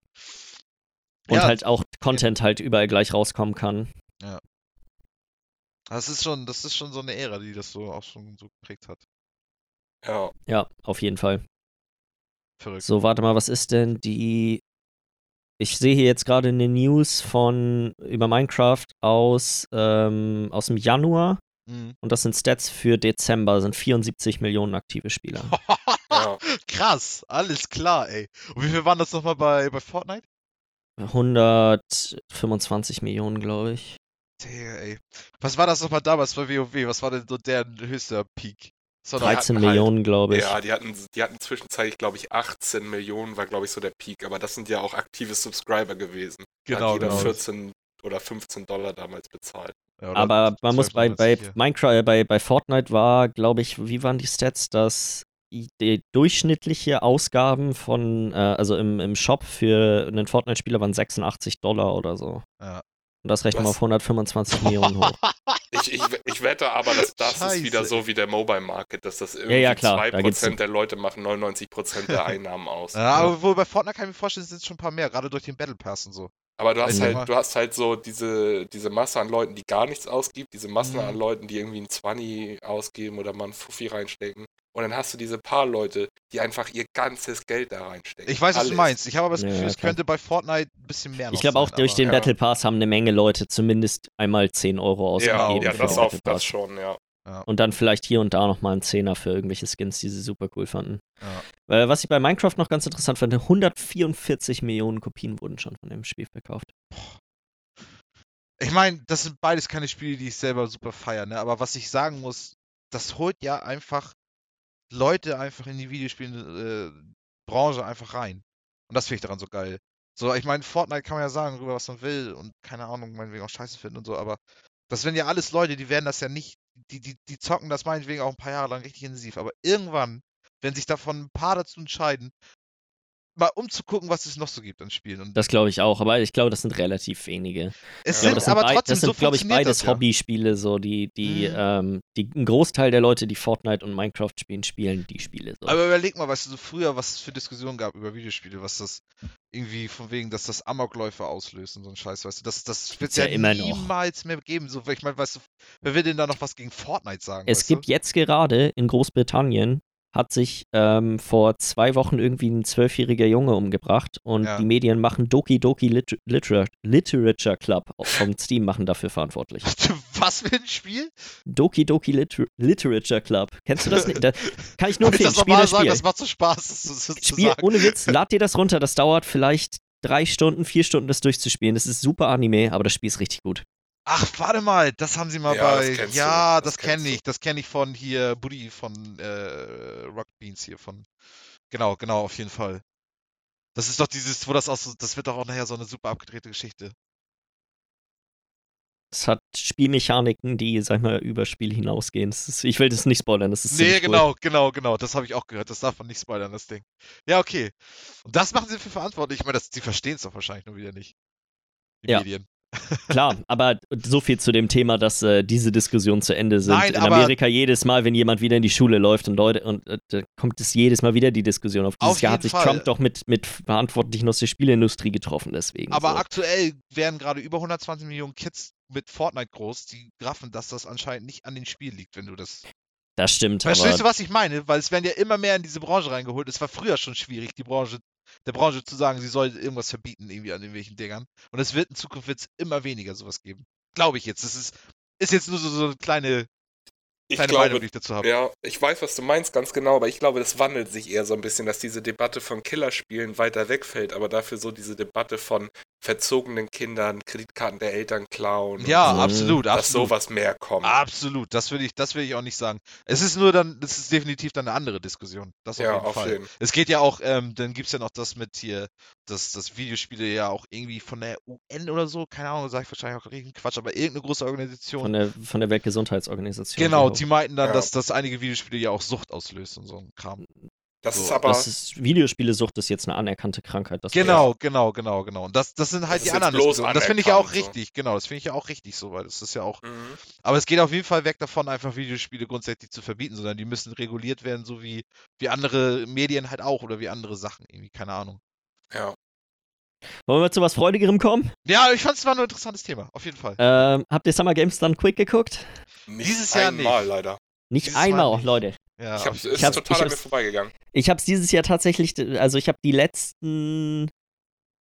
Und Ja, halt auch Content halt überall gleich rauskommen kann. Das ist schon, das ist schon so eine Ära, die das so auch schon so geprägt hat. Ja, Ja, auf jeden Fall. Verrückt. So, warte mal, was ist denn die. Ich sehe hier jetzt gerade eine News von über Minecraft aus, ähm, aus dem Januar Mhm. und das sind Stats für Dezember, sind 74 Millionen aktive Spieler. ja. [LAUGHS] Krass, alles klar, ey. Und wie viel waren das nochmal bei, bei Fortnite? 125 Millionen, glaube ich. Digga, ey. Was war das nochmal damals bei WoW? Was war denn so der höchste Peak? Doch- 13 hatten halt- Millionen, glaube ich. Ja, die hatten, die hatten zwischenzeitlich, glaube ich, 18 Millionen, war, glaube ich, so der Peak. Aber das sind ja auch aktive Subscriber gewesen. Genau, hat jeder genau. 14 oder 15 Dollar damals bezahlt. Ja, Aber man muss bei, 12,90 bei. Minecraft, äh, bei, bei Fortnite war, glaube ich, wie waren die Stats, dass die, die durchschnittliche Ausgaben von, äh, also im, im Shop für einen Fortnite-Spieler waren 86 Dollar oder so. Ja. Und das rechnen wir auf 125 Millionen hoch. [LAUGHS] Ich, ich, ich wette aber, dass das Scheiße, ist wieder so wie der Mobile Market, dass das irgendwie ja, klar, da 2% gibt's- der Leute machen 99% der [LAUGHS] Einnahmen aus. Ja, aber wohl bei Fortnite kann ich mir vorstellen, sind es schon ein paar mehr, gerade durch den Battle Pass und so. Aber du hast halt, du hast halt so diese, diese Masse an Leuten, die gar nichts ausgibt, diese Masse Mhm. an Leuten, die irgendwie ein 20 ausgeben oder mal ein Fuffi reinstecken. Und dann hast du diese paar Leute, die einfach ihr ganzes Geld da reinstecken. Ich weiß, was du Alles. meinst. Ich habe aber das Ja, Gefühl, ja, es könnte bei Fortnite ein bisschen mehr Ich glaube auch sein, durch aber- den ja. Battle Pass haben eine Menge Leute zumindest einmal 10 Euro Ja, ausgegeben ja, für das auf das Pass. schon, ja. Und dann vielleicht hier und da nochmal einen Zehner für irgendwelche Skins, die sie super cool fanden. Ja. Äh, was ich bei Minecraft noch ganz interessant fand, 144 Millionen Kopien wurden schon von dem Spiel verkauft. Ich meine, das sind beides keine Spiele, die ich selber super feiere, ne? Aber was ich sagen muss, das holt ja einfach Leute einfach in die Videospielbranche einfach rein. Und das finde ich daran so geil. So, ich meine, Fortnite kann man ja sagen, darüber was man will und keine Ahnung, meinetwegen auch scheiße finden und so, aber das werden ja alles Leute, die werden das ja nicht, die, die, die zocken das meinetwegen auch ein paar Jahre lang richtig intensiv, aber irgendwann, wenn sich davon ein paar dazu entscheiden, mal umzugucken, was es noch so gibt an Spielen. Und Das glaube ich auch, aber ich glaube, das sind relativ wenige. es glaube, sind sind, aber trotzdem das sind so glaube ich, beides ja. Hobbyspiele, so die, die, Mhm. ähm, die, ein Großteil der Leute, die Fortnite und Minecraft spielen, spielen die Spiele so. Aber überleg mal, weißt du, so früher, was es für Diskussionen gab über Videospiele, was das irgendwie von wegen, dass das Amokläufe auslöst und so ein Scheiß, weißt du, das, das wird Gibt's ja, ja immer noch. niemals mehr geben. So, ich meine, weißt du, wer will denn da noch was gegen Fortnite sagen? Es gibt jetzt gerade in Großbritannien hat sich ähm, vor zwei Wochen irgendwie ein zwölfjähriger Junge umgebracht und Ja. die Medien machen Doki Doki Liter Litera Literature Club [LAUGHS] vom Steam machen dafür verantwortlich. Was für ein Spiel? Doki Doki Liter Literature Club. Kennst du das nicht? Da kann ich nur [LAUGHS] Kann ich empfehlen. das Spiel das sagen? Spiel. Das macht so Spaß, das zu Spiel sagen. ohne Witz, [LAUGHS] lad dir das runter. Das dauert vielleicht drei Stunden, vier Stunden, das durchzuspielen. Das ist super Anime, aber das Spiel ist richtig gut. Ach, warte mal, das haben sie mal Ja, das bei. du, ja, das das, kenne ich. Das kenne ich von hier, Buddy von äh, Rock Beans hier von. Genau, genau, auf jeden Fall. Das ist doch dieses, wo das auch so, das wird doch auch nachher so eine super abgedrehte Geschichte. Es hat Spielmechaniken, die, sag ich mal, über Spiel hinausgehen. Das ist, ich will das nicht spoilern, das ist Nee, genau, genau, genau. Das habe ich auch gehört. Das darf man nicht spoilern, das Ding. Ja, okay. Und das machen sie für verantwortlich. Ich meine, das, die verstehen es doch wahrscheinlich nur wieder nicht. Die Ja. Medien. Klar, aber so viel zu dem Thema, dass äh, diese Diskussionen zu Ende sind. Nein, in Amerika jedes Mal, wenn jemand wieder in die Schule läuft und Leute, und äh, da kommt es jedes Mal wieder die Diskussion auf. Dieses Auf Jahr hat sich Fall. Trump doch mit, mit Verantwortlichen aus der Spielindustrie getroffen, deswegen. Aber so. aktuell werden gerade über 120 Millionen Kids mit Fortnite groß, die raffen, dass das anscheinend nicht an den Spiel liegt, wenn du das. Das stimmt, Verstehst du, was ich meine? Weil es werden ja immer mehr in diese Branche reingeholt. Es war früher schon schwierig, die Branche, der Branche zu sagen, sie soll irgendwas verbieten, irgendwie an irgendwelchen Dingern. Und es wird in Zukunft wird's immer weniger sowas geben. Glaube ich jetzt. Das ist, ist jetzt nur so, so eine kleine, Ich kleine glaube, Meinung, die ich dazu habe. Ja, ich weiß, was du meinst, ganz genau, aber ich glaube, das wandelt sich eher so ein bisschen, dass diese Debatte von Killerspielen weiter wegfällt, aber dafür so diese Debatte von verzogenen Kindern Kreditkarten der Eltern klauen. und Ja, so, absolut, Dass absolut. sowas mehr kommt. Absolut, das will ich, das will ich auch nicht sagen. Es ist nur dann, das ist definitiv dann eine andere Diskussion. Das auf ja, jeden auf Fall. jeden Es geht ja auch, ähm, dann gibt's ja noch das mit hier, dass das Videospiele ja auch irgendwie von der UN oder so, keine Ahnung, sage ich wahrscheinlich auch riesen Quatsch, aber irgendeine große Organisation. Von der, von der Weltgesundheitsorganisation. genau, die meinten dann, Ja. dass, dass einige Videospiele ja auch Sucht auslöst und so ein Kram. Das so, ist aber, Das ist, Videospielesucht ist jetzt eine anerkannte Krankheit. Das Genau, genau, genau, genau. Und das, das sind halt Das die anderen bloß. Das finde ich ja auch anerkannt, so. richtig, genau, das finde ich ja auch richtig so, weil das ist ja auch. Mhm. Aber es geht auf jeden Fall weg davon, einfach Videospiele grundsätzlich zu verbieten, sondern die müssen reguliert werden, so wie, wie andere Medien halt auch oder wie andere Sachen, irgendwie, keine Ahnung. ja. Wollen wir zu was Freudigerem kommen? Ja, ich fand es war ein interessantes Thema, auf jeden Fall. Ähm, habt ihr Summer Games Done Quick geguckt? Nicht Dieses Jahr einmal, nicht. leider. Nicht Dieses Mal einmal, nicht. Leute. Ja, Ich hab's, jeden ist Ich hab's- total ich an mir hab's- vorbeigegangen. Ich habe dieses Jahr tatsächlich, also ich habe die letzten,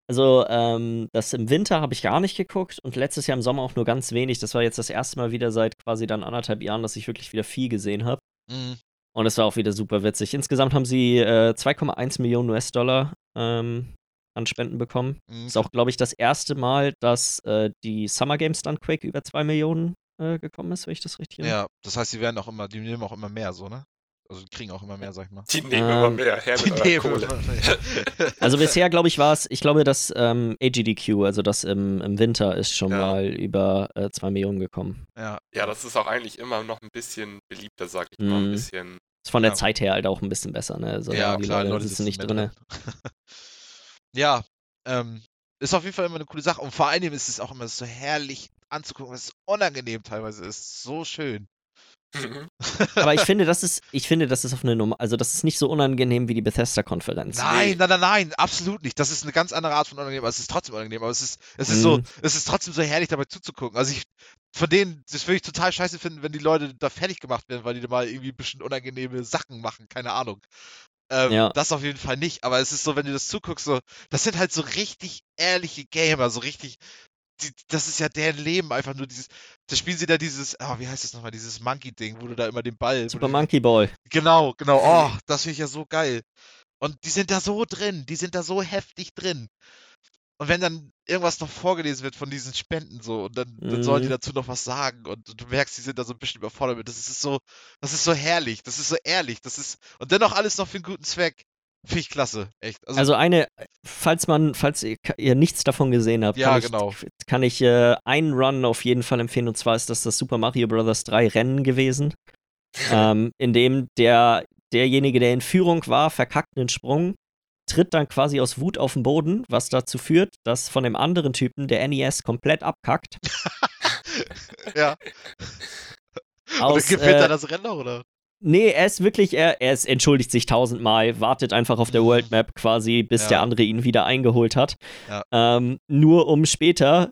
also ähm, das im Winter habe ich gar nicht geguckt und letztes Jahr im Sommer auch nur ganz wenig. Das war jetzt das erste Mal wieder seit quasi dann anderthalb Jahren, dass ich wirklich wieder viel gesehen habe. Mhm. Und es war auch wieder super witzig. Insgesamt haben sie äh, 2,1 Millionen US-Dollar ähm, an Spenden bekommen. Mhm. Ist auch, glaube ich, das erste Mal, dass äh, die Summer Games Done Quick über 2 Millionen äh, gekommen ist, wenn ich das richtig Ja, das heißt, die werden auch immer, die nehmen auch immer mehr so, ne? Also die kriegen auch immer mehr, sag ich mal. Die nehmen immer Ähm, mehr her [LAUGHS] Die mit eurer nehmen Kohle. immer mehr. Also bisher, glaube ich, war es, ich glaube, das ähm, AGDQ, also das im, im Winter, ist schon Ja. mal über äh, 2 Millionen gekommen. ja, Ja, das ist auch eigentlich immer noch ein bisschen beliebter, sag ich mal. Ein Mhm. bisschen. Ist von der Ja. Zeit her halt auch ein bisschen besser, ne? Also, ja, die klar, Leute, Leute sitzen nicht drin. [LAUGHS] ja, ähm, ist auf jeden Fall immer eine coole Sache. Und vor allem ist es auch immer so herrlich anzugucken, was unangenehm teilweise ist. So schön. Mhm. [LAUGHS] Aber ich finde, das ist, ich finde, das ist auf eine Nummer, also das ist nicht so unangenehm wie die Bethesda-Konferenz. Nein, Nee. nein, nein, nein, absolut nicht. Das ist eine ganz andere Art von unangenehm, aber es ist trotzdem unangenehm. Aber es ist, es ist so, Mhm. es ist trotzdem so herrlich dabei zuzugucken. Also ich, von denen, das würde ich total scheiße finden, wenn die Leute da fertig gemacht werden, weil die da mal irgendwie ein bisschen unangenehme Sachen machen, keine Ahnung. Ähm, Ja. Das auf jeden Fall nicht. Aber es ist so, wenn du das zuguckst, so, das sind halt so richtig ehrliche Gamer, so richtig, die, das ist ja deren Leben, einfach nur dieses, da spielen sie da dieses, ah, wie heißt das nochmal, dieses Monkey-Ding, wo du da immer den Ball, Super Monkey Ball. Genau, genau. Oh, das finde ich ja so geil. Und die sind da so drin, die sind da so heftig drin. Und wenn dann irgendwas noch vorgelesen wird von diesen Spenden so und dann, dann sollen die Mhm. dazu noch was sagen und du merkst, die sind da so ein bisschen überfordert mit. Das ist so, das ist so herrlich, das ist so ehrlich, das ist und dennoch alles noch für einen guten Zweck. Finde ich klasse, echt. Also, Also eine, falls man, falls ihr, ihr nichts davon gesehen habt, Ja, kann ich, genau. kann ich äh, einen Run auf jeden Fall empfehlen und zwar ist das das Super Mario Bros. 3 Rennen gewesen, [LAUGHS] ähm, in dem der, derjenige, der in Führung war, verkackt einen Sprung, tritt dann quasi aus Wut auf den Boden, was dazu führt, dass von dem anderen Typen der NES komplett abkackt. [LAUGHS] ja. Aus, dann gewinnt äh, er das Rennen noch, oder? Nee, er ist wirklich, er, er ist, entschuldigt sich tausendmal, wartet einfach auf der. World Map quasi, bis Ja. der andere ihn wieder eingeholt hat. Ja. Ähm, nur um später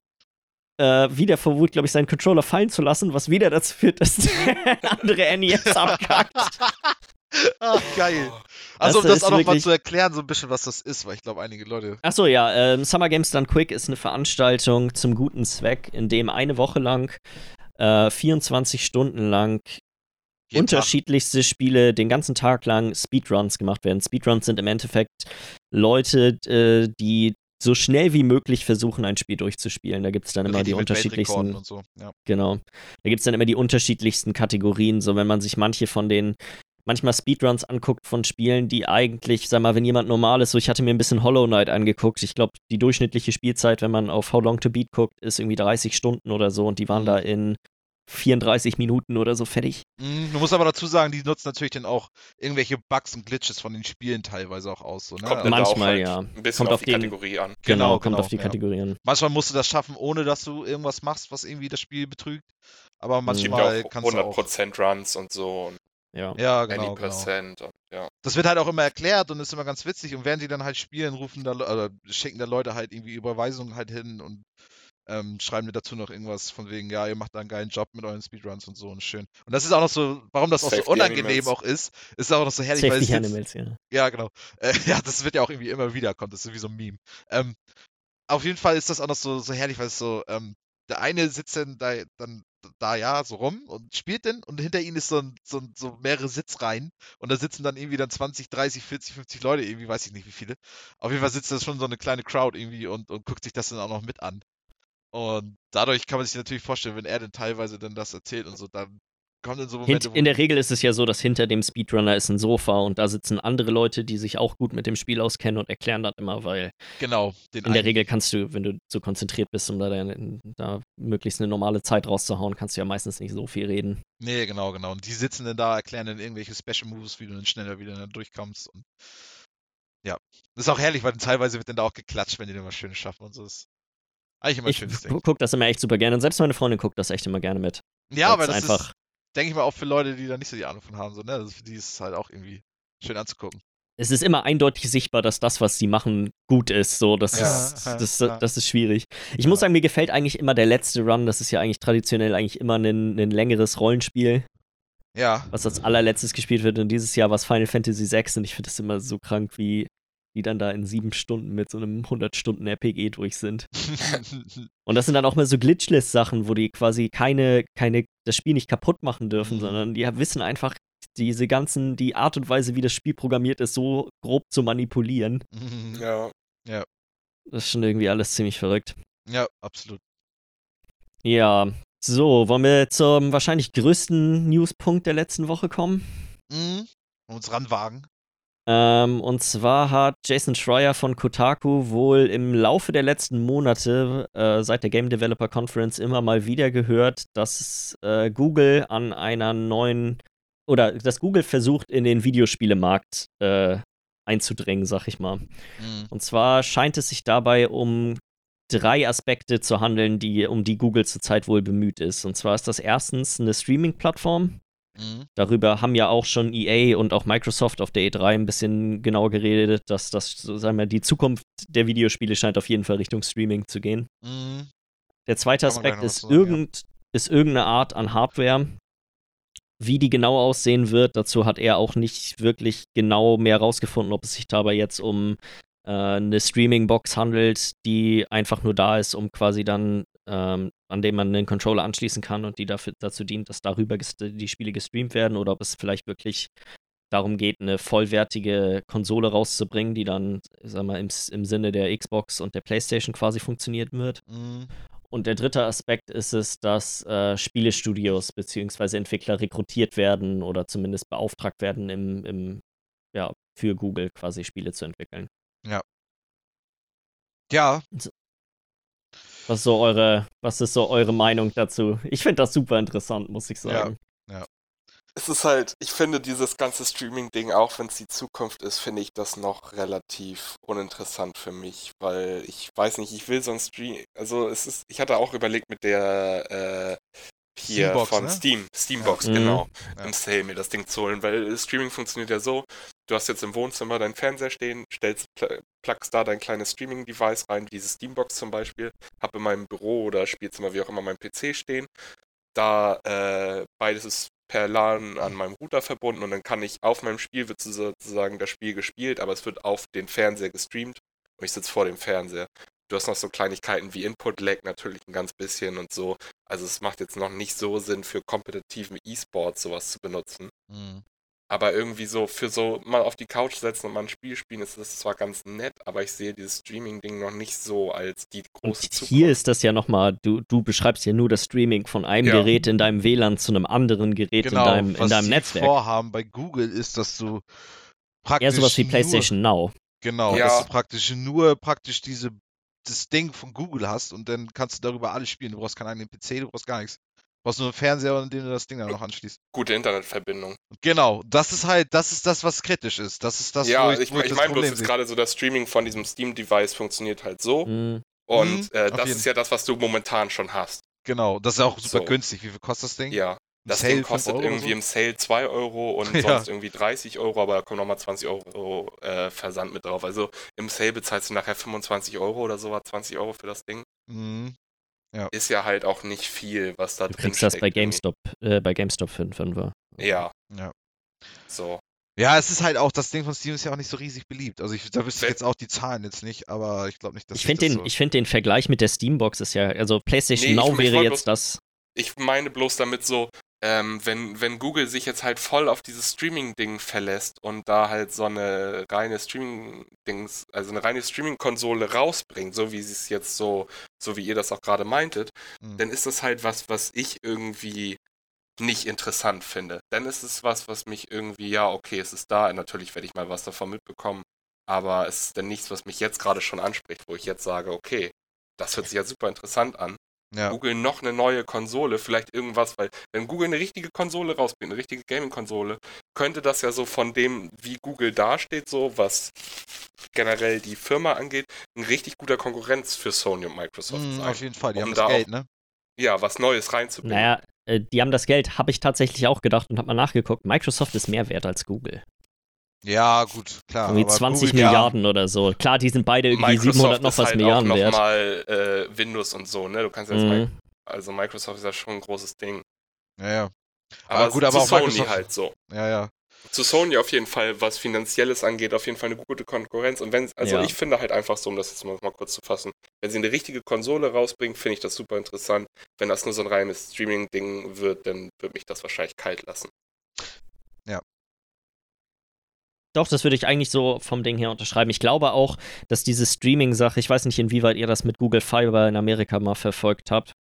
äh, wieder vor Wut, glaube ich, seinen Controller fallen zu lassen, was wieder dazu führt, dass der [LAUGHS] andere NES abkackt. [LAUGHS] Ach, geil. Also, um Das das ist auch noch mal wirklich- zu erklären, so ein bisschen, was das ist, weil ich glaube, einige Leute. Achso, ja, ähm, Summer Games Done Quick ist eine Veranstaltung zum guten Zweck, in dem eine Woche lang, äh, 24 Stunden lang jeden Tag- unterschiedlichste Spiele den ganzen Tag lang Speedruns gemacht werden. Speedruns sind im Endeffekt Leute, äh, die so schnell wie möglich versuchen, ein Spiel durchzuspielen. Da gibt es dann immer richtig die Weltrekorden unterschiedlichsten, so. ja. genau. Da gibt es dann immer die unterschiedlichsten Kategorien. So, wenn man sich manche von den manchmal Speedruns anguckt von Spielen, die eigentlich, sag mal, wenn jemand normal ist, so ich hatte mir ein bisschen Hollow Knight angeguckt. Ich glaube, die durchschnittliche Spielzeit, wenn man auf How Long to Beat guckt, ist irgendwie 30 Stunden oder so und die waren Mhm. da in 34 Minuten oder so fertig. Mhm, Du musst aber dazu sagen, die nutzen natürlich dann auch irgendwelche Bugs und Glitches von den Spielen teilweise auch aus. So, ne? Kommt Also Manchmal, halt ja. ein bisschen Kommt auf auf die den- Kategorie an. Genau, Genau, kommt genau, auf die ja. Kategorien. manchmal musst du das schaffen, ohne dass du irgendwas machst, was irgendwie das Spiel betrügt. Aber Mhm. Es gibt manchmal ja auch kannst du auch. 100% Runs und so und Ja. Ja, genau, genau. 90% und ja. Das wird halt auch immer erklärt und ist immer ganz witzig. Und während die dann halt spielen, rufen da, oder schicken da Leute halt irgendwie Überweisungen halt hin und ähm, schreiben mir dazu noch irgendwas von wegen, ja, ihr macht da einen geilen Job mit euren Speedruns und so und schön. Und das ist auch noch so, warum das auch so Safety unangenehm Animals. auch ist, ist auch noch so herrlich, weil Safety es jetzt, Animals, ja. Ja, genau. Äh, [LAUGHS] ja, das wird ja auch irgendwie immer wieder, kommt das ist wie so ein Meme. Ähm, auf jeden Fall ist das auch noch so, so herrlich, weil es so, ähm, der eine sitzt dann da, dann da ja so rum und spielt den und hinter ihnen ist so, ein, so, so mehrere Sitzreihen und da sitzen dann irgendwie dann 20, 30, 40, 50 Leute, irgendwie weiß ich nicht wie viele. Auf jeden Fall sitzt da schon so eine kleine Crowd irgendwie und, und guckt sich das dann auch noch mit an. Und dadurch kann man sich natürlich vorstellen, wenn er dann teilweise dann das erzählt und so, dann kommen dann so Momente, Hint, in der Regel ist es ja so, dass hinter dem Speedrunner ist ein Sofa und da sitzen andere Leute, die sich auch gut mit dem Spiel auskennen und erklären das immer, weil genau, den in der einen- Regel kannst du, wenn du so konzentriert bist, um da, deine- da möglichst eine normale Zeit rauszuhauen, kannst du ja meistens nicht so viel reden. Nee, genau, genau. Und die sitzen dann da, erklären dann irgendwelche Special Moves, wie du dann schneller wieder dann durchkommst. Und ja. Das ist auch herrlich, weil dann teilweise wird dann da auch geklatscht, wenn die dann was Schönes schaffen und so. Das ist eigentlich immer ein Ich schönes Ding. gu- guck das immer echt super gerne und selbst meine Freundin guckt das echt immer gerne mit. Ja, aber das einfach ist, denke ich mal, auch für Leute, die da nicht so die Ahnung von haben, so, ne? Das, für die ist es halt auch irgendwie schön anzugucken. es ist immer eindeutig sichtbar, dass das, was sie machen, gut ist. So, das, Ja, ist, ja, das, ja. das ist schwierig. Ich muss sagen, mir gefällt eigentlich immer der letzte Run. Das ist ja eigentlich traditionell eigentlich immer ein, ein längeres Rollenspiel, Ja. was als allerletztes gespielt wird. Und dieses Jahr war es Final Fantasy VI und ich finde das immer so krank, wie die dann da in sieben Stunden mit so einem 100-Stunden-RPG durch sind. [LAUGHS] Und das sind dann auch mal so Glitchless-Sachen, wo die quasi keine, keine, das Spiel nicht kaputt machen dürfen, Mhm. sondern die wissen einfach, diese ganzen, die Art und Weise, wie das Spiel programmiert ist, so grob zu manipulieren. Ja. Das ist schon irgendwie alles ziemlich verrückt. ja, absolut. Ja, so, wollen wir zum wahrscheinlich größten Newspunkt der letzten Woche kommen? Mhm. Und uns ranwagen. Ähm, und zwar hat Jason Schreier von Kotaku wohl im Laufe der letzten Monate äh, seit der Game Developer Conference immer mal wieder gehört, dass äh, Google an einer neuen oder dass Google versucht, in den Videospielemarkt äh, einzudrängen, sag ich mal. Mhm. Und zwar scheint es sich dabei um drei Aspekte zu handeln, die, um die Google zurzeit wohl bemüht ist. Und zwar ist das erstens eine Streaming-Plattform. Mhm. Darüber haben ja auch schon EA und auch Microsoft auf der E3 ein bisschen genauer geredet, dass das, so sagen wir, die Zukunft der Videospiele scheint auf jeden Fall Richtung Streaming zu gehen. Mhm. Der zweite Aspekt ist, sagen, ja. irgend, ist irgendeine Art an Hardware. Wie die genau aussehen wird, dazu hat er auch nicht wirklich genau mehr rausgefunden, ob es sich dabei jetzt um äh, eine Streaming-Box handelt, die einfach nur da ist, um quasi dann, ähm, an dem man einen Controller anschließen kann und die dafür, dazu dient, dass darüber die Spiele gestreamt werden, oder ob es vielleicht wirklich darum geht, eine vollwertige Konsole rauszubringen, die dann, sag mal, im, im Sinne der Xbox und der PlayStation quasi funktioniert wird. Mhm. Und der dritte Aspekt ist es, dass äh, Spielestudios bzw. Entwickler rekrutiert werden oder zumindest beauftragt werden, im, im, ja, für Google quasi Spiele zu entwickeln. Ja, Was ist so eure, was ist so eure Meinung dazu? Ich finde das super interessant, muss ich sagen. Es ist halt, ich finde dieses ganze Streaming-Ding, auch wenn es die Zukunft ist, finde ich das noch relativ uninteressant für mich, weil ich weiß nicht, ich will so ein Stream, also es ist, ich hatte auch überlegt mit der äh, hier Steambox, von ne? Steam, Steambox, Ja. Mhm. genau, Ja. im Sale mir das Ding zu holen, weil Streaming funktioniert ja so, du hast jetzt im Wohnzimmer deinen Fernseher stehen, stellst, pl- plugst da dein kleines Streaming-Device rein, diese Steambox zum Beispiel, hab in meinem Büro oder Spielzimmer, wie auch immer, mein PC stehen, da äh, beides ist per LAN an meinem Router verbunden und dann kann ich auf meinem Spiel wird sozusagen das Spiel gespielt, aber es wird auf den Fernseher gestreamt und ich sitze vor dem Fernseher. Du hast noch so Kleinigkeiten wie Input-Lag natürlich ein ganz bisschen und so. Also es macht jetzt noch nicht so Sinn für kompetitiven E-Sports sowas zu benutzen. Mhm. Aber irgendwie so für so mal auf die Couch setzen und mal ein Spiel spielen, ist das zwar ganz nett, aber ich sehe dieses Streaming-Ding noch nicht so als die Und große Zukunft. hier ist das ja nochmal, du, du beschreibst ja nur das Streaming von einem Ja. Gerät in deinem WLAN zu einem anderen Gerät Genau. in deinem, in was deinem Netzwerk. vorhaben bei Google ist, dass du praktisch Eher sowas wie nur- PlayStation Now. Genau, Ja. dass du praktisch nur praktisch diese das Ding von Google hast und dann kannst du darüber alles spielen. Du brauchst keinen eigenen PC, du brauchst gar nichts. Du brauchst nur einen Fernseher, an dem du das Ding dann noch anschließt. Gute Internetverbindung. Genau, das ist halt, das ist das, was kritisch ist. Das ist das, ja, wo ich, ich, wo ich das meine bloß Problem jetzt gerade so, das Streaming von diesem Steam-Device funktioniert halt so. Hm. Und Mhm, äh, auf das ist ja das, was du momentan schon hast. Genau, das ist auch super So. günstig. Wie viel kostet das Ding? Ja. Das Sale Ding 5 kostet irgendwie so? im Sale 2 Euro und [LAUGHS] Ja. sonst irgendwie 30 Euro, aber da kommen nochmal 20 Euro äh, Versand mit drauf. Also im Sale bezahlst du nachher 25 Euro oder so, 20 Euro für das Ding. Mhm. Ist ja halt auch nicht viel, was da Du drin kriegst das steckt. bei irgendwie. GameStop, äh, bei GameStop für einen Fünfer. Ja, Ja. so. Ja, es ist halt auch, das Ding von Steam ist ja auch nicht so riesig beliebt. Also ich, da wüsste ich jetzt auch die Zahlen jetzt nicht, aber ich glaube nicht, dass Ich finde das den, so... ich find den Vergleich mit der Steambox ist ja, also PlayStation Nee, ich- Now ich wäre wollte jetzt das, ich meine bloß damit so, ähm, wenn, wenn Google sich jetzt halt voll auf dieses Streaming-Ding verlässt und da halt so eine reine Streaming-Dings, also eine reine Streaming-Konsole rausbringt, so wie sie es jetzt so, so wie ihr das auch gerade meintet, mhm. dann ist das halt was, was ich irgendwie nicht interessant finde. Dann ist es was, was mich irgendwie, ja, okay, es ist da, natürlich werde ich mal was davon mitbekommen, aber es ist dann nichts, was mich jetzt gerade schon anspricht, wo ich jetzt sage, okay, das hört sich ja super interessant an ja. Google noch eine neue Konsole, vielleicht irgendwas, weil wenn Google eine richtige Konsole rausbringt, eine richtige Gaming-Konsole, könnte das ja so von dem, wie Google dasteht, so was generell die Firma angeht, ein richtig guter Konkurrenz für Sony und Microsoft mm, sein. Auf jeden Fall, die um haben das Geld, auch, ne? Ja, was Neues reinzubringen. Naja, äh, die haben das Geld, habe ich tatsächlich auch gedacht und habe mal nachgeguckt. Microsoft ist mehr wert als Google. Ja, gut, klar. Irgendwie 20 Google, Milliarden ja. oder so. Klar, die sind beide irgendwie Microsoft 700 noch was halt Milliarden auch noch wert. mal äh, Windows und so, ne? Du kannst jetzt mhm. also Microsoft ist ja schon ein großes Ding. Ja, ja. Aber, aber gut, aber auch Sony Microsoft. halt so. Ja, ja. Zu Sony auf jeden Fall, was Finanzielles angeht, auf jeden Fall eine gute Konkurrenz. Und wenn, also ja. ich finde halt einfach so, um das jetzt mal, mal kurz zu fassen, wenn sie eine richtige Konsole rausbringen, finde ich das super interessant. Wenn das nur so ein reines Streaming-Ding wird, dann wird mich das wahrscheinlich kalt lassen. Ja, doch, das würde ich eigentlich so vom Ding her unterschreiben. Ich glaube auch, dass diese Streaming-Sache, ich weiß nicht, inwieweit ihr das mit Google Fiber in Amerika mal verfolgt habt,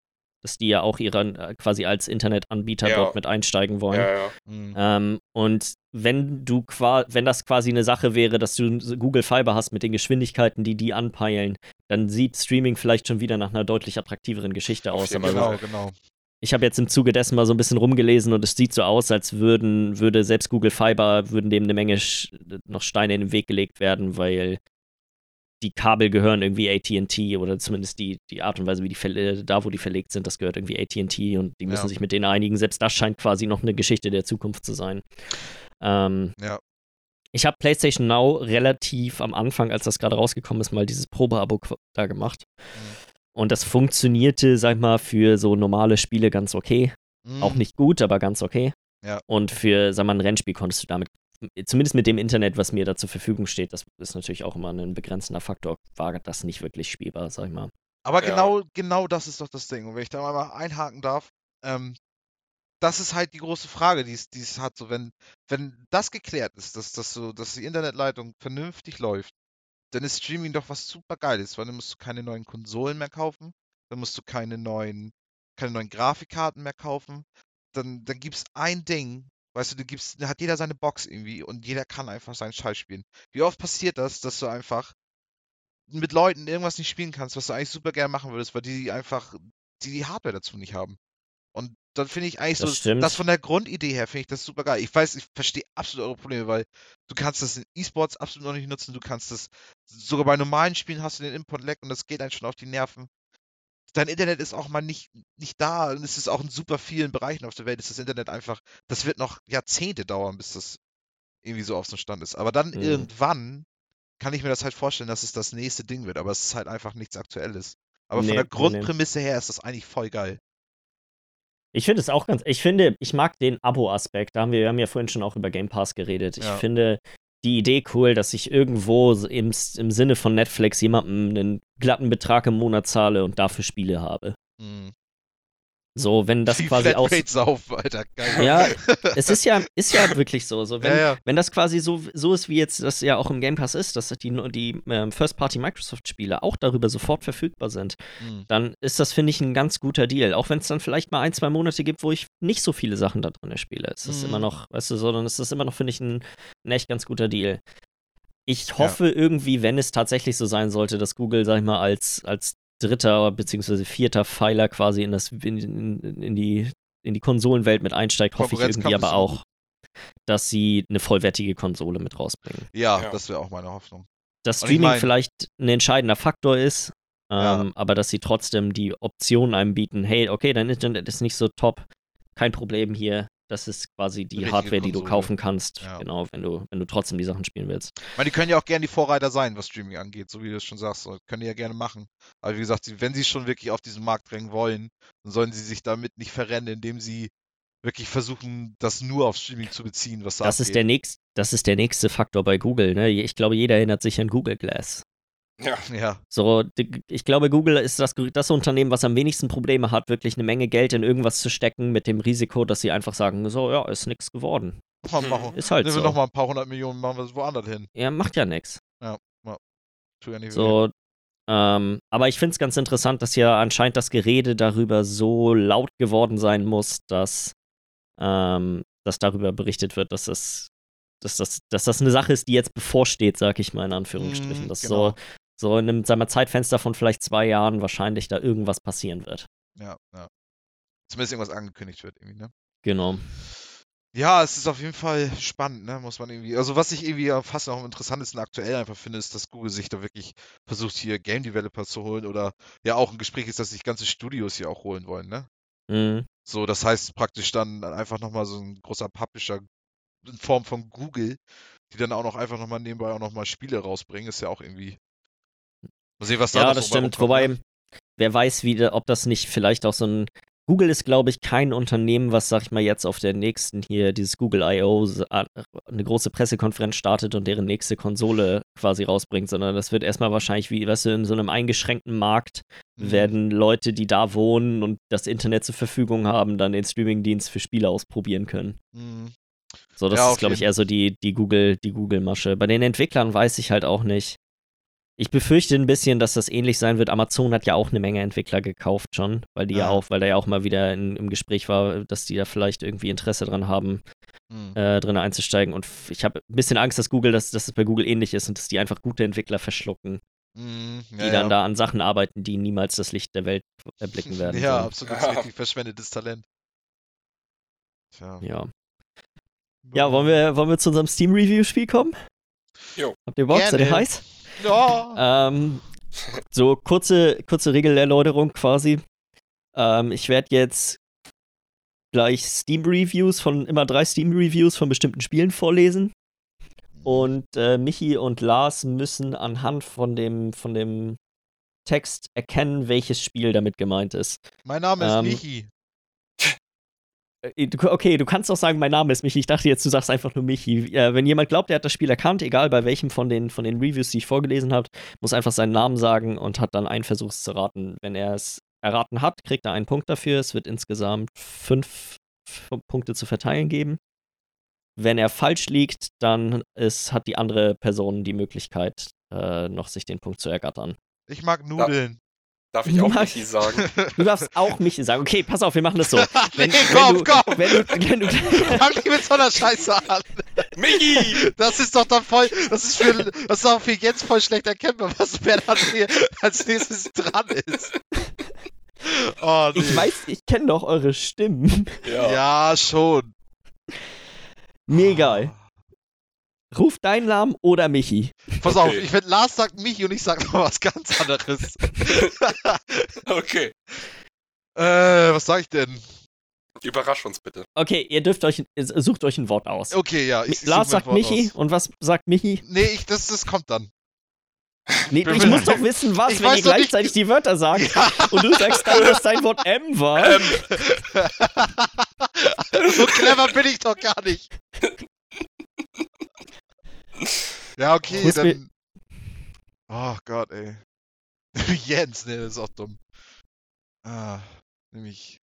dass die ja auch ihren äh, quasi als Internetanbieter ja. dort mit einsteigen wollen. Ja, ja. Mhm. Ähm, und wenn du wenn das quasi eine Sache wäre, dass du Google Fiber hast mit den Geschwindigkeiten, die die anpeilen, dann sieht Streaming vielleicht schon wieder nach einer deutlich attraktiveren Geschichte aus. Aber genau, genau ich habe jetzt im Zuge dessen mal so ein bisschen rumgelesen und es sieht so aus, als würden, würde selbst Google Fiber, würden dem eine Menge noch Steine in den Weg gelegt werden, weil die Kabel gehören irgendwie AT&T oder zumindest die, die Art und Weise, wie die da, wo die verlegt sind, das gehört irgendwie AT&T und die müssen ja. sich mit denen einigen. Selbst das scheint quasi noch eine Geschichte der Zukunft zu sein. Ähm, ja. Ich habe PlayStation Now relativ am Anfang, als das gerade rausgekommen ist, mal dieses Probeabo da gemacht. Mhm. Und das funktionierte, sag ich mal, für so normale Spiele ganz okay. Mhm. Auch nicht gut, aber ganz okay. Ja. Und für, sag mal, ein Rennspiel konntest du damit, zumindest mit dem Internet, was mir da zur Verfügung steht, das ist natürlich auch immer ein begrenzender Faktor, war das nicht wirklich spielbar, sag ich mal. Aber ja. genau, genau das ist doch das Ding. Und wenn ich da mal einhaken darf, ähm, das ist halt die große Frage, die es, hat. So, wenn, wenn das geklärt ist, dass, dass, so, dass die Internetleitung vernünftig läuft, dann ist Streaming doch was super Geiles, weil dann musst du keine neuen Konsolen mehr kaufen, dann musst du keine neuen, keine neuen Grafikkarten mehr kaufen. Dann, dann gibt es ein Ding, weißt du, du gibst, da hat jeder seine Box irgendwie und jeder kann einfach seinen Scheiß spielen. Wie oft passiert das, dass du einfach mit Leuten irgendwas nicht spielen kannst, was du eigentlich super gerne machen würdest, weil die einfach die, die Hardware dazu nicht haben. Und dann finde ich eigentlich das so, stimmt. das von der Grundidee her finde ich das super geil. Ich weiß, ich verstehe absolut eure Probleme, weil du kannst das in E-Sports absolut noch nicht nutzen. Du kannst das sogar bei normalen Spielen hast du den Import-Lag und das geht einem schon auf die Nerven. Dein Internet ist auch mal nicht, nicht da und es ist auch in super vielen Bereichen auf der Welt ist das Internet einfach, das wird noch Jahrzehnte dauern, bis das irgendwie so auf so Stand ist. Aber dann mhm. irgendwann kann ich mir das halt vorstellen, dass es das nächste Ding wird, aber es ist halt einfach nichts Aktuelles. Aber nee, von der Grundprämisse nee. her ist das eigentlich voll geil. Ich finde es auch ganz, ich finde, ich mag den Abo-Aspekt. Da haben wir, wir haben ja vorhin schon auch über Game Pass geredet. Ich ja. finde die Idee cool, dass ich irgendwo im, im Sinne von Netflix jemandem einen glatten Betrag im Monat zahle und dafür Spiele habe. Mhm. So, wenn das Die quasi aus. auf, Alter. Geil. Ja, es ist ja, ist ja wirklich so. so wenn, ja, ja. wenn das quasi so, so ist, wie jetzt das ja auch im Game Pass ist, dass die, die ähm, First-Party-Microsoft-Spiele auch darüber sofort verfügbar sind, mhm. dann ist das, finde ich, ein ganz guter Deal. Auch wenn es dann vielleicht mal ein, zwei Monate gibt, wo ich nicht so viele Sachen da drin spiele. Es ist mhm. immer noch, weißt du, so, dann ist das immer noch, finde ich, ein, ein echt ganz guter Deal. Ich hoffe ja. irgendwie, wenn es tatsächlich so sein sollte, dass Google, sag ich mal, als, als dritter bzw. vierter Pfeiler quasi in, das, in, in, in, die, in die Konsolenwelt mit einsteigt, hoffe ich irgendwie aber auch, dass sie eine vollwertige Konsole mit rausbringen. Ja, ja. das wäre auch meine Hoffnung. Dass Streaming ich mein, vielleicht ein entscheidender Faktor ist, ähm, ja. aber dass sie trotzdem die Option einem bieten, hey, okay, dein Internet ist nicht so top, kein Problem hier, das ist quasi die Hardware, die du kaufen kannst, ja. genau, wenn du, wenn du trotzdem die Sachen spielen willst. Ich meine, die können ja auch gerne die Vorreiter sein, was Streaming angeht, so wie du es schon sagst. Können die ja gerne machen. Aber wie gesagt, wenn sie schon wirklich auf diesen Markt drängen wollen, dann sollen sie sich damit nicht verrennen, indem sie wirklich versuchen, das nur auf Streaming zu beziehen, was da das ist der nächst, Das ist der nächste Faktor bei Google. Ne? Ich glaube, jeder erinnert sich an Google Glass. Ja. Ja. So, ich glaube, Google ist das, das Unternehmen, was am wenigsten Probleme hat, wirklich eine Menge Geld in irgendwas zu stecken, mit dem Risiko, dass sie einfach sagen, so, ja, ist nichts geworden. Mal Hm. machen. Ist halt Nehmen wir so. noch mal ein paar hundert Millionen, machen wir es woanders hin. Ja, macht ja nichts. Tu ja nicht weh. So, ähm, aber ich finde es ganz interessant, dass ja anscheinend das Gerede darüber so laut geworden sein muss, dass, ähm, dass darüber berichtet wird, dass das, dass, das, dass das eine Sache ist, die jetzt bevorsteht, sag ich mal in Anführungsstrichen. Mhm, dass genau. so, so in einem sagen wir, Zeitfenster von vielleicht zwei Jahren wahrscheinlich da irgendwas passieren wird. Ja, ja. Zumindest irgendwas angekündigt wird irgendwie, ne? Genau. Ja, es ist auf jeden Fall spannend, ne? Muss man irgendwie. Also was ich irgendwie fast noch am interessantesten aktuell einfach finde, ist, dass Google sich da wirklich versucht, hier Game Developer zu holen oder ja auch ein Gespräch ist, dass sich ganze Studios hier auch holen wollen, ne? Mhm. So, das heißt praktisch dann einfach nochmal so ein großer Publisher in Form von Google, die dann auch noch einfach nochmal nebenbei auch nochmal Spiele rausbringen, ist ja auch irgendwie. Mal sehen, was da Ja, das stimmt. rumkommt, Wobei, ne? wer weiß, wie, ob das nicht vielleicht auch so ein. Google ist, glaube ich, kein Unternehmen, was, sag ich mal, jetzt auf der nächsten hier, dieses Google I.O., eine große Pressekonferenz startet und deren nächste Konsole quasi rausbringt, sondern das wird erstmal wahrscheinlich, wie, weißt du, in so einem eingeschränkten Markt Mhm. werden Leute, die da wohnen und das Internet zur Verfügung haben, dann den Streamingdienst für Spiele ausprobieren können. Mhm. So, das Ja, ist, glaube ich, eher so die, die Google, die Google-Masche. Bei den Entwicklern weiß ich halt auch nicht. Ich befürchte ein bisschen, dass das ähnlich sein wird. Amazon hat ja auch eine Menge Entwickler gekauft schon, weil die ja, Ja. auch, weil da ja auch mal wieder in, im Gespräch war, dass die da vielleicht irgendwie Interesse dran haben, Mhm. äh, drin einzusteigen. Und ich habe ein bisschen Angst, dass Google, dass, dass es bei Google ähnlich ist und dass die einfach gute Entwickler verschlucken, Mhm. die Ja, dann ja. da an Sachen arbeiten, die niemals das Licht der Welt erblicken werden. [LAUGHS] Ja, so. absolut [LAUGHS] Ja. richtig verschwendetes Talent. Tja. ja. Ja, wollen wir, wollen wir zu unserem Steam-Review-Spiel kommen? Jo. Habt ihr Bock? Seid ihr heiß? Ja. Ähm, so kurze, kurze Regelerläuterung quasi. Ähm, ich werde jetzt gleich Steam-Reviews von immer drei Steam-Reviews von bestimmten Spielen vorlesen. Und äh, Michi und Lars müssen anhand von dem, von dem Text erkennen, welches Spiel damit gemeint ist. Mein Name ist ähm, Michi. Äh, Okay, du kannst auch sagen, mein Name ist Michi. Ich dachte jetzt, du sagst einfach nur Michi. Äh, wenn jemand glaubt, er hat das Spiel erkannt, egal bei welchem von den, von den Reviews, die ich vorgelesen habe, muss einfach seinen Namen sagen und hat dann einen Versuch es zu raten. Wenn er es erraten hat, kriegt er einen Punkt dafür. Es wird insgesamt fünf Punkte zu verteilen geben. Wenn er falsch liegt, dann ist, hat die andere Person die Möglichkeit, äh, noch sich den Punkt zu ergattern. Ich mag Nudeln. Darf ich auch. Michi sagen? [LAUGHS] Du darfst auch Michi sagen. Okay, pass auf, wir machen das so. [LAUGHS] Wenn, nee, wenn komm, du, komm. Wenn du, wenn du, [LAUGHS] Fang nicht mit so einer Scheiße an. Michi! Das ist doch dann voll, das ist für, das ist auch für Jens voll schlecht erkennbar, was wer dann hier als nächstes dran ist. Oh, nee. Ich weiß, ich kenne doch eure Stimmen. Ja. Ja, schon. Mir egal. Ruf deinen Namen oder Michi. Pass auf, Okay. ich wenn Lars sagt Michi und ich sag noch was ganz anderes. [LAUGHS] Okay. äh, was sag ich denn? Überrasch uns bitte. Okay, ihr dürft euch, sucht euch ein Wort aus. Okay, ja. Ich, ich Lars sagt Michi aus. und was sagt Michi? Nee, ich, das, das kommt dann. Nee, ich muss doch wissen, was, Ich wenn ihr doch nicht- gleichzeitig die Wörter sagt. Ja. Und du sagst dann, dass dein Wort M war. Ähm, [LAUGHS] so clever bin ich doch gar nicht. [LAUGHS] [LAUGHS] Ja, okay, Muss dann. Oh Gott, ey. [LAUGHS] Jens, ne, das ist auch dumm. Ah, nämlich.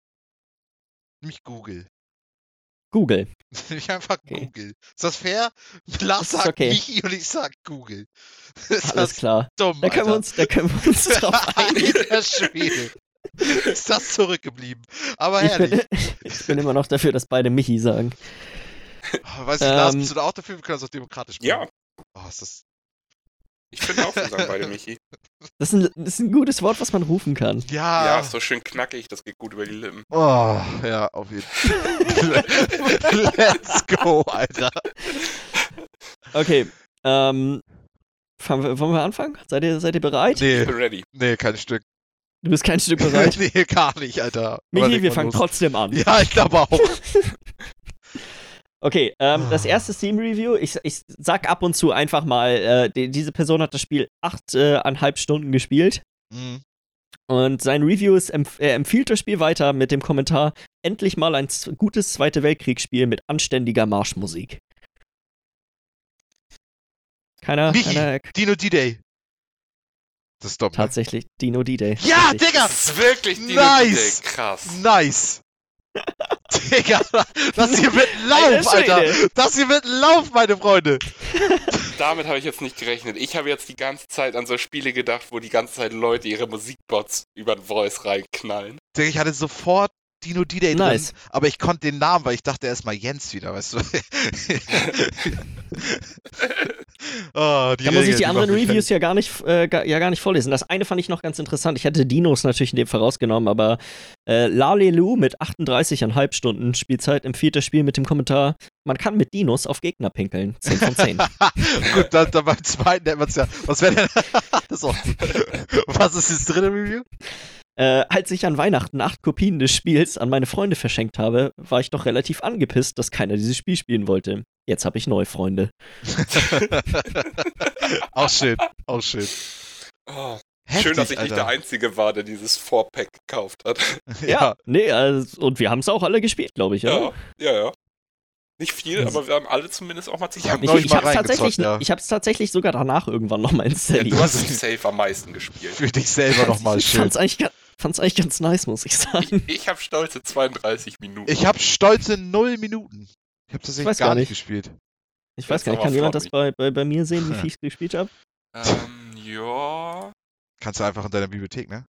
Nämlich Google. Google. [LAUGHS] Nämlich einfach Okay. Google. Ist das fair? Lars sagt okay. Michi und ich sag Google. Ist Alles klar. dumm, Da können wir uns, da können wir uns drauf einigen. Alter Schwede. Ist das zurückgeblieben. Aber Ich herrlich. bin, ich bin immer noch dafür, dass beide Michi sagen. Oh, [LAUGHS] Weiß ich, Lars, Ähm, bist du da auch dafür? Wir können das auch demokratisch ja, machen. Oh, ist das. ich finde auch, sagen beide [LAUGHS] Michi. Das ist, ein, das ist ein gutes Wort, was man rufen kann. Ja. Ja, ist so schön knackig, das geht gut über die Lippen. Oh, ja, auf jeden Fall. [LAUGHS] Let's go, Alter. Okay, ähm, fangen wir, wollen wir anfangen? Seid ihr, seid ihr bereit? Nee, Ich bin ready. nee, kein Stück. Du bist kein Stück bereit. nee, gar nicht, Alter. Michi, wir fangen los. trotzdem an. Ja, ich glaube auch. Okay, ähm, das Ah. erste Steam-Review, ich, ich sag ab und zu einfach mal, äh, die, diese Person hat das Spiel achteinhalb Stunden gespielt Mhm. und sein Review ist, empf er empfiehlt das Spiel weiter mit dem Kommentar, endlich mal ein gutes Zweite Weltkriegsspiel mit anständiger Marschmusik. Keiner, Michi. keiner, Dino D-Day. Das ist doppelt. Tatsächlich Dino D-Day. Ja. Digga! Das ist wirklich die Nice! Krass. Nice! Digga, das hier wird ein Lauf, Alter. Das hier wird ein Lauf, meine Freunde! Damit habe ich jetzt nicht gerechnet. Ich habe jetzt die ganze Zeit an so Spiele gedacht, wo die ganze Zeit Leute ihre Musikbots über den Voice reinknallen. Digga, ich hatte sofort Dino D-Day Nice. drin, aber ich konnte den Namen, weil ich dachte erstmal Jens wieder, weißt du? [LAUGHS] oh, die Da muss ich die anderen Reviews ja gar nicht, äh, ja gar nicht vorlesen. Das eine fand ich noch ganz interessant. Ich hätte Dinos natürlich in dem Fall rausgenommen, aber äh, Lalelu mit 38,5 Stunden Spielzeit empfiehlt das Spiel mit dem Kommentar: Man kann mit Dinos auf Gegner pinkeln. 10 von 10. fertig. [LAUGHS] Gut, dann, dann beim zweiten hätten wir es ja. Was wäre denn. [LAUGHS] das ist auch. Was ist das dritte Review? Äh, als ich an Weihnachten acht Kopien des Spiels an meine Freunde verschenkt habe, war ich doch relativ angepisst, dass keiner dieses Spiel spielen wollte. Jetzt habe ich neue Freunde. [LAUGHS] auch schön, auch schön. Oh, Heftig, schön, dass ich Alter. nicht der Einzige war, der dieses 4-Pack gekauft hat. [LAUGHS] Ja, Nee, also, und wir haben es auch alle gespielt, glaube ich, oder? Ja, ja, ja. Nicht viel, aber wir haben alle zumindest auch mal Ich hab Ich, ich mal habe es tatsächlich, ja. ich hab's tatsächlich sogar danach irgendwann nochmal Ja, installiert. du hast es safe am meisten gespielt. für dich selber nochmal [LAUGHS] ich schön. fand's eigentlich, fand's eigentlich ganz nice, muss ich sagen. [LAUGHS] Ich habe stolze 32 Minuten. Ich habe stolze null Minuten. Ich habe tatsächlich weiß gar gar nicht gespielt. Ich weiß Jetzt gar nicht, kann jemand flott das bei, bei, bei mir sehen, wie viel ich gespielt habe? Ähm, ja. Kannst du einfach in deiner Bibliothek, ne?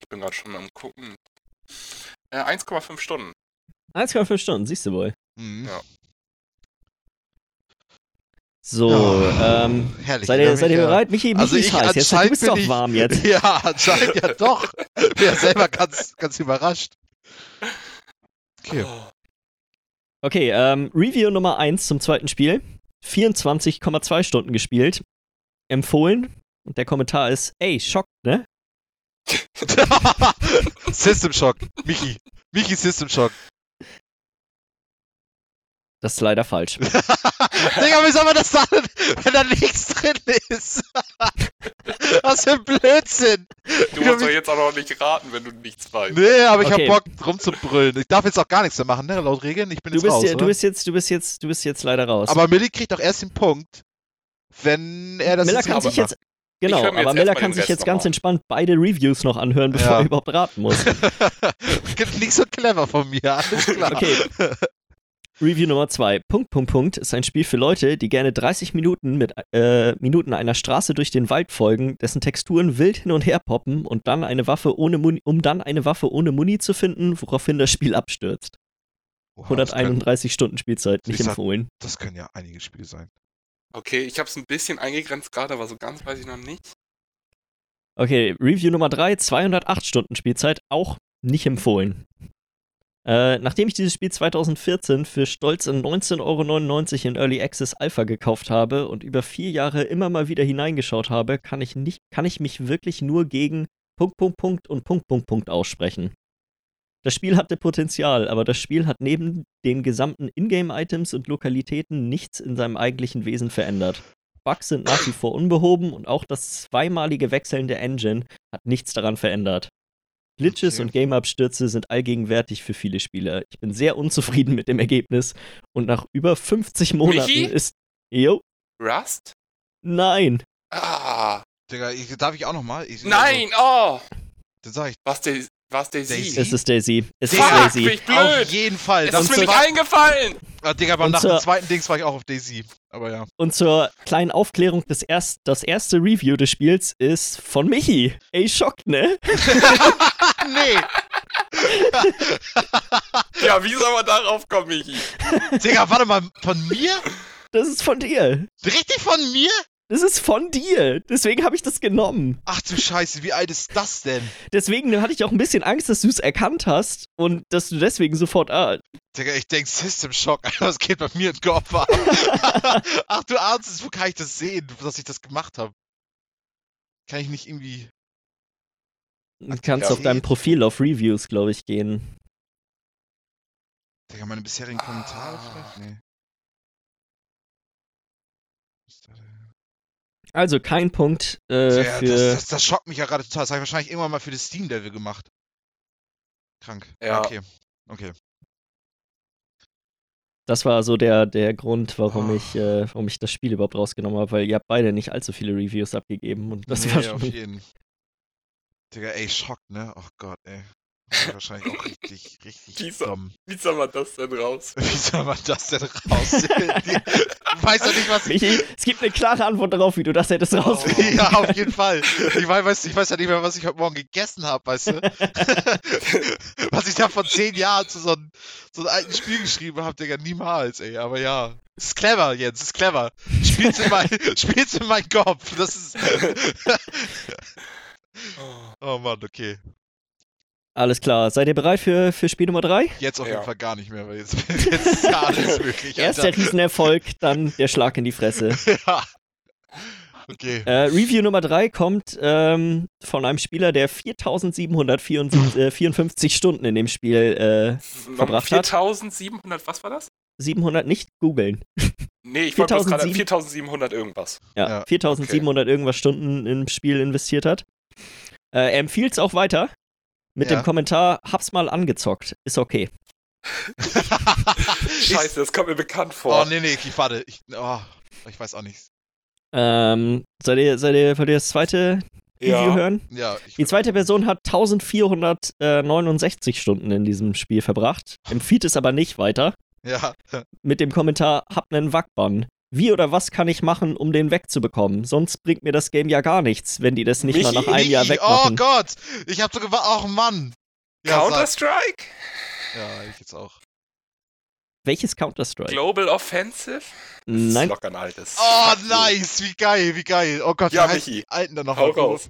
Ich bin gerade schon am gucken. Äh, 1,5 Stunden. 1,5 Stunden, siehst du wohl. Mhm. Ja. So, Ja, ähm, herrlich. seid ihr, seid ihr bereit? Michi, Michi Also ist ich heiß. Jetzt, du bist doch ich- warm jetzt. [LAUGHS] Ja, anscheinend ja doch. Bin ja selber ganz, ganz überrascht. Okay. Oh, Okay, ähm, Review Nummer 1 zum zweiten Spiel. 24,2 Stunden gespielt. Empfohlen. Und der Kommentar ist, ey, Schock, ne? [LAUGHS] System Shock. Michi. Michi System Shock. Das ist leider falsch. [LAUGHS] Digga, wie soll man das sagen, wenn da nichts drin ist? [LAUGHS] Was für ein Blödsinn. Du musst doch jetzt auch noch nicht raten, wenn du nichts weißt. Nee, aber ich Okay. hab Bock rumzubrüllen. Ich darf jetzt auch gar nichts mehr machen, ne? Laut Regeln. Ich bin Du jetzt bist, raus, ja, du bist jetzt, du bist jetzt, du bist jetzt leider raus. Aber Millie kriegt doch erst den Punkt, wenn er das Miller jetzt kann sich jetzt, genau, aber Miller kann sich Rest jetzt ganz an. entspannt beide Reviews noch anhören, bevor Ja. er überhaupt raten muss. [LAUGHS] Nicht so clever von mir, alles klar. Okay. Review Nummer 2. Punkt, Punkt, Punkt ist ein Spiel für Leute, die gerne 30 Minuten mit äh, Minuten einer Straße durch den Wald folgen, dessen Texturen wild hin und her poppen und dann eine Waffe ohne Muni, um dann eine Waffe ohne Muni zu finden, woraufhin das Spiel abstürzt. Oha, das, können, 131 Stunden Spielzeit, nicht sag- empfohlen. das können ja einige Spiele sein. Okay, ich habe es ein bisschen eingegrenzt gerade, aber so ganz weiß ich noch nicht. Okay, Review Nummer 3, 208 Stunden Spielzeit, auch nicht empfohlen. Äh, nachdem ich dieses Spiel 2014 für stolze 19,99 Euro in Early Access Alpha gekauft habe und über vier Jahre immer mal wieder hineingeschaut habe, kann ich, nicht, kann ich mich wirklich nur gegen Punkt, Punkt, Punkt und Punkt, Punkt, Punkt aussprechen. Das Spiel hatte Potenzial, aber das Spiel hat neben den gesamten Ingame-Items und Lokalitäten nichts in seinem eigentlichen Wesen verändert. Bugs sind nach wie vor unbehoben und auch das zweimalige Wechseln der Engine hat nichts daran verändert. Glitches Okay. und Game-Abstürze sind allgegenwärtig für viele Spieler. Ich bin sehr unzufrieden mit dem Ergebnis und nach über 50 Monaten Michi? ist. Jo, Rust? nein. Ah, Digga, ich, darf ich auch nochmal? Nein, oh! Dann sag ich, Was der, was der Daisy? Es ist Daisy. Es ist Daisy. bin ich auf blöd! jeden Fall. Es Das ist mir nicht war, eingefallen! ah, Digga, aber Und nach dem zweiten Dings war ich auch auf Daisy. Aber ja. Und zur kleinen Aufklärung, das, erst, das erste Review des Spiels ist von Michi. Ey, Schock, ne? [LAUGHS] nee. [LAUGHS] Ja, wie soll man darauf kommen, Michi? Digga, warte mal, von mir? Das ist von dir. Richtig von mir? Das ist von dir. Deswegen habe ich das genommen. Ach du Scheiße, wie alt ist das denn? Deswegen hatte ich auch ein bisschen Angst, dass du es erkannt hast und dass du deswegen sofort. Ah, Digga, ich denk System Shock, Alter, [LAUGHS] was geht bei mir in den Kopf ab? [LAUGHS] Ach du Arzt, wo kann ich das sehen, dass ich das gemacht habe? Kann ich nicht irgendwie. du kannst auf deinem Profil auf Reviews, glaube ich, gehen. Digga, meine bisherigen Kommentare Ah. vielleicht? Nee. Ist da der- Also kein Punkt äh, Ja, für. das, das, das schockt mich ja gerade total. Das habe ich wahrscheinlich irgendwann mal für das Steam-Level gemacht. Krank. Ja. Okay. Okay. Das war so der, der Grund, warum, Oh. ich, äh, warum ich das Spiel überhaupt rausgenommen habe, weil ihr habt beide nicht allzu viele Reviews abgegeben und das nee, war auf schon. jeden. Digga, ey, Schock, ne? Oh Gott, ey. Wahrscheinlich auch richtig, richtig Dieser- dumm. Wie soll man das denn raus? [LAUGHS] Wie soll man das denn du weißt doch nicht, was ich... Michi, es gibt eine klare Antwort darauf, wie du das hättest rausfinden. Ja, auf jeden Fall. Ich weiß, ich weiß ja nicht mehr, was ich heute Morgen gegessen habe, weißt du? [LAUGHS] was ich da vor zehn Jahren zu so einem, so einem alten Spiel geschrieben habe, Digga, niemals, ey. Aber ja. Es ist clever, Jens, es ist clever. Spiel's in, mein, [LAUGHS] spiel's in meinen Kopf. Das ist. oh Mann, okay. Alles klar, seid ihr bereit für, für Spiel Nummer 3? Jetzt auf Ja. jeden Fall gar nicht mehr, weil jetzt, [LAUGHS] jetzt ist ja alles [LAUGHS] möglich. Erst der Riesenerfolg, dann der Schlag in die Fresse. [LAUGHS] ja. Okay. Äh, Review Nummer 3 kommt ähm, von einem Spieler, der 4754 Stunden in dem Spiel äh, verbracht hat. 4700, was war das? 700 nicht googeln. Nee, ich wollte gerade 4700 4700 irgendwas. Ja, Ja, 4700 irgendwas Stunden im Spiel investiert hat. Äh, er empfiehlt es auch weiter mit Ja. dem Kommentar, hab's mal angezockt, ist okay. [LAUGHS] Scheiße, das kommt mir bekannt vor. Oh, nee, nee, ich, warte. Ich, oh, ich weiß auch nicht. Ähm, seid ihr, seid ihr, wollt ihr das zweite Review ja. hören? Ja, ich, Die zweite Person hat 1469 Stunden in diesem Spiel verbracht, empfiehlt es aber nicht weiter. ja. Mit dem Kommentar, hab nen Wackbann. Wie oder was kann ich machen, um den wegzubekommen? Sonst bringt mir das Game ja gar nichts, wenn die das nicht mal Michi, nach einem Jahr Oh wegmachen. Gott, ich hab so gewartet. Oh Mann. Ja. Counter-Strike? Ja, ich jetzt auch. Welches Counter-Strike? Global Offensive? Das Nein. ist locker ein altes. Oh, nice, wie geil, wie geil. Oh Gott, Ja, wie heißt Michi. die Alten dann noch Hau mal? raus.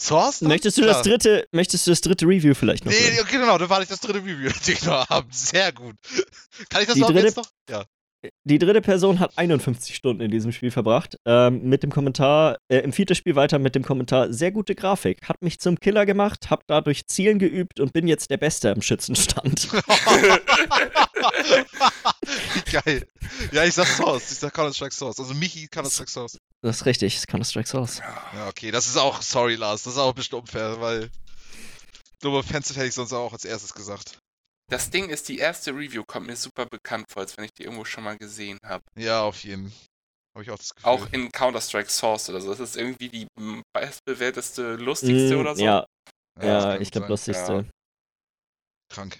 Source? Möchtest du das dritte, möchtest du das dritte Review vielleicht noch? Nee, hören? okay, genau, dann warte ich das dritte Review, [LAUGHS] das ich noch habe. Sehr gut. Kann ich das Die noch dritte- jetzt noch? Ja. Die dritte Person hat 51 Stunden in diesem Spiel verbracht. Ähm, mit dem Kommentar, äh, empfiehlt das Spiel weiter mit dem Kommentar, sehr gute Grafik. Hat mich zum Killer gemacht, hab dadurch Zielen geübt und bin jetzt der Beste im Schützenstand. [LAUGHS] wie geil. Ja, ich sag Source. Ich sag Counter-Strike Source. Also Michi Counter-Strike Source. Das ist richtig, das Counter-Strike Source. Ja, okay, das ist auch, sorry Lars, das ist auch bestimmt unfair, weil Global Offensive hätte ich sonst auch als erstes gesagt. Das Ding ist, die erste Review kommt mir super bekannt vor, als wenn ich die irgendwo schon mal gesehen habe. Ja, auf jeden. Habe ich auch das Gefühl. Auch in Counter-Strike Source oder so. Das ist irgendwie die bestbewerteste, lustigste Mm, oder so. Ja, ja, kann ich glaube, lustigste. Krank.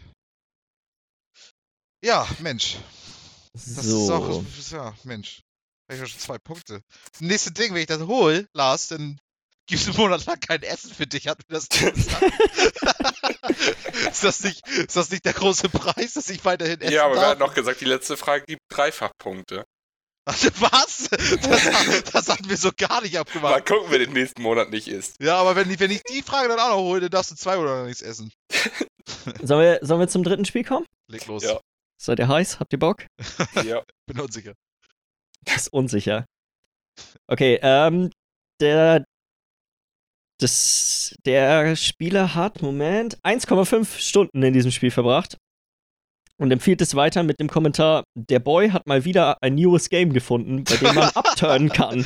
Ja, Mensch. Das ist So. auch, ja, Mensch. Ich schon zwei Punkte. Das nächste Ding, wenn ich das hole, Lars, dann gibst du einen Monat lang kein Essen für dich, hat mir das gesagt. [LAUGHS] ist, das nicht, ist das nicht der große Preis, dass ich weiterhin essen Ja, aber wir darf? hatten noch gesagt, die letzte Frage gibt Dreifachpunkte. Was? Das, das hatten wir so gar nicht Mal abgemacht. gucken, wer den nächsten Monat nicht isst. Ja, aber wenn ich, wenn ich die Frage dann auch noch hole, dann darfst du zwei oder nichts essen. [LAUGHS] Sollen wir, sollen wir zum dritten Spiel kommen? Leg los. Ja. Seid ihr heiß? Habt ihr Bock? [LAUGHS] Ja. Bin unsicher. Das ist unsicher. Okay, ähm, der, das, der Spieler hat, Moment, 1,5 Stunden in diesem Spiel verbracht und empfiehlt es weiter mit dem Kommentar, der Boy hat mal wieder ein neues Game gefunden, bei dem man [LAUGHS] upturnen kann.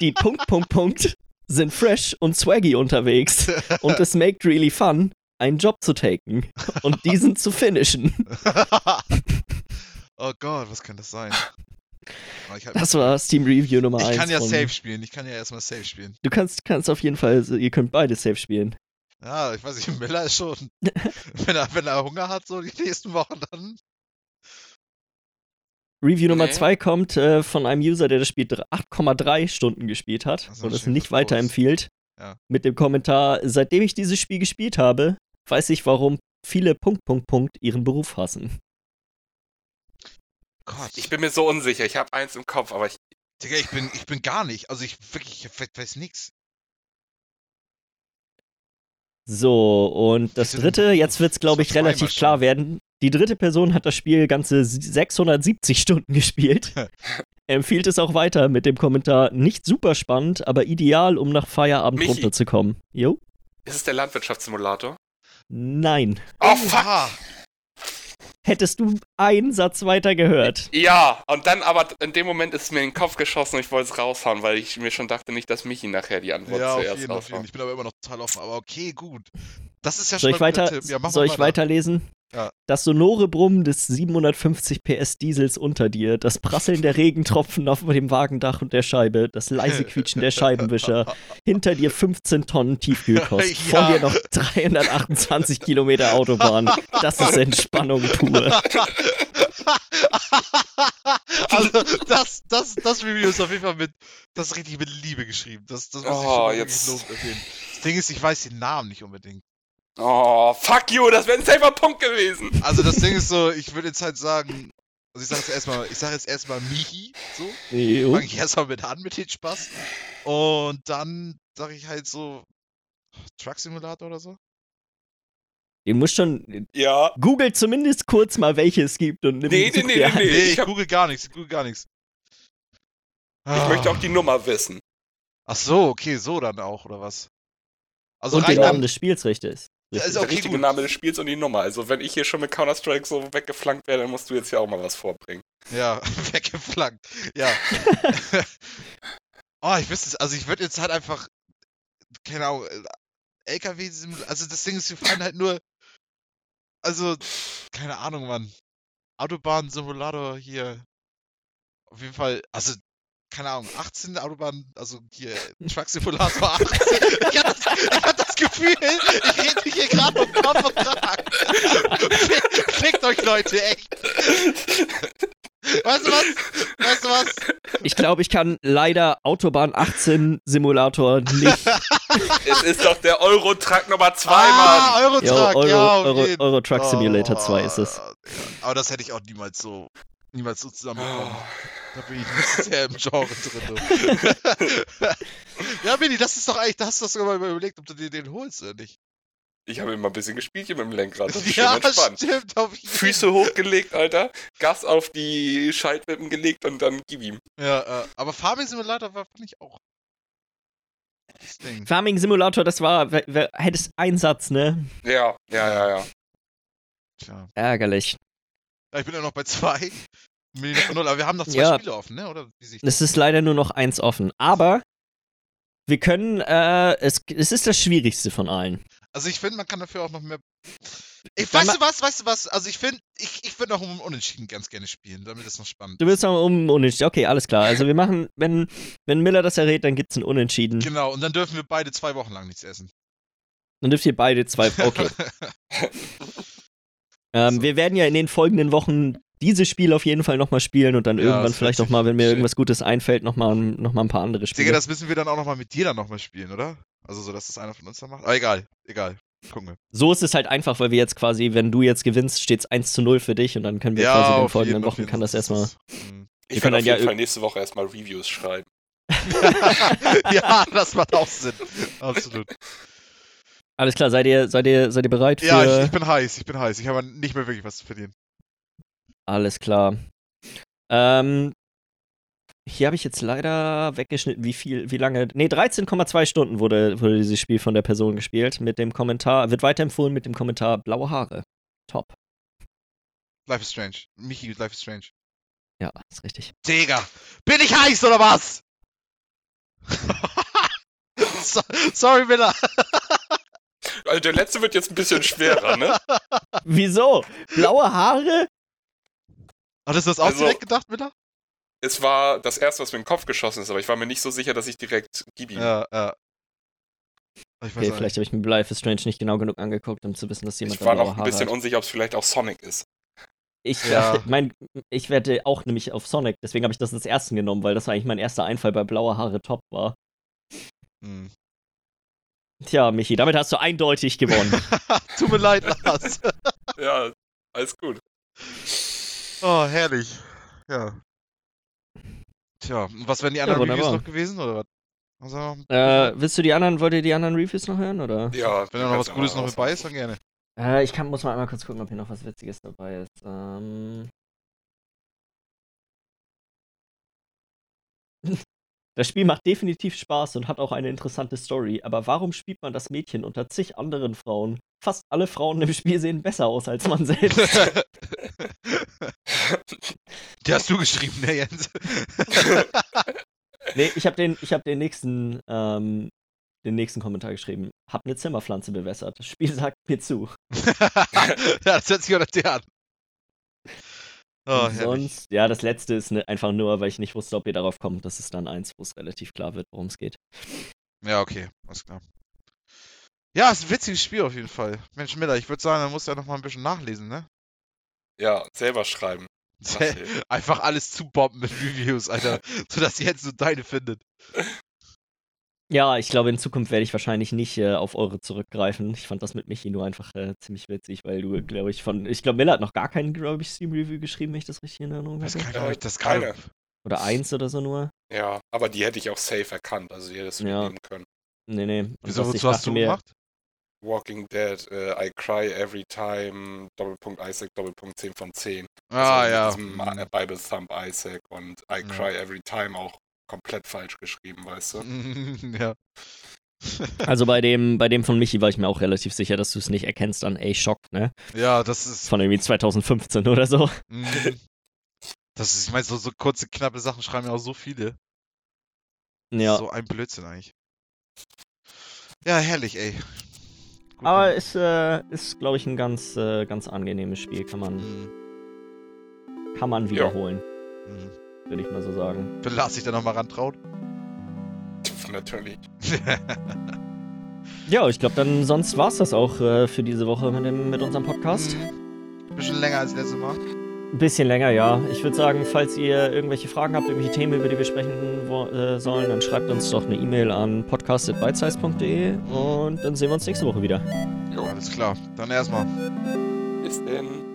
Die Punkt, Punkt, Punkt sind fresh und swaggy unterwegs und es makes really fun, einen Job zu taken und diesen zu finishen. [LAUGHS] oh Gott, was kann das sein? Aber ich, hab- Das war Steam Review Nummer 1. ich kann ja Safe spielen. Ich kann ja erstmal Safe spielen. Du kannst, kannst auf jeden Fall, ihr könnt beide safe spielen. Ja, ich weiß nicht, Miller ist schon. [LAUGHS] wenn, er, wenn er Hunger hat, so die nächsten Wochen, dann. Review Nummer Nee. 2 kommt äh, von einem User, der das Spiel dr- 8,3 Stunden gespielt hat und es nicht weiterempfiehlt. Ja. Mit dem Kommentar, seitdem ich dieses Spiel gespielt habe, weiß ich, warum viele Punkt, Punkt, Punkt ihren Beruf hassen. Gott. Ich bin mir so unsicher. Ich habe eins im Kopf, aber ich. Digga, ich bin, ich bin gar nicht. Also ich wirklich, ich we- weiß nix. So, und das dritte, jetzt wird es, glaube ich, relativ schon. klar werden. Die dritte Person hat das Spiel ganze 670 Stunden [LAUGHS] gespielt. Er [LAUGHS] empfiehlt es auch weiter mit dem Kommentar, nicht super spannend, aber ideal, um nach Feierabend Michi. runterzukommen. Jo? Ist es der Landwirtschaftssimulator? Nein. Oh, fuck! Hättest du einen Satz weiter gehört. Ja, und dann aber in dem Moment ist mir in den Kopf geschossen und ich wollte es raushauen, weil ich mir schon dachte nicht, dass Michi nachher die Antwort Ja, auf zuerst jeden, auf jeden. raushaut. Ich bin aber immer noch total offen. Aber okay, gut. Das ist ja Soll schon ich weiter, Tipp. Ja, soll ich weiterlesen? Ja. Das sonore Brummen des 750 PS Diesels unter dir, das Prasseln der Regentropfen auf dem Wagendach und der Scheibe, das leise Quietschen der Scheibenwischer, hinter dir 15 Tonnen Tiefkühlkost, [LAUGHS] vor Ja. dir noch 328 Kilometer Autobahn. Das ist Entspannung pur. [LAUGHS] also, das, das, das Review ist auf jeden Fall mit, das richtig mit Liebe geschrieben. Das, das muss ich Oh, schon wirklich jetzt- erwähnen. Das Ding ist, ich weiß den Namen nicht unbedingt. Oh, fuck you, das wäre ein safer Punkt gewesen. Also, das Ding ist so, ich würde jetzt halt sagen, also ich sage jetzt erstmal, ich sage jetzt erstmal Michi, so. Jo. Fange ich erstmal mit an mit den Spaß. Und dann sage ich halt so, Truck Simulator oder so. Du musst schon. Ja. Google zumindest kurz mal, welche es gibt und nimm Nee, nee, nee, nee, nee. Nee, ich ich hab- google gar nichts, ich google gar nichts. Ich möchte auch die Nummer wissen. Ach so, okay, so dann auch, oder was? Also Und den Namen des Spiels richtig. Ja, ist Der okay, richtige gut. Name des Spiels und die Nummer. Also wenn ich hier schon mit Counter-Strike so weggeflankt werde, dann musst du jetzt ja auch mal was vorbringen. Ja, [LAUGHS] weggeflankt. Ja. oh, [LAUGHS] ich wüsste es, also ich würde jetzt halt einfach, keine Ahnung, LKW, also das Ding ist, wir fahren halt nur, also, keine Ahnung, Mann. Autobahn-Simulator hier. Auf jeden Fall, also, keine Ahnung, 18 Autobahn, also hier, Truck Simulator 18. Ich hab das, ich hab das Gefühl, ich rede mich hier gerade um Kopf und Kragen. Fickt euch, Leute, echt. Weißt du was? Weißt du was? Ich glaube, ich kann leider Autobahn 18 Simulator nicht. es ist doch der Euro-Truck Nummer 2, ah, Mann. Eurotruck, Euro, ja, Euro. Euro Truck Simulator Oh, 2 ist es. ja. Aber das hätte ich auch niemals so, niemals so zusammenbekommen. Oh. Da bin ich sehr im Genre drin. [LAUGHS] ja, Mini, das ist doch eigentlich, da hast du doch sogar mal überlegt, ob du dir den holst oder nicht. Ich habe immer ein bisschen gespielt hier mit dem Lenkrad. Das ist ja, entspannt. [LAUGHS] stimmt, auf jeden Füße hochgelegt, Alter. Gas auf die Schaltwippen gelegt und dann gib ihm. Ja, äh, aber Farming Simulator war, fand ich auch. Das Ding. Farming Simulator, das war, hättest einen Satz, ne? Ja, ja, ja, ja. Tja. Ärgerlich. Ja, ich bin ja noch bei zwei. Noch bei null, aber wir haben noch zwei Ja. Spiele offen, ne? Oder wie sich Es ist leider nur noch eins offen. Aber wir können, äh, es, es ist das Schwierigste von allen. Also ich finde, man kann dafür auch noch mehr. Ich, weißt du was, weißt du was? Also ich finde, ich, ich würde noch um Unentschieden ganz gerne spielen, damit es noch spannend Du willst noch um Unentschieden. Okay, alles klar. Also wir machen, wenn, wenn Miller das errät, dann gibt's ein Unentschieden. Genau, und dann dürfen wir beide zwei Wochen lang nichts essen. Dann dürft ihr beide zwei. Okay. [LAUGHS] Ähm, So. Wir werden ja in den folgenden Wochen dieses Spiel auf jeden Fall nochmal spielen und dann Ja, irgendwann vielleicht wird auch mal, wenn mir schön. irgendwas Gutes einfällt, nochmal noch mal ein paar andere Ich Spiele. denke, das müssen wir dann auch nochmal mit dir dann nochmal spielen, oder? Also so, dass das einer von uns dann macht. Aber egal, egal. Gucken wir. so ist es halt einfach, weil wir jetzt quasi, wenn du jetzt gewinnst, steht es 1 zu 0 für dich und dann können wir ja, quasi in den folgenden jeden, Wochen kann das erstmal. Mhm. Ich können kann auf dann jeden ja Fall nächste Woche erstmal Reviews schreiben. [LAUGHS] [LAUGHS] ja, das macht auch Sinn. Absolut. Alles klar, seid ihr, seid ihr, seid ihr bereit für. Ja, ich, ich bin heiß, ich bin heiß. Ich habe nicht mehr wirklich was zu verlieren. Alles klar. Ähm, hier habe ich jetzt leider weggeschnitten, wie viel, wie lange. Nee, 13,2 Stunden wurde, wurde dieses Spiel von der Person gespielt. Mit dem Kommentar, wird weiterempfohlen mit dem Kommentar blaue Haare. Top. Life is Strange. Michi, Life is Strange. Ja, ist richtig. Digga, bin ich heiß oder was? [LAUGHS] so, sorry, Miller. Also der letzte wird jetzt ein bisschen schwerer, ne? Wieso? Blaue Haare? Hattest du das auch Also- direkt gedacht, Miller? Es war das erste, was mir in den Kopf geschossen ist, aber ich war mir nicht so sicher, dass ich direkt gib ihm. Ja, ja. Okay, vielleicht habe ich mir Life is Strange nicht genau genug angeguckt, um zu wissen, dass jemand Ich war noch ein bisschen hat. unsicher, ob es vielleicht auch Sonic ist. Ich, Ja. dachte, [LAUGHS] mein, ich wette auch nämlich auf Sonic, deswegen habe ich das als ersten genommen, weil das eigentlich mein erster Einfall bei blaue Haare top war. Hm. Tja, Michi, damit hast du eindeutig gewonnen. [LAUGHS] Tut mir leid, Lars. [LAUGHS] Ja, alles gut. Oh, herrlich. Ja. Tja, und was wären die anderen Reviews wunderbar. noch gewesen, oder was? Noch? äh, willst du die anderen, wollt ihr die anderen Reviews noch hören, oder? Ja, Wenn da noch was Gutes noch mit bei ist, dann gerne. Äh, ich kann, muss mal einmal kurz gucken, ob hier noch was Witziges dabei ist. Ähm... Das Spiel macht definitiv Spaß und hat auch eine interessante Story, aber warum spielt man das Mädchen unter zig anderen Frauen? Fast alle Frauen im Spiel sehen besser aus als man selbst. [LAUGHS] Die hast du geschrieben, ne, Jens? [LAUGHS] nee, ich habe den, ich hab den nächsten, ähm, den nächsten Kommentar geschrieben. Hab eine Zimmerpflanze bewässert. Das Spiel sagt mir zu. [LAUGHS] ja, das hört sich auch an. Oh. Sonst, ja, das letzte ist ne, einfach nur, weil ich nicht wusste, ob ihr darauf kommt. Das ist dann eins, wo es relativ klar wird, worum es geht. Ja, okay, alles klar. Ja, ist ein witziges Spiel auf jeden Fall. Mensch, Miller, ich würde sagen, dann musst du ja noch mal ein bisschen nachlesen, ne? Ja, selber schreiben. [LAUGHS] Einfach alles zubomben mit Reviews, Alter, [LAUGHS] sodass ihr jetzt so deine findet. Ja, ich glaube, in Zukunft werde ich wahrscheinlich nicht äh, auf eure zurückgreifen. Ich fand das mit Michi nur einfach äh, ziemlich witzig, weil du, glaube ich, von. Ich glaube, Miller hat noch gar keinen, glaube ich, Steam-Review geschrieben, wenn ich das richtig in Erinnerung Das habe. kann, Ja, glaub ich, das keine. kann. Oder eins oder so nur. Ja, aber die hätte ich auch safe erkannt, also die hättest du Ja. nehmen können. Nee, nee. Und Wieso, wozu hast du mir, gemacht? Walking Dead, äh, I cry every time, Doppelpunkt Isaac, Doppelpunkt 10 von 10. Ah, also ja. Mit diesem Mhm. äh, Bible Thumb Isaac und I Ja. cry every time auch komplett falsch geschrieben, weißt du? [LAUGHS] ja. [LAUGHS] Also bei dem, bei dem von Michi war ich mir auch relativ sicher, dass du es nicht erkennst an A-Shock, ne? ja, das ist. Von irgendwie 2015 oder so. Mhm. Das ist, ich meine, so, so kurze, knappe Sachen schreiben ja auch so viele. Ja. So ein Blödsinn eigentlich. Ja, herrlich, ey. Gut, Aber dann- es äh, ist, glaube ich, ein ganz, äh, ganz angenehmes Spiel. Kann man, Mhm. kann man wiederholen, Mhm. Würde ich mal so sagen. Will Lars sich da nochmal rantrauen? [LAUGHS] Natürlich. [LAUGHS] Ja, ich glaube, dann sonst war es das auch äh, für diese Woche mit, dem, mit unserem Podcast. Mhm. Bisschen länger als letztes Mal. Ein bisschen länger, ja. Ich würde sagen, falls ihr irgendwelche Fragen habt, irgendwelche Themen, über die wir sprechen wo, äh, sollen, dann schreibt uns doch eine E-Mail an podcast.bitesize.de und dann sehen wir uns nächste Woche wieder. Jo, Alles klar. Dann erstmal. bis denn.